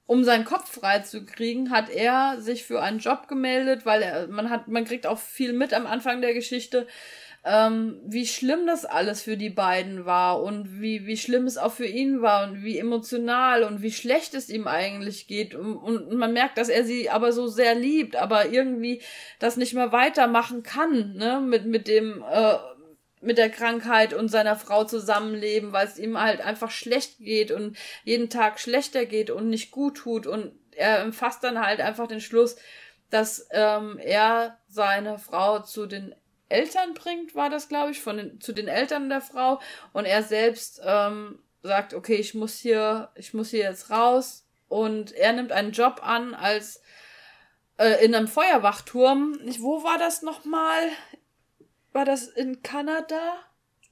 um seinen Kopf frei zu kriegen, hat er sich für einen Job gemeldet, weil er, man hat, man kriegt auch viel mit am Anfang der Geschichte, ähm, wie schlimm das alles für die beiden war und wie, wie schlimm es auch für ihn war und wie emotional und wie schlecht es ihm eigentlich geht. Und, und man merkt, dass er sie aber so sehr liebt, aber irgendwie das nicht mehr weitermachen kann, ne, mit, mit dem, äh, mit der Krankheit und seiner Frau zusammenleben, weil es ihm halt einfach schlecht geht und jeden Tag schlechter geht und nicht gut tut und er fasst dann halt einfach den Schluss, dass ähm, er seine Frau zu den Eltern bringt, war das, glaube ich, von den, zu den Eltern der Frau. Und er selbst ähm, sagt, okay, ich muss hier, ich muss hier jetzt raus. Und er nimmt einen Job an als äh, in einem Feuerwachturm. Wo war das nochmal? War das in Kanada?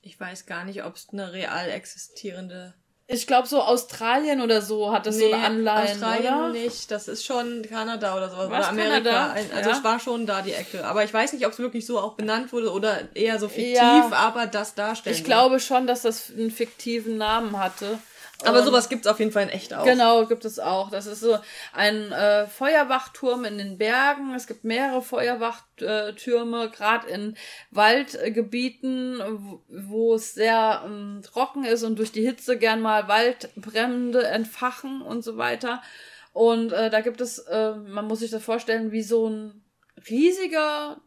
Ich weiß gar nicht, ob es eine real existierende ich glaube, so Australien oder so hat das nee, so eine Anleihen, Australien oder? nicht. Das ist schon Kanada oder sowas. Oder Amerika. Kanada? Also ja. es war schon da die Ecke. Aber ich weiß nicht, ob es wirklich so auch benannt wurde oder eher so fiktiv, ja. aber das darstellen. Ich glaube schon, dass das einen fiktiven Namen hatte. Aber und sowas gibt's auf jeden Fall in echt auch. Genau, gibt es auch. Das ist so ein äh, Feuerwachturm in den Bergen. Es gibt mehrere Feuerwachtürme, gerade in Waldgebieten, wo, wo es sehr ähm, trocken ist und durch die Hitze gern mal Waldbrände entfachen und so weiter. Und äh, da gibt es, äh, man muss sich das vorstellen, wie so ein riesiger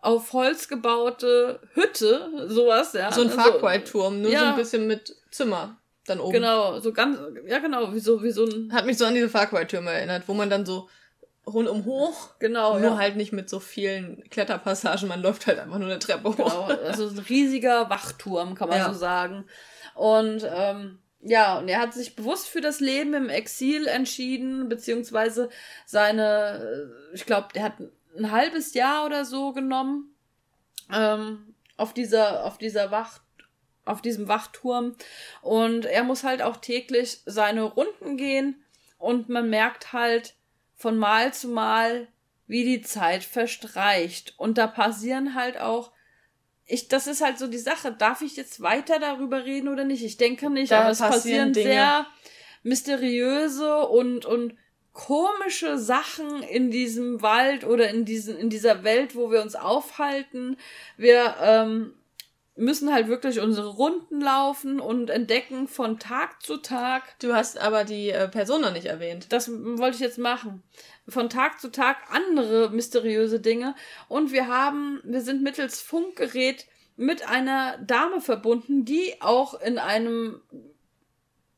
auf Holz gebaute Hütte, sowas, ja. So ein Farquhar-Turm, nur ja. so ein bisschen mit Zimmer dann oben. Genau, so ganz, ja genau, wie so, wie so ein. Hat mich so an diese Far Cry-Türme erinnert, wo man dann so rundum hoch. Genau. Nur ja. halt nicht mit so vielen Kletterpassagen, man läuft halt einfach nur eine Treppe hoch. Genau, also ein riesiger Wachturm, kann man ja. so sagen. Und ähm, ja, und er hat sich bewusst für das Leben im Exil entschieden, beziehungsweise seine, ich glaube, der hat ein halbes Jahr oder so genommen ähm, auf dieser, auf dieser Wacht auf diesem Wachturm. Und er muss halt auch täglich seine Runden gehen und man merkt halt von Mal zu Mal, wie die Zeit verstreicht. Und da passieren halt auch ich, das ist halt so die Sache. Darf ich jetzt weiter darüber reden oder nicht? Ich denke nicht, da aber es passieren, passieren sehr mysteriöse und, und komische Sachen in diesem Wald oder in diesen, in dieser Welt, wo wir uns aufhalten. Wir, ähm, müssen halt wirklich unsere Runden laufen und entdecken von Tag zu Tag. Du hast aber die äh, Person noch nicht erwähnt. Das wollte ich jetzt machen. Von Tag zu Tag andere mysteriöse Dinge. Und wir haben, wir sind mittels Funkgerät mit einer Dame verbunden, die auch in einem,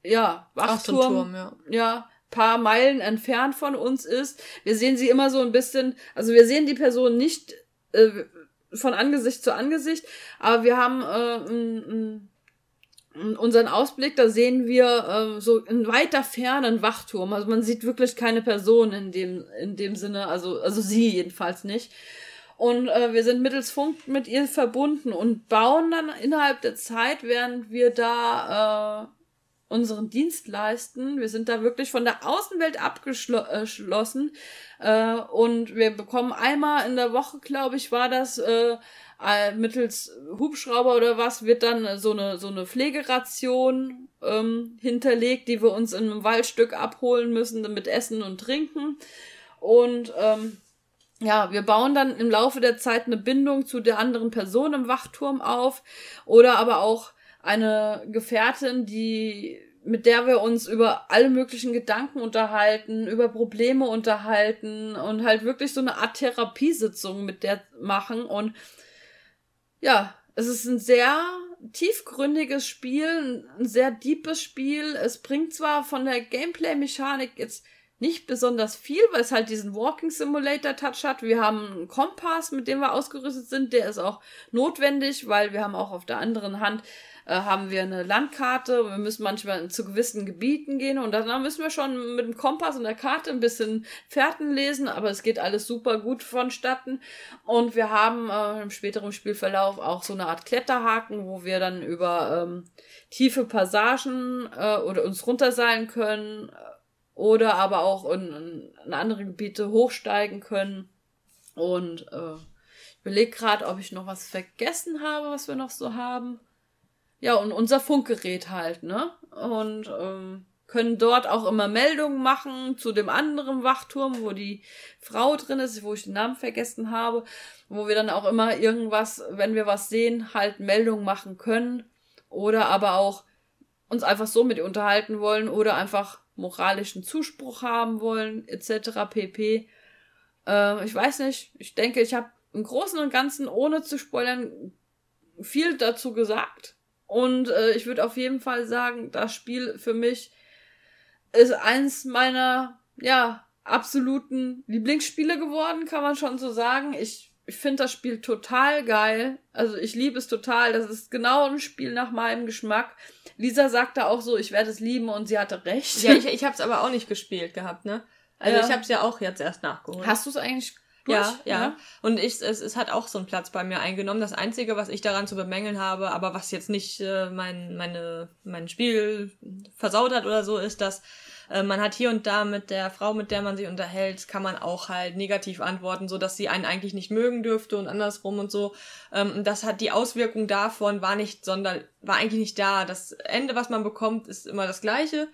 ja, Wachturm, Turm, ja. ja, paar Meilen entfernt von uns ist. Wir sehen sie immer so ein bisschen, also wir sehen die Person nicht äh, von Angesicht zu Angesicht, aber wir haben äh, unseren Ausblick, da sehen wir äh, so in weiter Ferne einen Wachturm. Also man sieht wirklich keine Person in dem, in dem Sinne, also, also sie jedenfalls nicht. Und äh, wir sind mittels Funk mit ihr verbunden und bauen dann innerhalb der Zeit, während wir da äh, unseren Dienst leisten. Wir sind da wirklich von der Außenwelt abgeschlossen äh, und wir bekommen einmal in der Woche, glaube ich, war das äh, mittels Hubschrauber oder was wird dann so eine so eine Pflegeration ähm, hinterlegt, die wir uns in einem Waldstück abholen müssen mit Essen und Trinken und ähm, ja, wir bauen dann im Laufe der Zeit eine Bindung zu der anderen Person im Wachturm auf oder aber auch eine Gefährtin, die mit der wir uns über alle möglichen Gedanken unterhalten, über Probleme unterhalten und halt wirklich so eine Art Therapiesitzung mit der machen und ja, es ist ein sehr tiefgründiges Spiel, ein sehr deepes Spiel. Es bringt zwar von der Gameplay-Mechanik jetzt nicht besonders viel, weil es halt diesen Walking Simulator Touch hat. Wir haben einen Kompass, mit dem wir ausgerüstet sind. Der ist auch notwendig, weil wir haben auch auf der anderen Hand äh, haben wir eine Landkarte. Wir müssen manchmal zu gewissen Gebieten gehen und dann müssen wir schon mit dem Kompass und der Karte ein bisschen Fährten lesen, aber es geht alles super gut vonstatten. Und wir haben äh, im späteren Spielverlauf auch so eine Art Kletterhaken, wo wir dann über ähm, tiefe Passagen äh, oder uns runterseilen können oder aber auch in, in andere Gebiete hochsteigen können. Und äh, ich überlege gerade, ob ich noch was vergessen habe, was wir noch so haben. Ja, und unser Funkgerät halt, ne? Und ähm, können dort auch immer Meldungen machen zu dem anderen Wachturm, wo die Frau drin ist, wo ich den Namen vergessen habe, wo wir dann auch immer irgendwas, wenn wir was sehen, halt Meldungen machen können oder aber auch uns einfach so mit unterhalten wollen oder einfach moralischen Zuspruch haben wollen, etc. pp. Äh, ich weiß nicht, ich denke, ich habe im Großen und Ganzen, ohne zu spoilern, viel dazu gesagt. Und äh, ich würde auf jeden Fall sagen, das Spiel für mich ist eins meiner, ja, absoluten Lieblingsspiele geworden, kann man schon so sagen. Ich, ich finde das Spiel total geil. Also ich liebe es total. Das ist genau ein Spiel nach meinem Geschmack. Lisa sagte auch so, ich werde es lieben und sie hatte recht. Ja, ich, ich habe es aber auch nicht gespielt gehabt, ne? Also ja. ich habe es ja auch jetzt erst nachgeholt. Hast du es eigentlich durch, ja, ja, ja. Und ich, es, es hat auch so einen Platz bei mir eingenommen. Das Einzige, was ich daran zu bemängeln habe, aber was jetzt nicht äh, mein, meine, mein Spiel versaut hat oder so, ist, dass äh, man hat hier und da mit der Frau, mit der man sich unterhält, kann man auch halt negativ antworten, so dass sie einen eigentlich nicht mögen dürfte und andersrum und so. Ähm, das hat die Auswirkung davon war nicht, sondern war eigentlich nicht da. Das Ende, was man bekommt, ist immer das gleiche.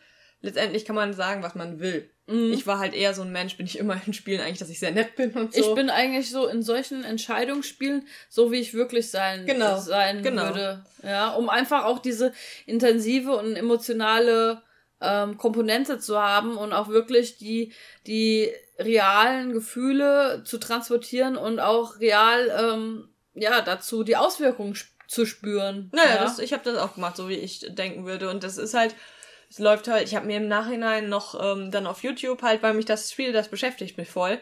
Letztendlich kann man sagen, was man will. Mhm. Ich war halt eher so ein Mensch, bin ich immer in Spielen eigentlich, dass ich sehr nett bin und so. Ich bin eigentlich so in solchen Entscheidungsspielen, so wie ich wirklich sein, genau. sein genau. würde. Ja, um einfach auch diese intensive und emotionale ähm, Komponente zu haben und auch wirklich die, die realen Gefühle zu transportieren und auch real, ähm, ja, dazu die Auswirkungen zu spüren. Naja, ja? das, ich habe das auch gemacht, so wie ich denken würde. Und das ist halt, es läuft halt, ich habe mir im Nachhinein noch ähm, dann auf YouTube halt, weil mich das Spiel, das beschäftigt mich voll.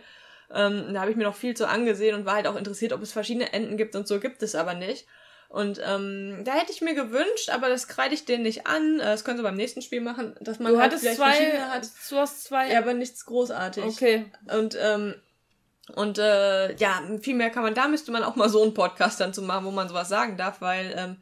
Ähm, da habe ich mir noch viel zu angesehen und war halt auch interessiert, ob es verschiedene Enden gibt und so gibt es aber nicht. Und ähm, da hätte ich mir gewünscht, aber das kreide ich denen nicht an. Äh, das können sie beim nächsten Spiel machen, dass man du halt vielleicht zwei, verschiedene hat. Du hast zwei. Ja, aber nichts großartig. Okay. Und ähm, und äh, ja, viel mehr kann man, da müsste man auch mal so einen Podcast dann zu machen, wo man sowas sagen darf, weil ähm,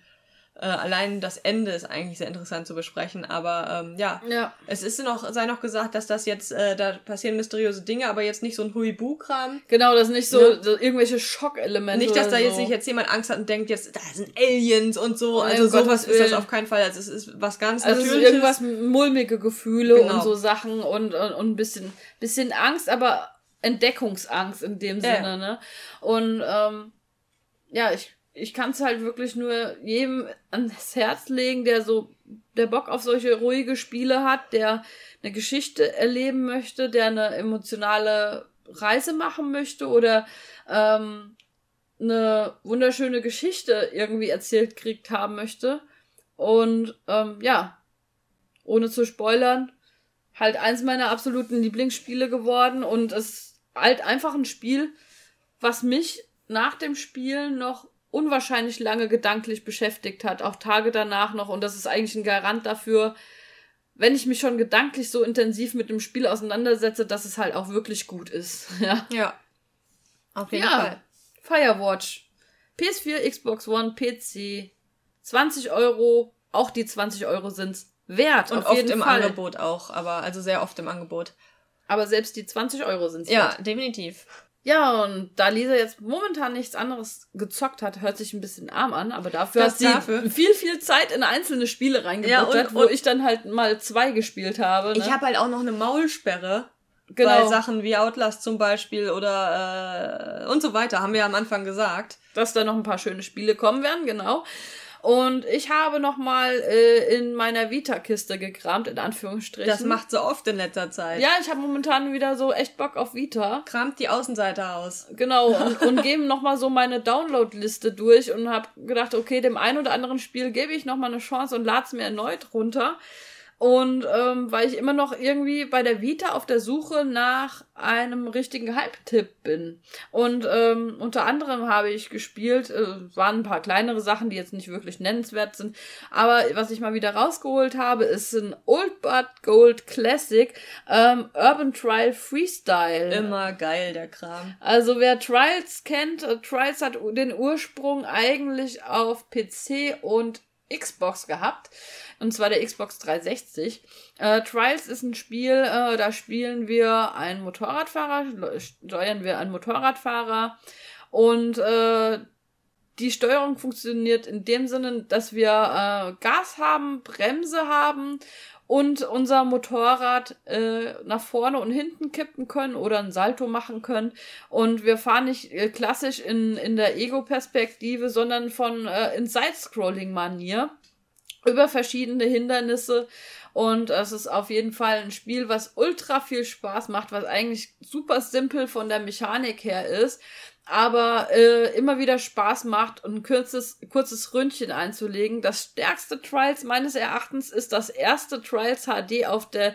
äh, allein das Ende ist eigentlich sehr interessant zu besprechen, aber ähm, ja, ja, es ist noch, sei noch gesagt, dass das jetzt, äh, da passieren mysteriöse Dinge, aber jetzt nicht so ein Huibu-Kram. Genau, das ist nicht so, ja. so irgendwelche Schockelemente. Nicht, dass da so. jetzt nicht jetzt jemand Angst hat und denkt, jetzt, da sind Aliens und so, also oh sowas ist das auf keinen Fall, also es ist was ganz also Natürliches. irgendwas mulmige Gefühle genau. und so Sachen und, und, und ein bisschen, bisschen Angst, aber Entdeckungsangst in dem Sinne, ja. ne? Und ähm, ja, ich ich kann es halt wirklich nur jedem ans Herz legen, der so, der Bock auf solche ruhige Spiele hat, der eine Geschichte erleben möchte, der eine emotionale Reise machen möchte oder ähm, eine wunderschöne Geschichte irgendwie erzählt kriegt haben möchte. Und ähm, ja, ohne zu spoilern, halt eins meiner absoluten Lieblingsspiele geworden und es halt einfach ein Spiel, was mich nach dem Spielen noch unwahrscheinlich lange gedanklich beschäftigt hat, auch Tage danach noch. Und das ist eigentlich ein Garant dafür, wenn ich mich schon gedanklich so intensiv mit dem Spiel auseinandersetze, dass es halt auch wirklich gut ist. Ja. Ja. Auf jeden ja. Fall. Firewatch. PS4, Xbox One, PC. 20 Euro. Auch die 20 Euro sind's wert. Und auf oft jeden im Fall. Angebot auch, aber also sehr oft im Angebot. Aber selbst die 20 Euro sind's Ja, wert. definitiv. Ja, und da Lisa jetzt momentan nichts anderes gezockt hat, hört sich ein bisschen arm an, aber dafür Das hat sie dafür. viel, viel Zeit in einzelne Spiele reingebuttert, Ja, und- wo und- ich dann halt mal zwei gespielt habe. Ne? Ich habe halt auch noch eine Maulsperre genau, bei Sachen wie Outlast zum Beispiel oder äh, und so weiter, haben wir ja am Anfang gesagt. dass da noch ein paar schöne Spiele kommen werden, genau. Und ich habe noch mal äh, in meiner Vita-Kiste gekramt, in Anführungsstrichen. Das macht so oft in letzter Zeit. ja, ich habe momentan wieder so echt Bock auf Vita. Kramt die Außenseite aus. Genau, und, und gebe nochmal so meine Download-Liste durch und habe gedacht, okay, dem einen oder anderen Spiel gebe ich nochmal eine Chance und lade es mir erneut runter. Und ähm, weil ich immer noch irgendwie bei der Vita auf der Suche nach einem richtigen Hype-Tipp bin. Und ähm, unter anderem habe ich gespielt, äh, waren ein paar kleinere Sachen, die jetzt nicht wirklich nennenswert sind. Aber was ich mal wieder rausgeholt habe, ist ein Old But Gold Classic ähm, Urban Trial Freestyle. Immer geil, der Kram. Also wer Trials kennt, äh, Trials hat den Ursprung eigentlich auf PC und Xbox gehabt. Und zwar der Xbox 360. Äh, Trials ist ein Spiel, äh, da spielen wir einen Motorradfahrer, steuern wir einen Motorradfahrer und äh, die Steuerung funktioniert in dem Sinne, dass wir äh, Gas haben, Bremse haben und unser Motorrad äh, nach vorne und hinten kippen können oder ein Salto machen können. Und wir fahren nicht äh, klassisch in, in der Ego-Perspektive, sondern von äh, in Side-Scrolling-Manier über verschiedene Hindernisse. Und es ist auf jeden Fall ein Spiel, was ultra viel Spaß macht, was eigentlich super simpel von der Mechanik her ist, aber äh, immer wieder Spaß macht und ein kurzes, kurzes Ründchen einzulegen. Das stärkste Trials meines Erachtens ist das erste Trials HD auf der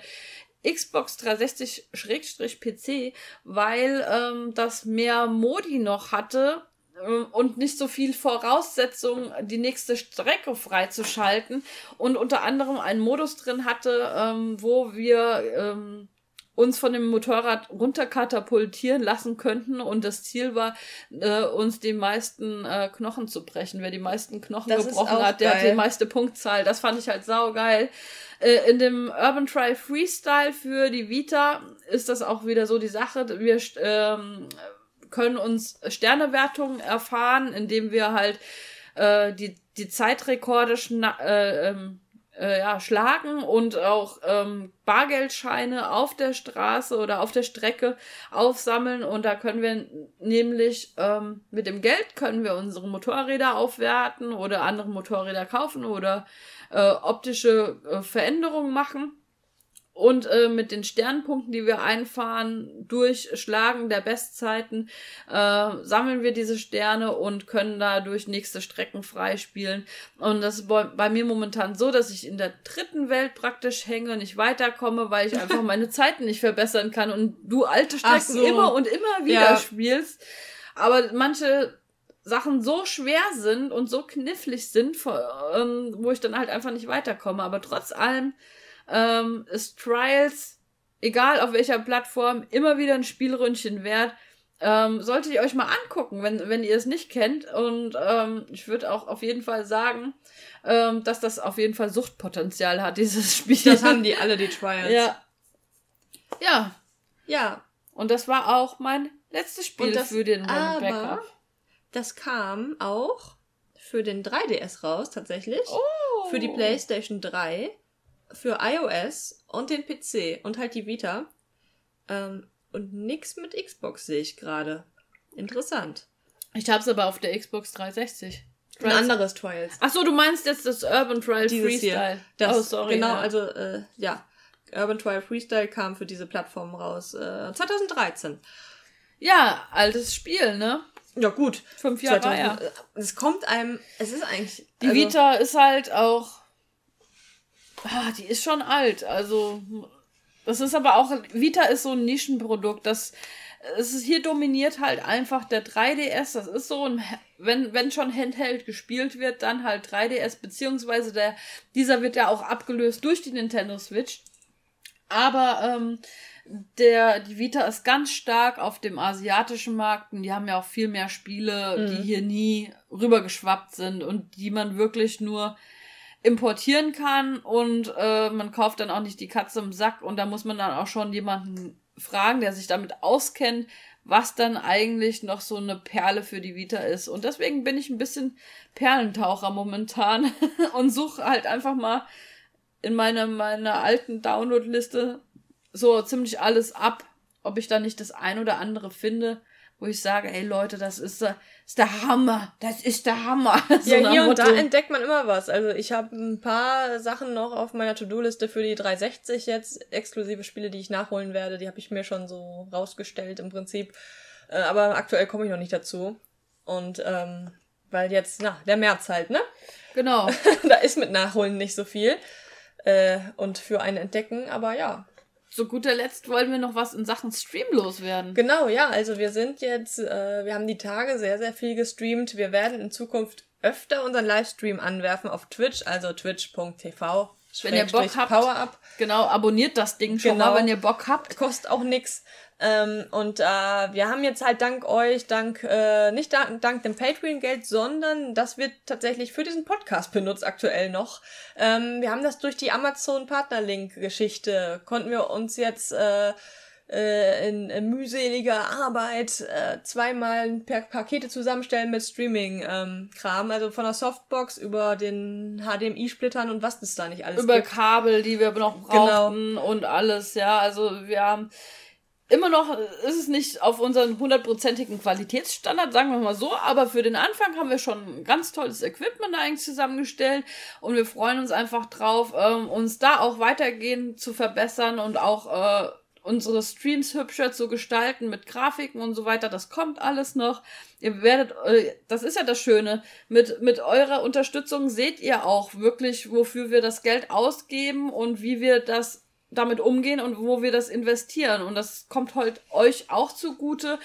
Xbox 360-PC, weil ähm, das mehr Modi noch hatte ähm, und nicht so viel Voraussetzung, die nächste Strecke freizuschalten und unter anderem einen Modus drin hatte, ähm, wo wir ähm, uns von dem Motorrad runterkatapultieren lassen könnten und das Ziel war, äh, uns die meisten äh, Knochen zu brechen. Wer die meisten Knochen Das gebrochen hat, der hat geil. die meiste Punktzahl. Das fand ich halt saugeil. Äh, in dem Urban Trial Freestyle für die Vita ist das auch wieder so die Sache. Wir ähm, können uns Sternewertungen erfahren, indem wir halt äh, die, die Zeitrekorde schna äh, ähm, äh, ja, schlagen und auch ähm, Bargeldscheine auf der Straße oder auf der Strecke aufsammeln. Und da können wir nämlich ähm, mit dem Geld können wir unsere Motorräder aufwerten oder andere Motorräder kaufen oder äh, optische äh, Veränderungen machen. Und äh, mit den Sternpunkten, die wir einfahren, durch Schlagen der Bestzeiten, äh, sammeln wir diese Sterne und können dadurch nächste Strecken freispielen. Und das ist bei, mir momentan so, dass ich in der dritten Welt praktisch hänge, nicht weiterkomme, weil ich einfach meine Zeiten nicht verbessern kann und du alte Strecken so. immer und immer wieder Ja. spielst. Aber manche Sachen so schwer sind und so knifflig sind, ähm, wo ich dann halt einfach nicht weiterkomme. Aber trotz allem ähm, ist Trials, egal auf welcher Plattform, immer wieder ein Spielründchen wert. Ähm, solltet ihr euch mal angucken, wenn, wenn ihr es nicht kennt. Und ähm, ich würde auch auf jeden Fall sagen, ähm, dass das auf jeden Fall Suchtpotenzial hat, dieses Spiel. Das haben die alle, die Trials. Ja. Ja. Ja, Und das war auch mein letztes Spiel das- für den aber- Backup. das kam auch für den 3DS raus, tatsächlich. Oh. Für die PlayStation 3, für iOS und den PC und halt die Vita. Ähm, und nix mit Xbox sehe ich gerade. Interessant. Ich hab's aber auf der Xbox 360. Ein anderes Trials. Ach so, du meinst jetzt das Urban Trial Dieses Freestyle. hier. Das, oh, sorry. Genau, ja. also, äh, ja. Urban Trial Freestyle kam für diese Plattform raus. Äh, 2013. Ja, altes Spiel, ne? Ja, gut. Fünf Jahre 2000, her. äh, Es kommt einem, es ist eigentlich. Die also, Vita ist halt auch. Ah, die ist schon alt. Also Das ist aber auch, Vita ist so ein Nischenprodukt. Das, es ist, hier dominiert halt einfach der 3DS. Das ist so ein, wenn, wenn schon Handheld gespielt wird, dann halt 3DS, beziehungsweise der, dieser wird ja auch abgelöst durch die Nintendo Switch. Aber ähm, der, die Vita ist ganz stark auf dem asiatischen Markt und die haben ja auch viel mehr Spiele, mhm. die hier nie rübergeschwappt sind und die man wirklich nur importieren kann und äh, man kauft dann auch nicht die Katze im Sack und da muss man dann auch schon jemanden fragen, der sich damit auskennt, was dann eigentlich noch so eine Perle für die Vita ist. Und deswegen bin ich ein bisschen Perlentaucher momentan und suche halt einfach mal in meiner, meiner alten Download-Liste so ziemlich alles ab, ob ich da nicht das ein oder andere finde, wo ich sage, ey Leute, das ist, das ist der Hammer, das ist der Hammer. So ja, hier und da entdeckt man immer was. Also ich habe ein paar Sachen noch auf meiner To-Do-Liste für die 360 jetzt, exklusive Spiele, die ich nachholen werde, die habe ich mir schon so rausgestellt im Prinzip. Äh, aber aktuell komme ich noch nicht dazu. Und ähm, weil jetzt, na, der März halt, ne? Genau. da ist mit Nachholen nicht so viel. Äh, und für ein Entdecken, aber ja, zu guter Letzt wollen wir noch was in Sachen Stream loswerden. Genau, ja. Also wir sind jetzt, äh, wir haben die Tage sehr, sehr viel gestreamt. Wir werden in Zukunft öfter unseren Livestream anwerfen auf Twitch, also twitch.tv. Wenn ihr Bock habt, Power genau, abonniert das Ding schon genau. mal, wenn ihr Bock habt. Kostet auch nix. Ähm, und äh, wir haben jetzt halt dank euch, dank, äh, nicht dank, dank dem Patreon-Geld, sondern das wird tatsächlich für diesen Podcast benutzt aktuell noch. Ähm, wir haben das durch die Amazon-Partnerlink-Geschichte, konnten wir uns jetzt äh, äh, in, in mühseliger Arbeit äh, zweimal per Pakete zusammenstellen mit Streaming-Kram. Ähm, also von der Softbox über den HDMI-Splittern und was das da nicht alles über gibt. Über Kabel, die wir noch brauchten genau. und alles, ja. Also wir haben immer noch ist es nicht auf unseren hundertprozentigen Qualitätsstandard, sagen wir mal so, aber für den Anfang haben wir schon ein ganz tolles Equipment eigentlich zusammengestellt und wir freuen uns einfach drauf, ähm, uns da auch weitergehend zu verbessern und auch äh, unsere Streams hübscher zu gestalten mit Grafiken und so weiter. Das kommt alles noch. Ihr werdet, äh, das ist ja das Schöne, mit, mit eurer Unterstützung seht ihr auch wirklich, wofür wir das Geld ausgeben und wie wir das damit umgehen und wo wir das investieren. Und das kommt halt euch auch zugute.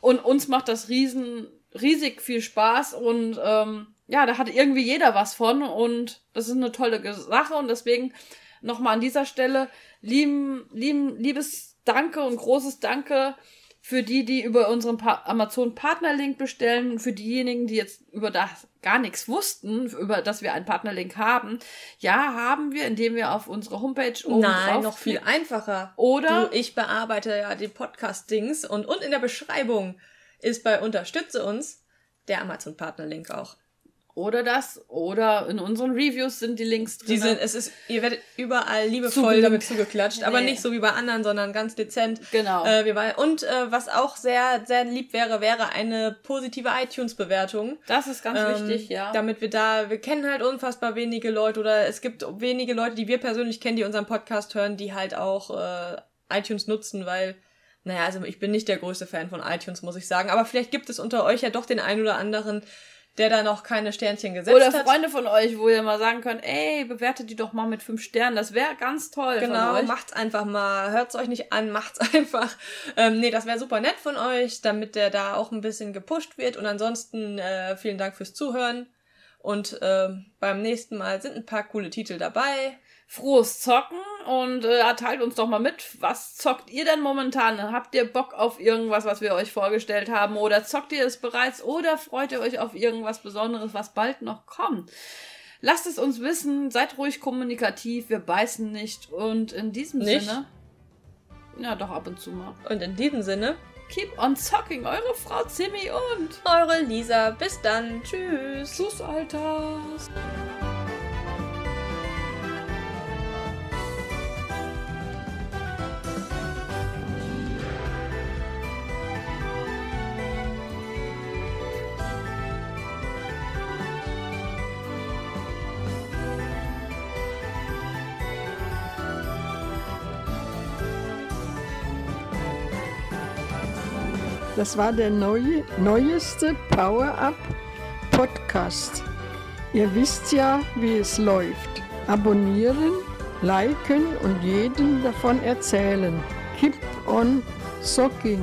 Und uns macht das riesen, riesig viel Spaß. Und ähm, ja, da hat irgendwie jeder was von. Und das ist eine tolle Sache. Und deswegen nochmal an dieser Stelle lieben, lieben, liebes Danke und großes Danke für die, die über unseren pa Amazon Partnerlink bestellen, für diejenigen, die jetzt über das gar nichts wussten, über dass wir einen Partnerlink haben. Ja, haben wir, indem wir auf unsere Homepage oben Nein, noch viel einfacher. Oder du, ich bearbeite ja die Podcast-Dings und, und in der Beschreibung ist bei Unterstütze uns der Amazon Partnerlink auch. Oder das, oder in unseren Reviews sind die Links drin. Die sind, es ist, ihr werdet überall liebevoll Zugelink. damit zugeklatscht, nee. aber nicht so wie bei anderen, sondern ganz dezent. Genau. Äh, wir und äh, was auch sehr, sehr lieb wäre, wäre eine positive iTunes-Bewertung. Das ist ganz ähm, wichtig, ja. Damit wir da, wir kennen halt unfassbar wenige Leute oder es gibt wenige Leute, die wir persönlich kennen, die unseren Podcast hören, die halt auch äh, iTunes nutzen, weil naja, also ich bin nicht der größte Fan von iTunes, muss ich sagen. Aber vielleicht gibt es unter euch ja doch den einen oder anderen, der da noch keine Sternchen gesetzt Oder hat. Oder Freunde von euch, wo ihr mal sagen könnt, ey, bewertet die doch mal mit fünf Sternen. Das wäre ganz toll. Genau, macht's einfach mal. Hört's euch nicht an, macht's einfach. Ähm, nee, das wäre super nett von euch, damit der da auch ein bisschen gepusht wird. Und ansonsten äh, vielen Dank fürs Zuhören. Und äh, beim nächsten Mal sind ein paar coole Titel dabei frohes Zocken und äh, teilt uns doch mal mit, was zockt ihr denn momentan? Habt ihr Bock auf irgendwas, was wir euch vorgestellt haben oder zockt ihr es bereits oder freut ihr euch auf irgendwas Besonderes, was bald noch kommt? Lasst es uns wissen, seid ruhig kommunikativ, wir beißen nicht und in diesem nicht? Sinne ja, doch ab und zu mal. Und in diesem Sinne Keep on zocking, eure Frau Zimmi und eure Lisa. Bis dann. Tschüss. Tschüss, Alter. Das war der neue, neueste Power-Up Podcast. Ihr wisst ja, wie es läuft. Abonnieren, liken und jedem davon erzählen. Keep on socking.